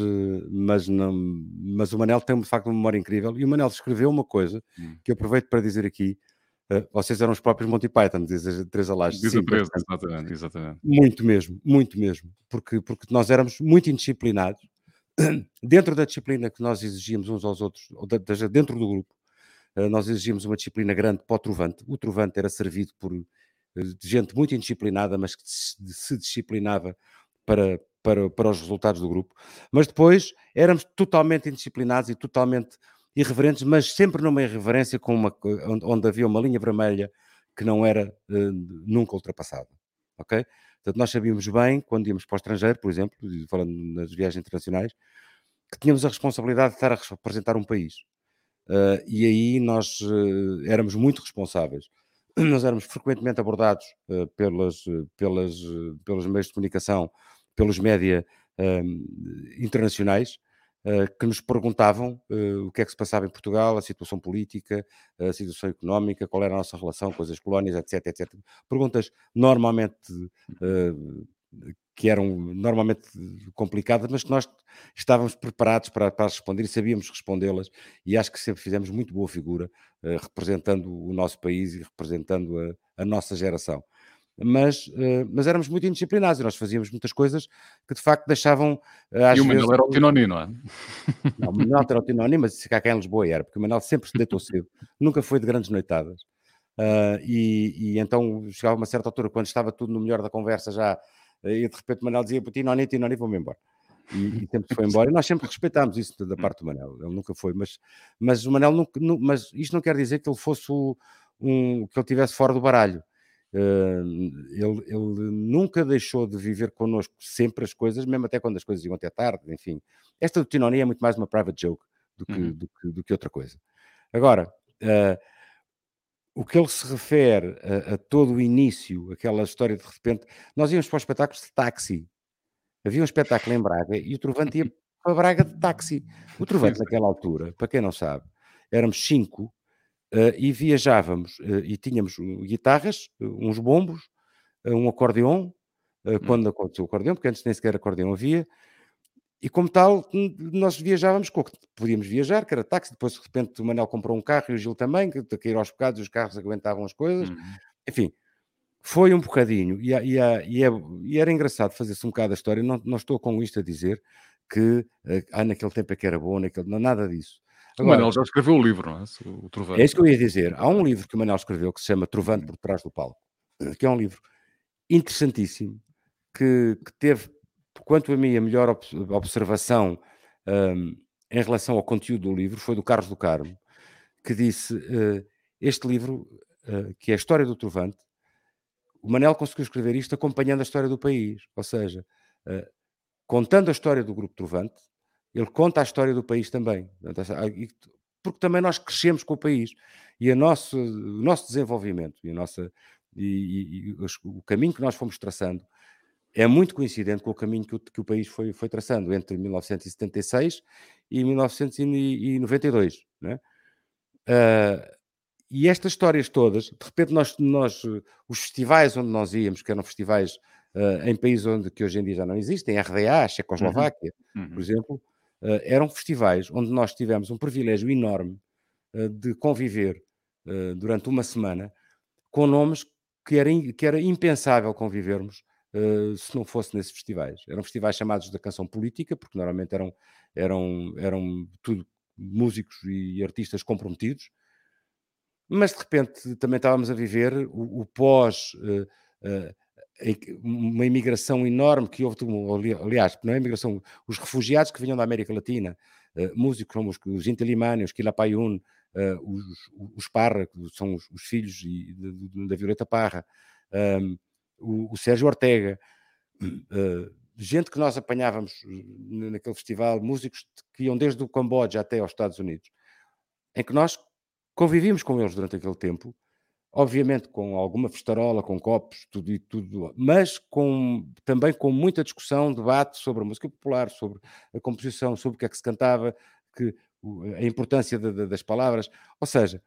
mas, não, mas o Manel tem de facto uma memória incrível. E o Manel escreveu uma coisa hum. que eu aproveito para dizer aqui. Uh, vocês eram os próprios Monty Python, diz a Teresa Lages. Diz a Teresa, exatamente, exatamente. Muito mesmo, muito mesmo. Porque, porque nós éramos muito indisciplinados dentro da disciplina que nós exigíamos uns aos outros, dentro do grupo, eh, nós exigíamos uma disciplina grande para o Trovante. O Trovante era servido por eh, gente muito indisciplinada, mas que se disciplinava para, para, para os resultados do grupo. Mas depois éramos totalmente indisciplinados e totalmente irreverentes, mas sempre numa irreverência com uma, onde havia uma linha vermelha que não era uh, nunca ultrapassada. Ok? Portanto, nós sabíamos bem, quando íamos para o estrangeiro, por exemplo, falando nas viagens internacionais, que tínhamos a responsabilidade de estar a representar um país. Uh, e aí nós uh, éramos muito responsáveis. Nós éramos frequentemente abordados uh, pelas, pelas, pelos meios de comunicação, pelos média internacionais, que nos perguntavam o que é que se passava em Portugal, a situação política, a situação económica, qual era a nossa relação com as colónias, etc, etc. Perguntas normalmente que eram normalmente complicadas, mas que nós estávamos preparados para, para responder e sabíamos respondê-las, e acho que sempre fizemos muito boa figura, uh, representando o nosso país e representando a, a nossa geração. Mas, uh, mas éramos muito indisciplinados e nós fazíamos muitas coisas que de facto deixavam. Uh, às e o Manuel vezes... era o Tinoni, não é? Não, o Manuel era o Tinoni, mas se cá em Lisboa era, porque o Manuel sempre se deitou cedo, nunca foi de grandes noitadas. Uh, e, e, então chegava a uma certa altura, quando estava tudo no melhor da conversa já e de repente o Manel dizia para ti, Noni, ti, Noni, vou-me embora. E, e sempre foi embora. E nós sempre respeitámos isso da parte do Manel. Ele nunca foi, mas, mas o Manel nunca, mas isto não quer dizer que ele fosse o, um, que ele tivesse fora do baralho. Ele, ele, nunca deixou de viver connosco sempre as coisas, mesmo até quando as coisas iam até tarde, enfim. Esta do Tinoni é muito mais uma private joke do que, uhum. do que, do que outra coisa. Agora, uh, o que ele se refere a, a, todo o início, aquela história de repente, nós íamos para os espetáculos de táxi. Havia um espetáculo em Braga e o Trovante ia para Braga de táxi. O Trovante, naquela altura, para quem não sabe, éramos cinco uh, e viajávamos uh, e tínhamos guitarras, uns bombos, uh, um acordeão, hum. quando aconteceu o acordeão, porque antes nem sequer acordeão havia, e como tal, nós viajávamos com o que podíamos viajar, que era táxi. Depois, de repente, o Manel comprou um carro e o Gil também, que cair aos bocados, os carros aguentavam as coisas. Uhum. Enfim, foi um bocadinho. E, e, e, é, e era engraçado fazer-se um bocado a história. Não, não estou com isto a dizer que eh, ah, naquele tempo é que era bom, naquele, não, nada disso. Agora, o Manel já escreveu o livro, não é? O Trovante. É isso que eu ia dizer. Há um livro que o Manel escreveu que se chama Trovante por Trás do Palco, que é um livro interessantíssimo, que, que teve quanto a mim, a melhor observação um, em relação ao conteúdo do livro foi do Carlos do Carmo, que disse: uh, Este livro, uh, que é a história do Trovante, o Manel conseguiu escrever isto acompanhando a história do país, ou seja, uh, contando a história do Grupo Trovante, ele conta a história do país também. porque também nós crescemos com o país e a nosso, o nosso desenvolvimento e, a nossa, e, e, e o caminho que nós fomos traçando é muito coincidente com o caminho que o, que o país foi, foi traçando entre 1976 e 1992. Né? Uh, e estas histórias todas, de repente, nós, nós, os festivais onde nós íamos, que eram festivais uh, em países onde que hoje em dia já não existem, RDA, Checoslováquia, uhum. Uhum. por exemplo, uh, eram festivais onde nós tivemos um privilégio enorme de conviver durante uma semana com nomes que era, que era impensável convivermos Uh, se não fosse nesses festivais. Eram festivais chamados da canção política, porque normalmente eram, eram, eram tudo músicos e artistas comprometidos, mas de repente também estávamos a viver o, o pós. Uma imigração enorme que houve, aliás, não é imigração, os refugiados que vinham da América Latina, músicos como os, os Intilimani, os Quilapayún, os, os Parra, que são os, os filhos da Violeta Parra, um, o, o Sérgio Ortega, uh, gente que nós apanhávamos eh, naquele festival, músicos que iam desde o Camboja até aos Estados Unidos, em que nós convivíamos com eles durante aquele tempo, obviamente com alguma festarola, com copos, tudo e tudo, mas com, também com muita discussão, debate sobre a música popular, sobre a composição, sobre o que é que se cantava, que, a importância de, de, das palavras. Ou seja,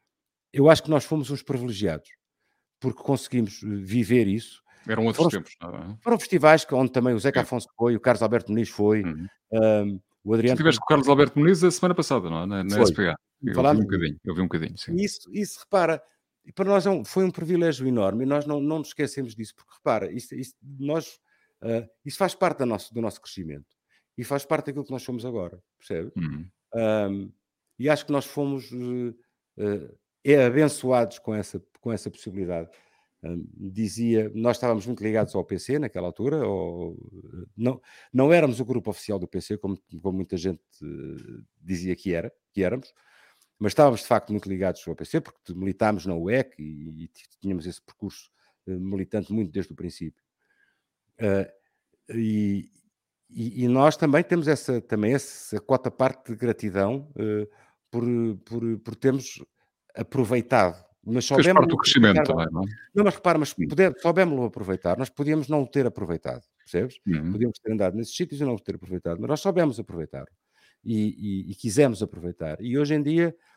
eu acho que nós fomos uns privilegiados, porque conseguimos eh, viver isso eram outros foram, tempos. Não é? Foram festivais onde também o Zeca Sim. Afonso foi, o Carlos Alberto Muniz foi, uhum. um, o Adriano. Estiveste com o Carlos Alberto Muniz a semana passada, não é? Na, na SPA. Eu vi um bocadinho, eu vi um bocadinho, sim. Isso, isso repara, para nós é um, foi um privilégio enorme e nós não, não nos esquecemos disso, porque repara, isso, isso nós, uh, isso faz parte do nosso, do nosso crescimento e faz parte daquilo que nós somos agora, percebe? Uhum. Um, e acho que nós fomos uh, uh, abençoados com essa, com essa possibilidade dizia, nós estávamos muito ligados ao PC naquela altura, ou, não, não éramos o grupo oficial do PC, como, como muita gente uh, dizia que, era, que éramos, mas estávamos de facto muito ligados ao PC, porque militámos na UEC e, e tínhamos esse percurso uh, militante muito desde o princípio. Uh, e, e, e, nós também temos essa, também essa cota parte de gratidão por, por, por termos aproveitado mas Fez parte do crescimento também, não é? Não, mas repara, mas puder, soubemos-lo aproveitar. Nós podíamos não o ter aproveitado, percebes? Uhum. Podíamos ter andado nesses sítios e não o ter aproveitado, mas nós soubemos aproveitar e, e, e quisemos aproveitar. E hoje em dia, uh,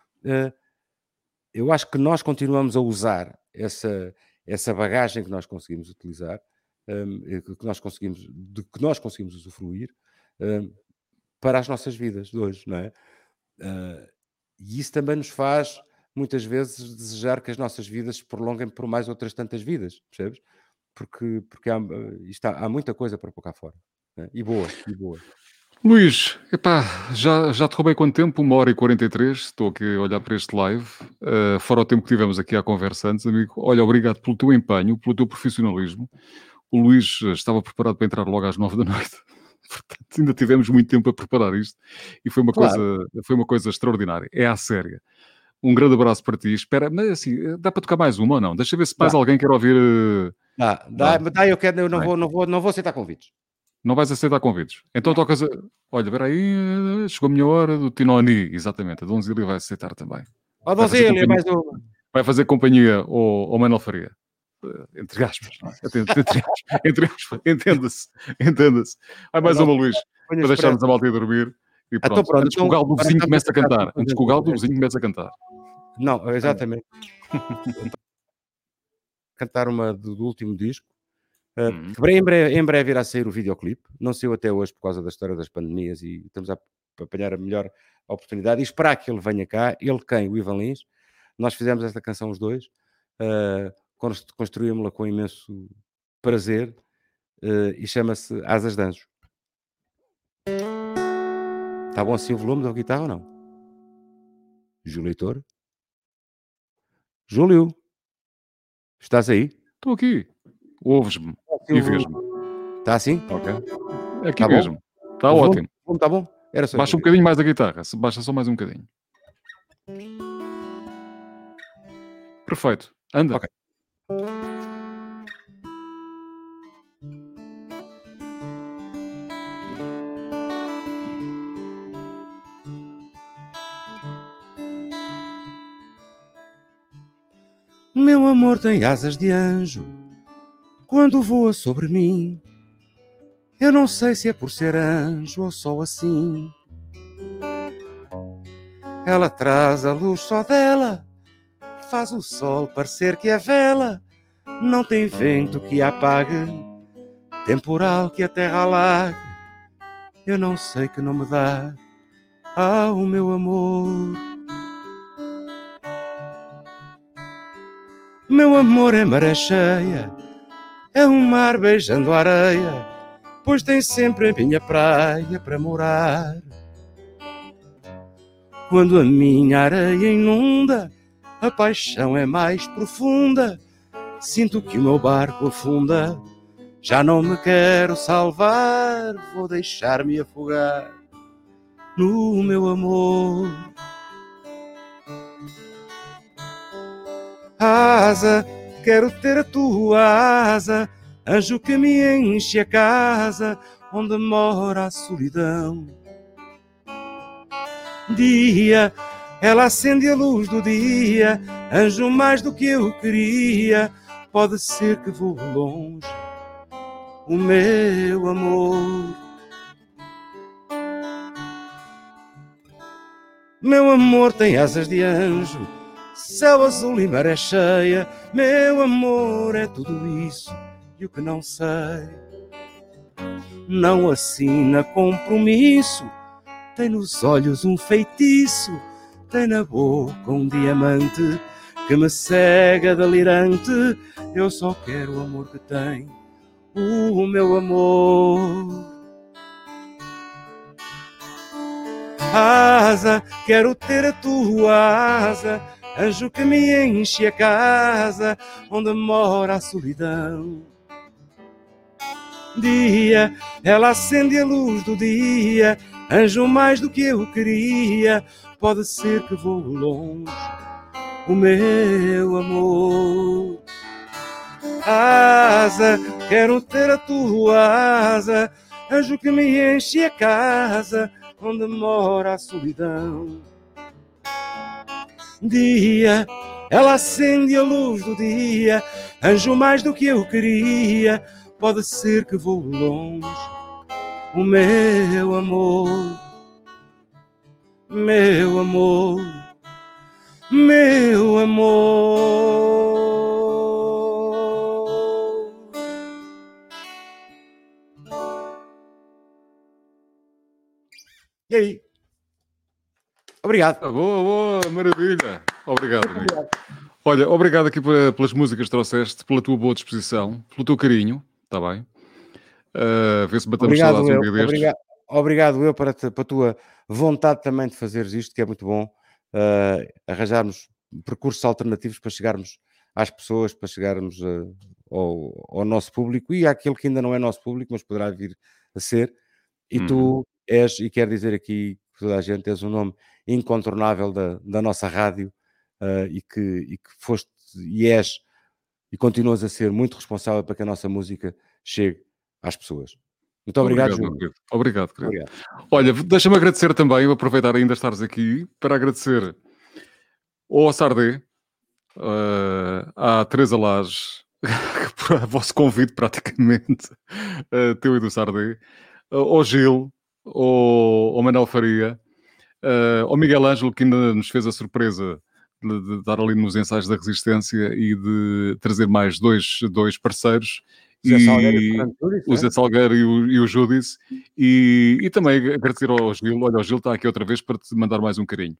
eu acho que nós continuamos a usar essa, essa bagagem que nós conseguimos utilizar, um, que nós conseguimos, de que nós conseguimos usufruir um, para as nossas vidas de hoje, não é? Uh, e isso também nos faz muitas vezes desejar que as nossas vidas se prolonguem por mais outras tantas vidas, percebes? Porque, porque há, há, há muita coisa para pôr cá fora. Né? E boa, e boa. Luís, epá, já, já te roubei quanto tempo? Uma hora e 43. Estou aqui a olhar para este live. Uh, fora o tempo que tivemos aqui à conversa antes, amigo. Olha, obrigado pelo teu empenho, pelo teu profissionalismo. O Luís estava preparado para entrar logo às nove da noite. Portanto, ainda tivemos muito tempo a preparar isto e foi uma, claro. coisa, foi uma coisa extraordinária. É à séria. Um grande abraço para ti. Espera, mas assim, dá para tocar mais uma ou não? Deixa ver se mais dá. alguém quer ouvir. Eh, dá, dá, dá, eu quero, eu não, vou, não, vou, não vou aceitar convites. Não vais aceitar convites. Então não. tocas. A... Olha, espera aí, chegou a minha hora do Tinoni, exatamente. A Donzília vai aceitar também. A Donzília, mais uma. Vai fazer companhia ao, ao Manuel Faria. Eh, entre aspas, é? entre, entre, entre aspas, entenda-se, entenda-se. Vai mais uma, Luís, para deixarmos a malta ir dormir. E pronto, então, pronto antes então, que o galo do vizinho comece a cantar. Antes que o galo do vizinho comece a cantar. Não, exatamente. cantar uma do último disco. Uh, uhum. em, breve, em breve irá sair o videoclipe. Não saiu até hoje por causa da história das pandemias e estamos a apanhar a melhor oportunidade e esperar que ele venha cá. Ele quem? O Ivan Lins. Nós fizemos esta canção os dois. Uh, construímos-la com imenso prazer uh, e chama-se Asas de Anjos. Está bom assim o volume da guitarra ou não? Júlio Leitor? Júlio? Estás aí? Estou aqui. Ouves-me e vês-me. Está assim? Ok. Aqui tá mesmo. Está ótimo. Está bom? Era só Baixa um bocadinho mais a guitarra. Baixa só mais um bocadinho. Perfeito. Anda. Ok. Meu amor tem asas de anjo quando voa sobre mim. Eu não sei se é por ser anjo ou só assim. Ela traz a luz só dela, faz o sol parecer que é vela. Não tem vento que a apague, temporal que a terra alague. Eu não sei que não me dá ao meu amor. Meu amor é maré cheia, é um mar beijando a areia, pois tem sempre a minha praia para morar. Quando a minha areia inunda, a paixão é mais profunda. Sinto que o meu barco afunda. Já não me quero salvar, vou deixar-me afogar no meu amor. Asa, quero ter a tua asa, anjo que me enche a casa onde mora a solidão. Dia, ela acende a luz do dia, anjo mais do que eu queria. Pode ser que vou longe, o meu amor. Meu amor tem asas de anjo, céu azul e maré cheia. Meu amor é tudo isso e o que não sei. Não assina compromisso, tem nos olhos um feitiço, tem na boca um diamante que me cega delirante. Eu só quero o amor que tem, o meu amor. asa, quero ter a tua asa, anjo que me enche a casa onde mora a solidão. Dia, ela acende a luz do dia, anjo mais do que eu queria. Pode ser que vou longe, o meu amor. Asa, quero ter a tua asa, anjo que me enche a casa onde mora a solidão. Dia, ela acende a luz do dia, anjo mais do que eu queria. Pode ser que vou longe, o meu amor, meu amor, meu amor. E aí? Obrigado. Ah, boa, boa, maravilha. Obrigado, amigo. Olha, obrigado aqui pelas músicas que trouxeste, pela tua boa disposição, pelo teu carinho, está bem? Uh, Vê se batemos obrigado, saudades um dia destes. obrigado, obrigado eu para, te, para a tua vontade também de fazeres isto, que é muito bom. Uh, arranjarmos percursos alternativos para chegarmos às pessoas, para chegarmos uh, ao, ao nosso público e àquele que ainda não é nosso público, mas poderá vir a ser. E Uhum. tu és, e quero dizer aqui que toda a gente, és um nome incontornável da, da nossa rádio uh, e, que, e que foste e és e continuas a ser muito responsável para que a nossa música chegue às pessoas. Muito obrigado, Júlio. querido. Obrigado, querido. Obrigado. Olha, deixa-me agradecer também, aproveitar ainda estares aqui, para agradecer ao Sardé, uh, à Teresa Lages, por a vosso convite praticamente, uh, teu e do Sardé, uh, ao Gil, ao, ao Manuel Faria, uh, ao Miguel Ângelo, que ainda nos fez a surpresa de, de dar ali nos ensaios da Resistência e de trazer mais dois, dois parceiros. Salgueiro e Júdice, o é? Zé Salgueiro e o, e o Judice. E, e também agradecer ao Gil. Olha, o Gil está aqui outra vez para te mandar mais um carinho.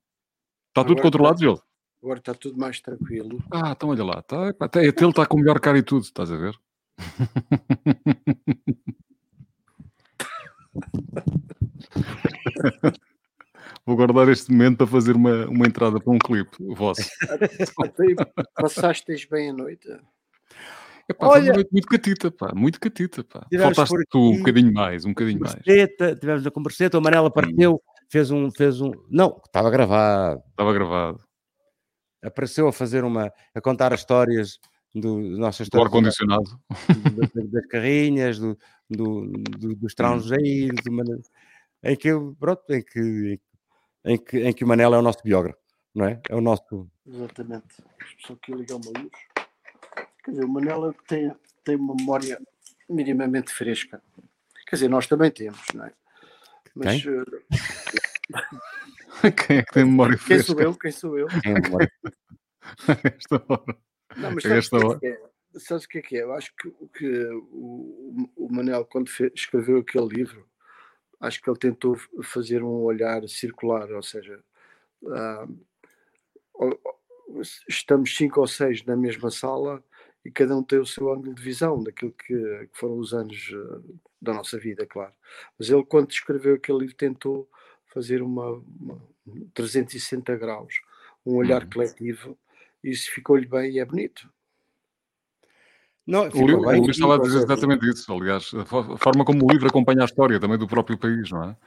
Está tudo Agora controlado, Gil? Agora está tudo mais tranquilo. Ah, então olha lá. Tá, até ele está com o melhor cara e tudo, estás a ver? Vou guardar este momento para fazer uma, uma entrada para um clipe vosso. Até aí passaste bem a noite. Epá, foi uma Olha- noite muito catita, pá, muito catita, pá. Faltaste tu um bocadinho mais, um bocadinho mais. Tivemos a converseta, o Manela apareceu, fez um, fez um. Não, estava gravado. Estava gravado. Apareceu a fazer uma. a contar as histórias do nossas Do ar-condicionado. das, das carrinhas, do, do, do- dos estrangeiros, do Manela, em que eu- pronto, em que, em que, em que o Manela é o nosso biógrafo. não é? É o nosso. Exatamente. Só aqui ligar uma luz. Quer dizer, o Manela tem, tem uma memória minimamente fresca. Quer dizer, nós também temos, não é? Mas. Quem? eh, Quem é que tem memória quem fresca? sou eu? Quem sou eu? Quem é? Esta hora. Não, mas A sabes esta o que é hora. que é? Sabes o que é que é? Eu acho que, que o, o Manel, quando fe- escreveu aquele livro, acho que ele tentou fazer um olhar circular, ou seja, ah, estamos cinco ou seis na mesma sala e cada um tem o seu ângulo de visão daquilo que, que foram os anos ah, da nossa vida, claro. Mas ele, quando escreveu aquele livro, tentou fazer uma, uma 360 graus, um olhar Uhum. coletivo, e isso ficou-lhe bem e é bonito. Não, O livro, o estava a dizer exatamente isso, aliás, a fo- a forma como o livro acompanha a história também do próprio país, não é?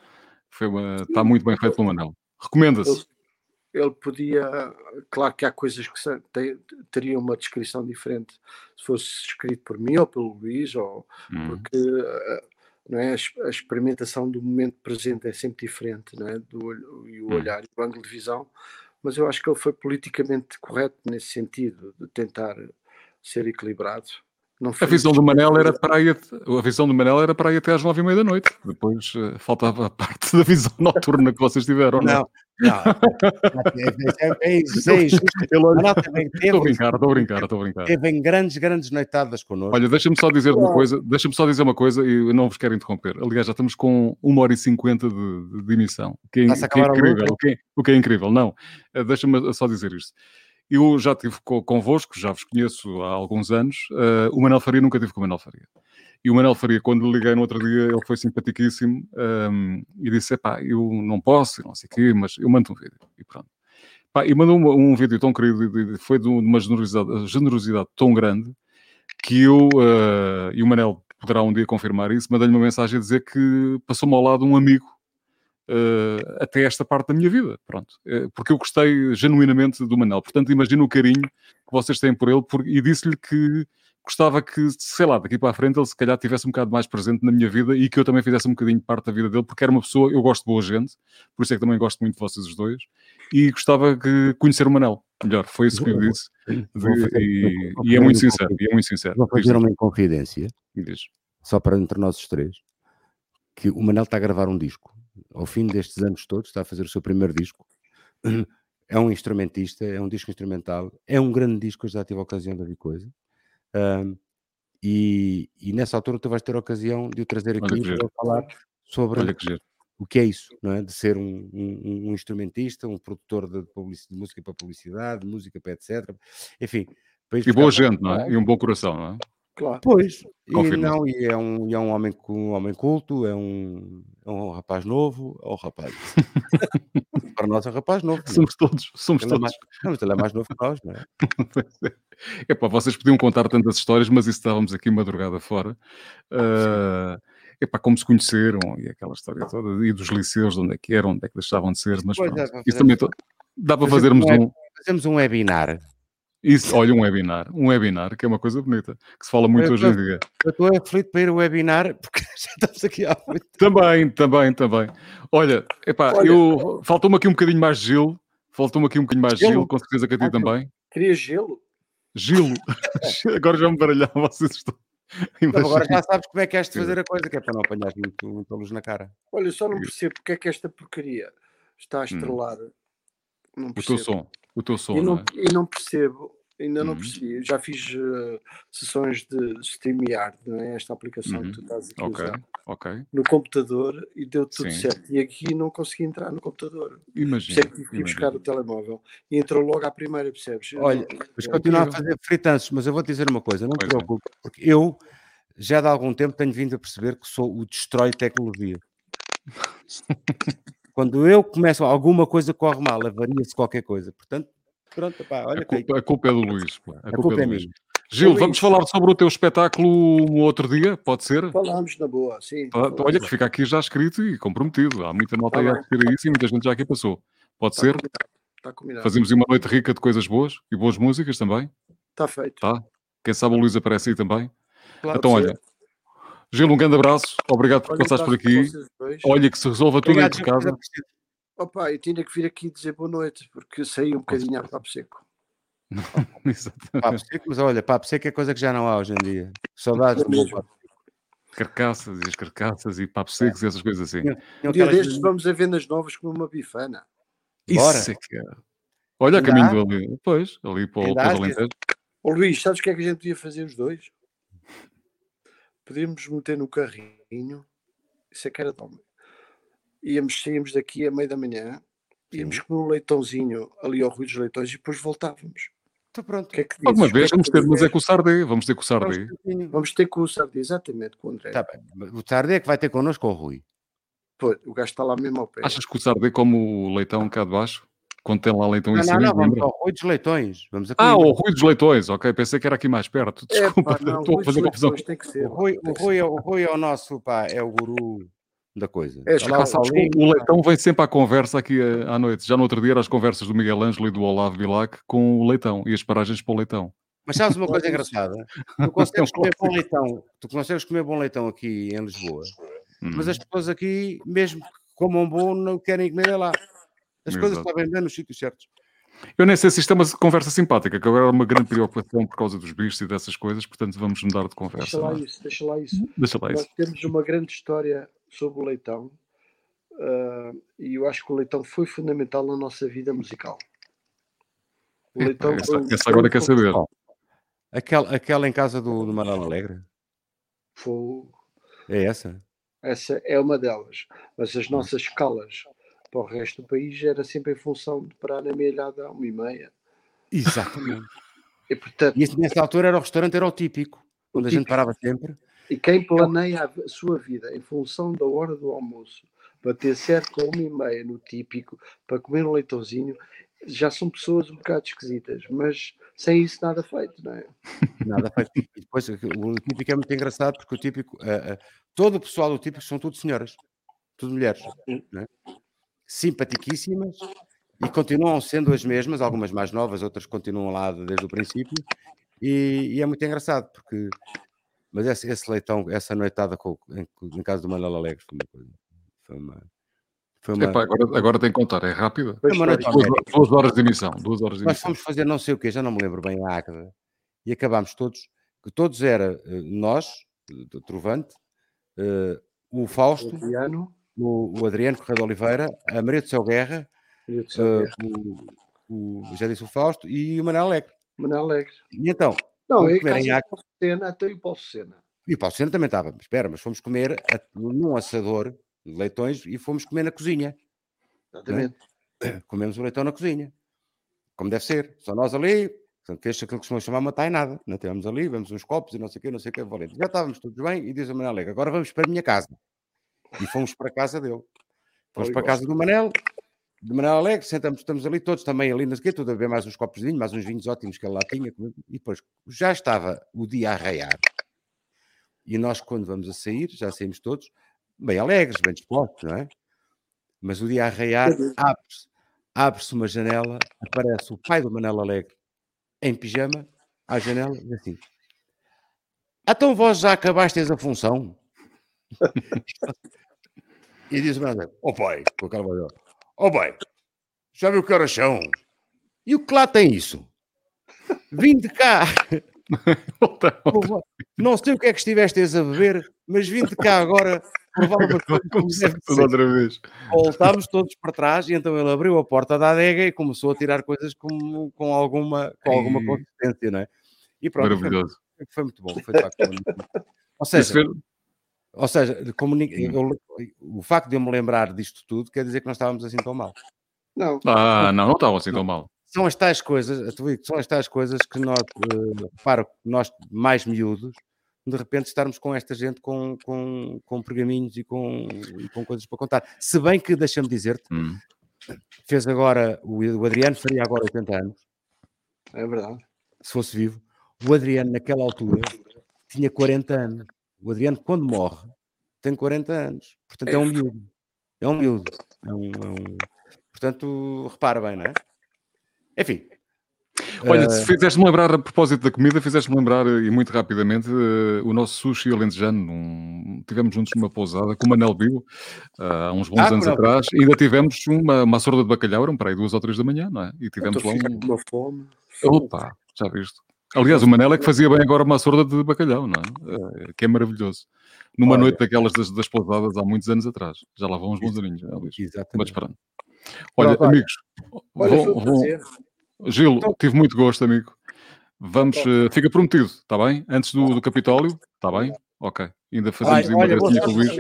Foi uma- está muito bem feito pelo Manel. Recomenda-se. ele podia, claro que há coisas que te- teriam uma descrição diferente se fosse escrito por mim ou pelo Luís, ou Hum. porque eh, não é, a ex- a experimentação do momento presente é sempre diferente, não é? do, olho- e o Hum. olhar e o ângulo de visão, mas eu acho que ele foi politicamente correto nesse sentido, de tentar ser equilibrado. A visão do Manel era para at- a visão do Manel era para aí até às nove e meia da noite. Depois eh, faltava a parte da visão noturna que vocês tiveram, não? é? Não, não. É, é, é também Estou a brincar, estou a brincar, estou a brincar. teve em grandes, grandes noitadas connosco. Olha, deixa-me só dizer uma coisa, deixa-me só dizer uma coisa e não vos quero interromper. Aliás, já estamos com uma hora e cinquenta de, de emissão, o que é, que é incrível, o que é, o que é incrível. Não, eh, deixa-me só dizer isto. Eu já estive co- convosco, já vos conheço há alguns anos. eh, o Manel Faria nunca tive com o Manel Faria. E o Manel Faria, quando liguei no outro dia, ele foi simpaticíssimo ehm, e disse: Epá, eu não posso, não sei o quê, mas eu mando um vídeo. E pronto. Pá, e mandou um, um vídeo tão querido, foi de uma generosidade, generosidade tão grande que eu eh, e o Manel poderá um dia confirmar isso, mandei-lhe uma mensagem a dizer que passou-me ao lado um amigo eh, até esta parte da minha vida, pronto, Eh, porque eu gostei genuinamente do Manel, portanto imagino o carinho que vocês têm por ele por- e disse-lhe que gostava que, sei lá, daqui para a frente ele se calhar tivesse um bocado mais presente na minha vida e que eu também fizesse um bocadinho parte da vida dele, porque era uma pessoa, eu gosto de boa gente, por isso é que também gosto muito de vocês os dois, e gostava de conhecer o Manel, melhor, foi isso que eu disse, de- e, e é muito sincero, e é muito sincero. Vou fazer uma inconfidência, diz. só para entre nós os três, que o Manel está a gravar um disco. Ao fim destes anos todos, está a fazer o seu primeiro disco. É um instrumentista, é um disco instrumental, é um grande disco, eu já tive a ocasião de ouvir coisa. Ahm, e, e nessa altura tu vais ter a ocasião de o trazer aqui para falar sobre que o que é isso, não é? De ser um, um- um instrumentista, um produtor de, de música para publicidade, música para etc. Enfim, para E boa gente, não é? E um bom coração, não é? Claro. Pois, e não, e é um, e é um homem um homem culto, é um, é um rapaz novo, é um rapaz. Para nós é um rapaz novo. não é? Somos todos, somos Ele é todos. mais, não, ele é mais novo que nós, não é? Epá, vocês podiam contar tantas histórias, mas isso estávamos aqui madrugada fora. Ah, epá, como se conheceram e aquela história toda, e dos liceus, de onde é que eram, onde é que deixavam de ser, mas Pois, pronto. é, para Isso também dá para fazemos fazermos um, Fazemos um webinar. Isso, olha, um webinar, um webinar, que é uma coisa bonita, que se fala muito Eu hoje em dia. Eu estou aflito para ir ao webinar, porque já estamos aqui há muito Também, também, também. Olha, epá, Olha- eu faltou-me aqui um bocadinho mais de Gil, faltou-me aqui um bocadinho mais de Gelo? Gil, com certeza que a ti Ah, também. Queria gelo? Gilo, agora já me baralhava, vocês estão. Então, agora já sabes como é que és de fazer a coisa, que é para não apanhar muito, muito luz na cara. Olha, eu só não percebo porque é que esta porcaria está a estrelar. Não Hum. O teu som, o teu som, E não não, é? e não percebo, ainda não Uhum. percebi. Eu já fiz eh, sessões de StreamYard, não é? Esta aplicação Uhum. que tu estás aqui a Ok, usar, ok. no computador e deu tudo Sim. certo. E aqui não consegui entrar no computador. Imagina. Percebe que tive que ir imagina. buscar o telemóvel e entrou logo à primeira, percebes? Eu Olha, não- Mas é continuar a fazer fritanços, mas eu vou te dizer uma coisa, não te Pois é. preocupes, porque eu já de algum tempo tenho vindo a perceber que sou o destrói tecnologia. Quando eu começo, alguma coisa corre mal, avaria-se qualquer coisa. Portanto, pronto, pá, olha, A culpa, a culpa é do Luís. pá. A, a culpa, culpa é é do Luís. minha. Gil, Ô, vamos Luís. falar sobre o teu espetáculo um outro dia? Pode ser? Falámos na boa, sim. Tá- tá- Olha, que fica aqui já escrito e comprometido. Há muita malta Tá aí a repetir isso e muita gente já aqui passou. Pode Está ser? combinado. Está combinado. Fazemos aí uma noite rica de coisas boas e boas músicas também. Está feito. Tá? Quem sabe o Luís aparece aí também. Claro. então, olha, Gil, um grande abraço. Obrigado por passares por aqui. Olha, que se resolva tudo Gil, casa. é Opa, eu tinha que vir aqui dizer boa noite, porque saí um bocadinho a papo seco. papo seco, mas olha, papo seco é coisa que já não há hoje em dia. Saudades do meu papo Carcaças e as carcaças e papo secos e essas coisas assim. Um dia destes vamos a vendas novas com uma bifana. Isso é que é. Olha, a caminho do ali. Pois, ali para, para os Alentejo. Ô Luís, sabes o que é que a gente podia fazer os dois? Podíamos meter no carrinho. Isso é que era de homem. Íamos, saímos daqui a meio da manhã, íamos comer um leitãozinho ali ao Rui dos Leitões e depois voltávamos. Então pronto. Que é que Alguma vez vamos ter, mas é com o Sardê, vamos ter com o Sardê. Vamos, vamos ter com o Sardê, exatamente, com o André. Tá bem. O Sardê é que vai ter connosco o Rui. Pô, o gajo está lá mesmo ao pé. Achas que o Sardê como o leitão cá de baixo? Quando tem lá leitão não, em cima? Não, não, vamos ao Rui dos Leitões. Vamos ah, o Rui dos Leitões, ok. Pensei que era aqui mais perto. Desculpa, é, pá, não, estou a fazer confusão. Tem que ser, o, Rui, o, Rui é, o Rui é o nosso, pá, é o guru da coisa. É, lá, o, o Leitão vem sempre à conversa aqui à noite. Já no outro dia eram as conversas do Miguel Ângelo e do Olavo Bilac com o Leitão e as paragens para o Leitão. Mas sabes uma coisa engraçada? Tu consegues comer bom leitão, tu consegues comer bom leitão aqui em Lisboa, hum. mas as pessoas aqui, mesmo que comam bom, não querem comer lá. As Exato. coisas sabem bem nos sítios certos. Eu nem sei se isto é uma conversa simpática, que agora é uma grande preocupação por causa dos bichos e dessas coisas, portanto vamos mudar de conversa. Deixa lá não é? isso, deixa lá isso. Deixa lá Nós isso. temos uma grande história sobre o leitão uh, e eu acho que o leitão foi fundamental na nossa vida musical. O leitão Essa, foi- essa agora quer saber. Aquela, aquela em casa do, do Manuel Alegre, foi- é essa? essa é uma delas. Mas as nossas escalas para o resto do país era sempre em função de parar na meia-lhada a uma e meia. Exatamente. E, portanto, E nessa altura era o restaurante, era o típico, onde a gente típico. parava sempre. E quem planeia a sua vida em função da hora do almoço, para ter certo uma e meia no típico, para comer um leitãozinho, já são pessoas um bocado esquisitas, mas sem isso nada feito, não é? Nada feito. E depois o típico é muito engraçado porque o típico, ah, ah, todo o pessoal do típico são tudo senhoras, tudo mulheres, não é? Simpaticíssimas e continuam sendo as mesmas, algumas mais novas, outras continuam lá desde o princípio, e, e é muito engraçado porque. Mas esse, esse leitão, essa noitada com, em, em casa do Manuel Alegre foi uma coisa. Foi uma. Foi uma Epá, agora, agora tem que contar, é rápida. foi uma noite Duas, duas horas de emissão. Duas horas de Nós emissão. fomos fazer não sei o quê, já não me lembro bem a Águeda, e acabámos todos, que todos era eh, nós, do Trovante, eh, o Fausto, Adriano, o, o Adriano Correia de Oliveira, a Maria do Céu Guerra, do Céu eh, Guerra, o, o- já disse o Fausto, e o Manuel Alegre. Manuel Alegre. E então, Não, é comer em Sena, até o Paulo Sena. E o Paulo Sena também estava, espera, mas fomos comer a- num assador de leitões e fomos comer na cozinha. Exatamente. Comemos o leitão na cozinha. Como deve ser. Só nós ali, portanto, fez aquilo que se chamar uma tainada. Não estivemos ali, vemos uns copos e não sei o quê, não sei o quê. valente. Já estávamos todos bem e diz o Manel Alegre, agora vamos para a minha casa. E fomos para a casa dele. Fomos para a casa do Manel, do Manel Alegre, sentamos, estamos ali todos também ali, não sei o quê, tudo a beber mais uns copos de vinho, mais uns vinhos ótimos que ele lá tinha. E depois, já estava o dia a raiar. E nós, quando vamos a sair, já saímos todos, bem alegres, bem dispostos, não é? Mas o dia a raiar, abre-se abre-se uma janela, aparece o pai do Manel Alegre em pijama à janela e assim: Então vós já acabastes a função? e diz o Manel Alegre: Ó pai, com aquela voz, ó pai, já viu que horas são? E o que lá tem isso? Vim de cá. Não sei o que é que estivestes a beber, mas vim de cá agora provar uma coisa como deve Tudo ser. outra vez. Voltámos todos para trás e então ele abriu a porta da adega e começou a tirar coisas com, com alguma, com alguma consistência, não é? E pronto, foi, Maravilhoso. foi muito bom. Foi de facto muito bom. Ou seja, ou seja como ni- eu- o facto de eu me lembrar disto tudo quer dizer que nós estávamos assim tão mal. Não, Ah, não, não estavam assim tão mal. São as tais coisas, tu vês, são as tais coisas que nós, eh, repara, nós mais miúdos, de repente estarmos com esta gente com, com, com pergaminhos e com, e com coisas para contar. Se bem que, deixa-me dizer-te, Hum. fez agora, o Adriano faria agora 80 anos, é verdade. se fosse vivo. O Adriano, naquela altura, tinha 40 anos. O Adriano, quando morre, tem 40 anos. Portanto, é um miúdo. É um miúdo. É um, é um- Portanto, repara bem, não é? Enfim, Olha, uh... fizeste-me lembrar, a propósito da comida, fizeste-me lembrar, e muito rapidamente, uh, o nosso sushi alentejano. Um, tivemos juntos numa pousada com o Manel Bio, uh, há uns bons ah, anos atrás. E ainda tivemos uma, uma sorda de bacalhau, eram para aí duas ou três da manhã, não é? E tivemos lá um... uma fome. Opa, já viste? Aliás, o Manel é que fazia bem agora uma sorda de bacalhau, não é? que é maravilhoso. Numa Olha. noite daquelas das, das pousadas há muitos anos atrás. Já lá vão uns bons aninhos, é, Exatamente. Mas pronto. Olha, Pronto, amigos, olha, vou, vou... Gil, então, tive muito gosto, amigo. Vamos, uh, fica prometido, está bem? Antes do, do Capitólio, está bem? Ok. Ainda fazemos Ai, uma gracinha com o Luís.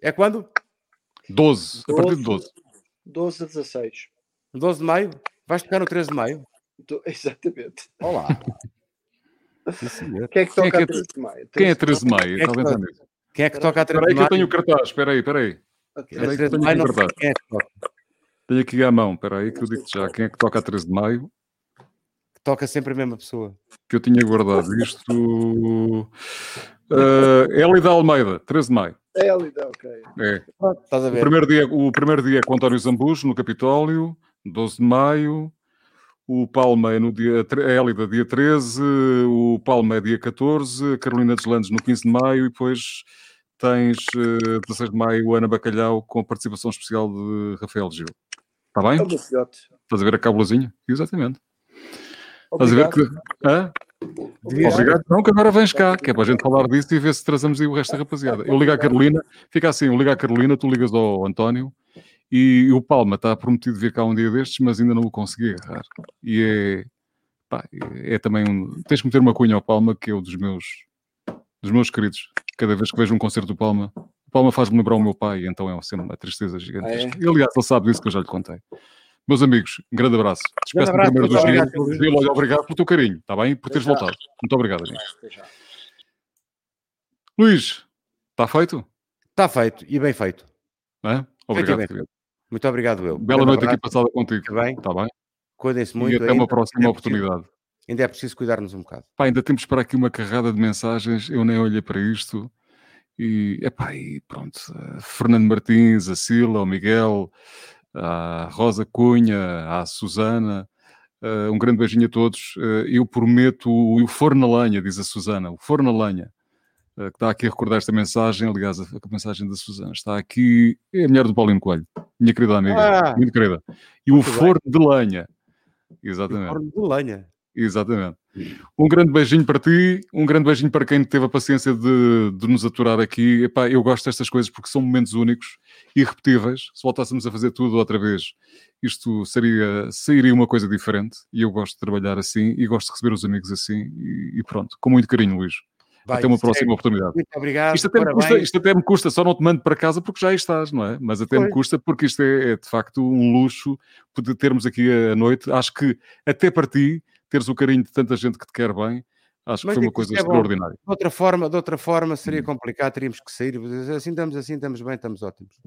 É quando? 12, a partir de 12. 12 a 16. 12 de maio? Vais tocar no 13 de maio? Exatamente. Olá. Quem é que toca quem é, a 13 de maio? Quem é 13 de maio? Quem é que, quem é que toca a 13 de maio? Espera aí que eu tenho o cartaz, espera aí, espera aí. Espera aí que eu tenho o cartaz. Quem é? Tenho aqui à mão, espera aí que eu digo já. Quem é que toca a 13 de maio? Toca sempre a mesma pessoa. Que eu tinha guardado isto. Uh, Elida Almeida, 13 de maio. É Elida, ok. É. Estás a ver. O primeiro dia, o primeiro dia é com António Zambujo, no Capitólio, 12 de maio. O Palma é no dia. A Elida, dia 13. O Palma é dia 14. A Carolina dos Landes, no 15 de maio. E depois tens, uh, 16 de maio, Ana Bacalhau, com a participação especial de Rafael Gil. Está bem? Estás a ver a cabulazinha? Exatamente. Obrigado. Estás a ver que. Hã? Obrigado, não, que agora vens cá, que é para a gente falar disso e ver se trazemos aí o resto da rapaziada. Eu ligo à Carolina, fica assim, eu ligo à Carolina, tu ligas ao António e o Palma está prometido vir cá um dia destes, mas ainda não o consegui agarrar. E é, pá, é também um. Tens que meter uma cunha ao Palma, que é um dos meus, dos meus queridos. Cada vez que vejo um concerto do Palma, o Palma faz-me lembrar o meu pai, então é sempre uma tristeza gigantesca. É? E, aliás, ele sabe disso que eu já lhe contei. Meus amigos, um grande abraço. Despeço-me primeiro do Gil. Gil, obrigado pelo teu carinho, está bem? Por teres voltado. Muito obrigado, amigo. Luís, está feito? Está feito e bem feito. É? Obrigado, feito Muito obrigado, eu. Bela noite aqui passada contigo. Está bem? Está bem? Cuidem-se muito. E até uma próxima é oportunidade. Preciso, ainda é preciso cuidar-nos um bocado. Pá, ainda temos para aqui uma carrada de mensagens. Eu nem olhei para isto. E, epá, e pronto, Fernando Martins, a Sila, o Miguel, a Rosa Cunha, a Susana, uh, um grande beijinho a todos. Uh, eu prometo o, o forno na lenha, diz a Susana, o forno na lenha, que está aqui a recordar esta mensagem, aliás, a, a, mensagem da Susana, está aqui, é a mulher do Paulinho Coelho, minha querida amiga, ah, muito querida. E o forno bem. de lenha, exatamente. O forno de lenha. Exatamente. Um grande beijinho para ti, um grande beijinho para quem teve a paciência de, de nos aturar aqui. Epá, eu gosto destas coisas porque são momentos únicos, irrepetíveis. Se voltássemos a fazer tudo outra vez, isto seria, sairia uma coisa diferente. E eu gosto de trabalhar assim e gosto de receber os amigos assim. E, e pronto, com muito carinho, Luís. Vai, até uma próxima oportunidade. Muito obrigado. Isto até, custa, isto até, me custa, só não te mando para casa porque já estás, não é? Mas até me custa porque isto é, é, de facto um luxo poder termos aqui a noite. Acho que até para ti teres o carinho de tanta gente que te quer bem, acho Mas que foi uma coisa é extraordinária. De outra, forma, de outra forma seria hum. complicado, teríamos que sair, assim estamos assim, estamos bem, estamos ótimos.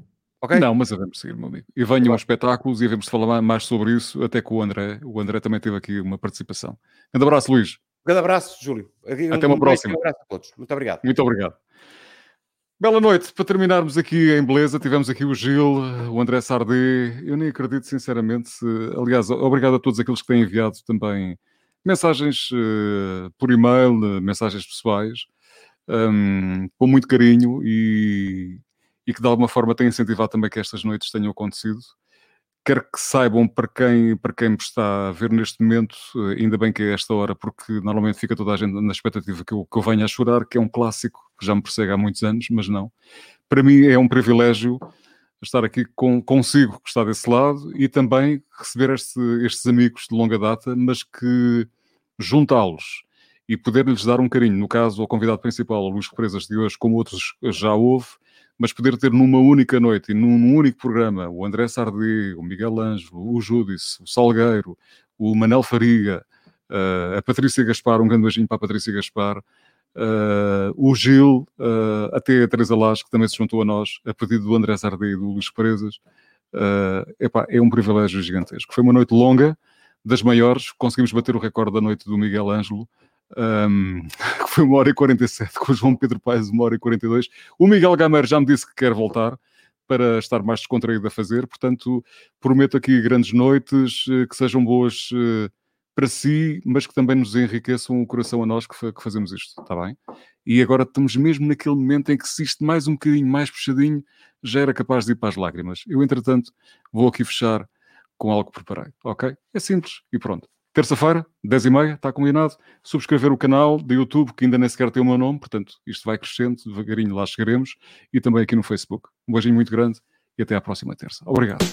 Okay? Não, mas devemos seguir, meu amigo. E venham aos espetáculos e devemos falar mais sobre isso, até com o André. O André também teve aqui uma participação. Um abraço, Luís. Um grande abraço, Júlio. Até uma próxima. Um abraço a todos. Muito obrigado. Muito obrigado. Bela noite, para terminarmos aqui em beleza, tivemos aqui o Gil, o André Sardé, eu nem acredito sinceramente, aliás, obrigado a todos aqueles que têm enviado também mensagens uh, por e-mail, uh, mensagens pessoais, um, com muito carinho e, e, que de alguma forma têm incentivado também que estas noites tenham acontecido. Quero que saibam para quem, para quem me está a ver neste momento, uh, ainda bem que é esta hora, porque normalmente fica toda a gente na expectativa que eu, que eu venha a chorar, que é um clássico que já me persegue há muitos anos, mas não. Para mim é um privilégio estar aqui com, consigo, que está desse lado, e também receber este, estes amigos de longa data, mas que juntá-los e poder-lhes dar um carinho, no caso, ao convidado principal, o Luís Represas de hoje, como outros já houve, mas poder ter numa única noite e num único programa o André Sardé, o Miguel Ângelo, o Júdice, o Salgueiro, o Manel Fariga, uh, a Patrícia Gaspar, um grande beijinho para a Patrícia Gaspar, Uh, o Gil, uh, até a Teresa Lage, que também se juntou a nós, a pedido do André Sardé e do Luís Presas. Uh, epá, é um privilégio gigantesco. Foi uma noite longa, das maiores, conseguimos bater o recorde da noite do Miguel Ângelo, um, foi uma hora e 47, com o João Pedro Paes uma hora e 42. O Miguel Gamer já me disse que quer voltar para estar mais descontraído a fazer, portanto, prometo aqui grandes noites, que sejam boas para si, mas que também nos enriqueçam o coração a nós que, que fazemos isto, está bem? E agora estamos mesmo naquele momento em que se isto mais um bocadinho mais puxadinho, já era capaz de ir para as lágrimas. Eu, entretanto, vou aqui fechar com algo que preparei, ok? É simples e pronto. Terça-feira, 10h30, está combinado. Subscrever o canal de YouTube, que ainda nem sequer tem o meu nome, portanto, isto vai crescendo, devagarinho lá chegaremos. E também aqui no Facebook. Um beijinho muito grande e até à próxima terça. Obrigado.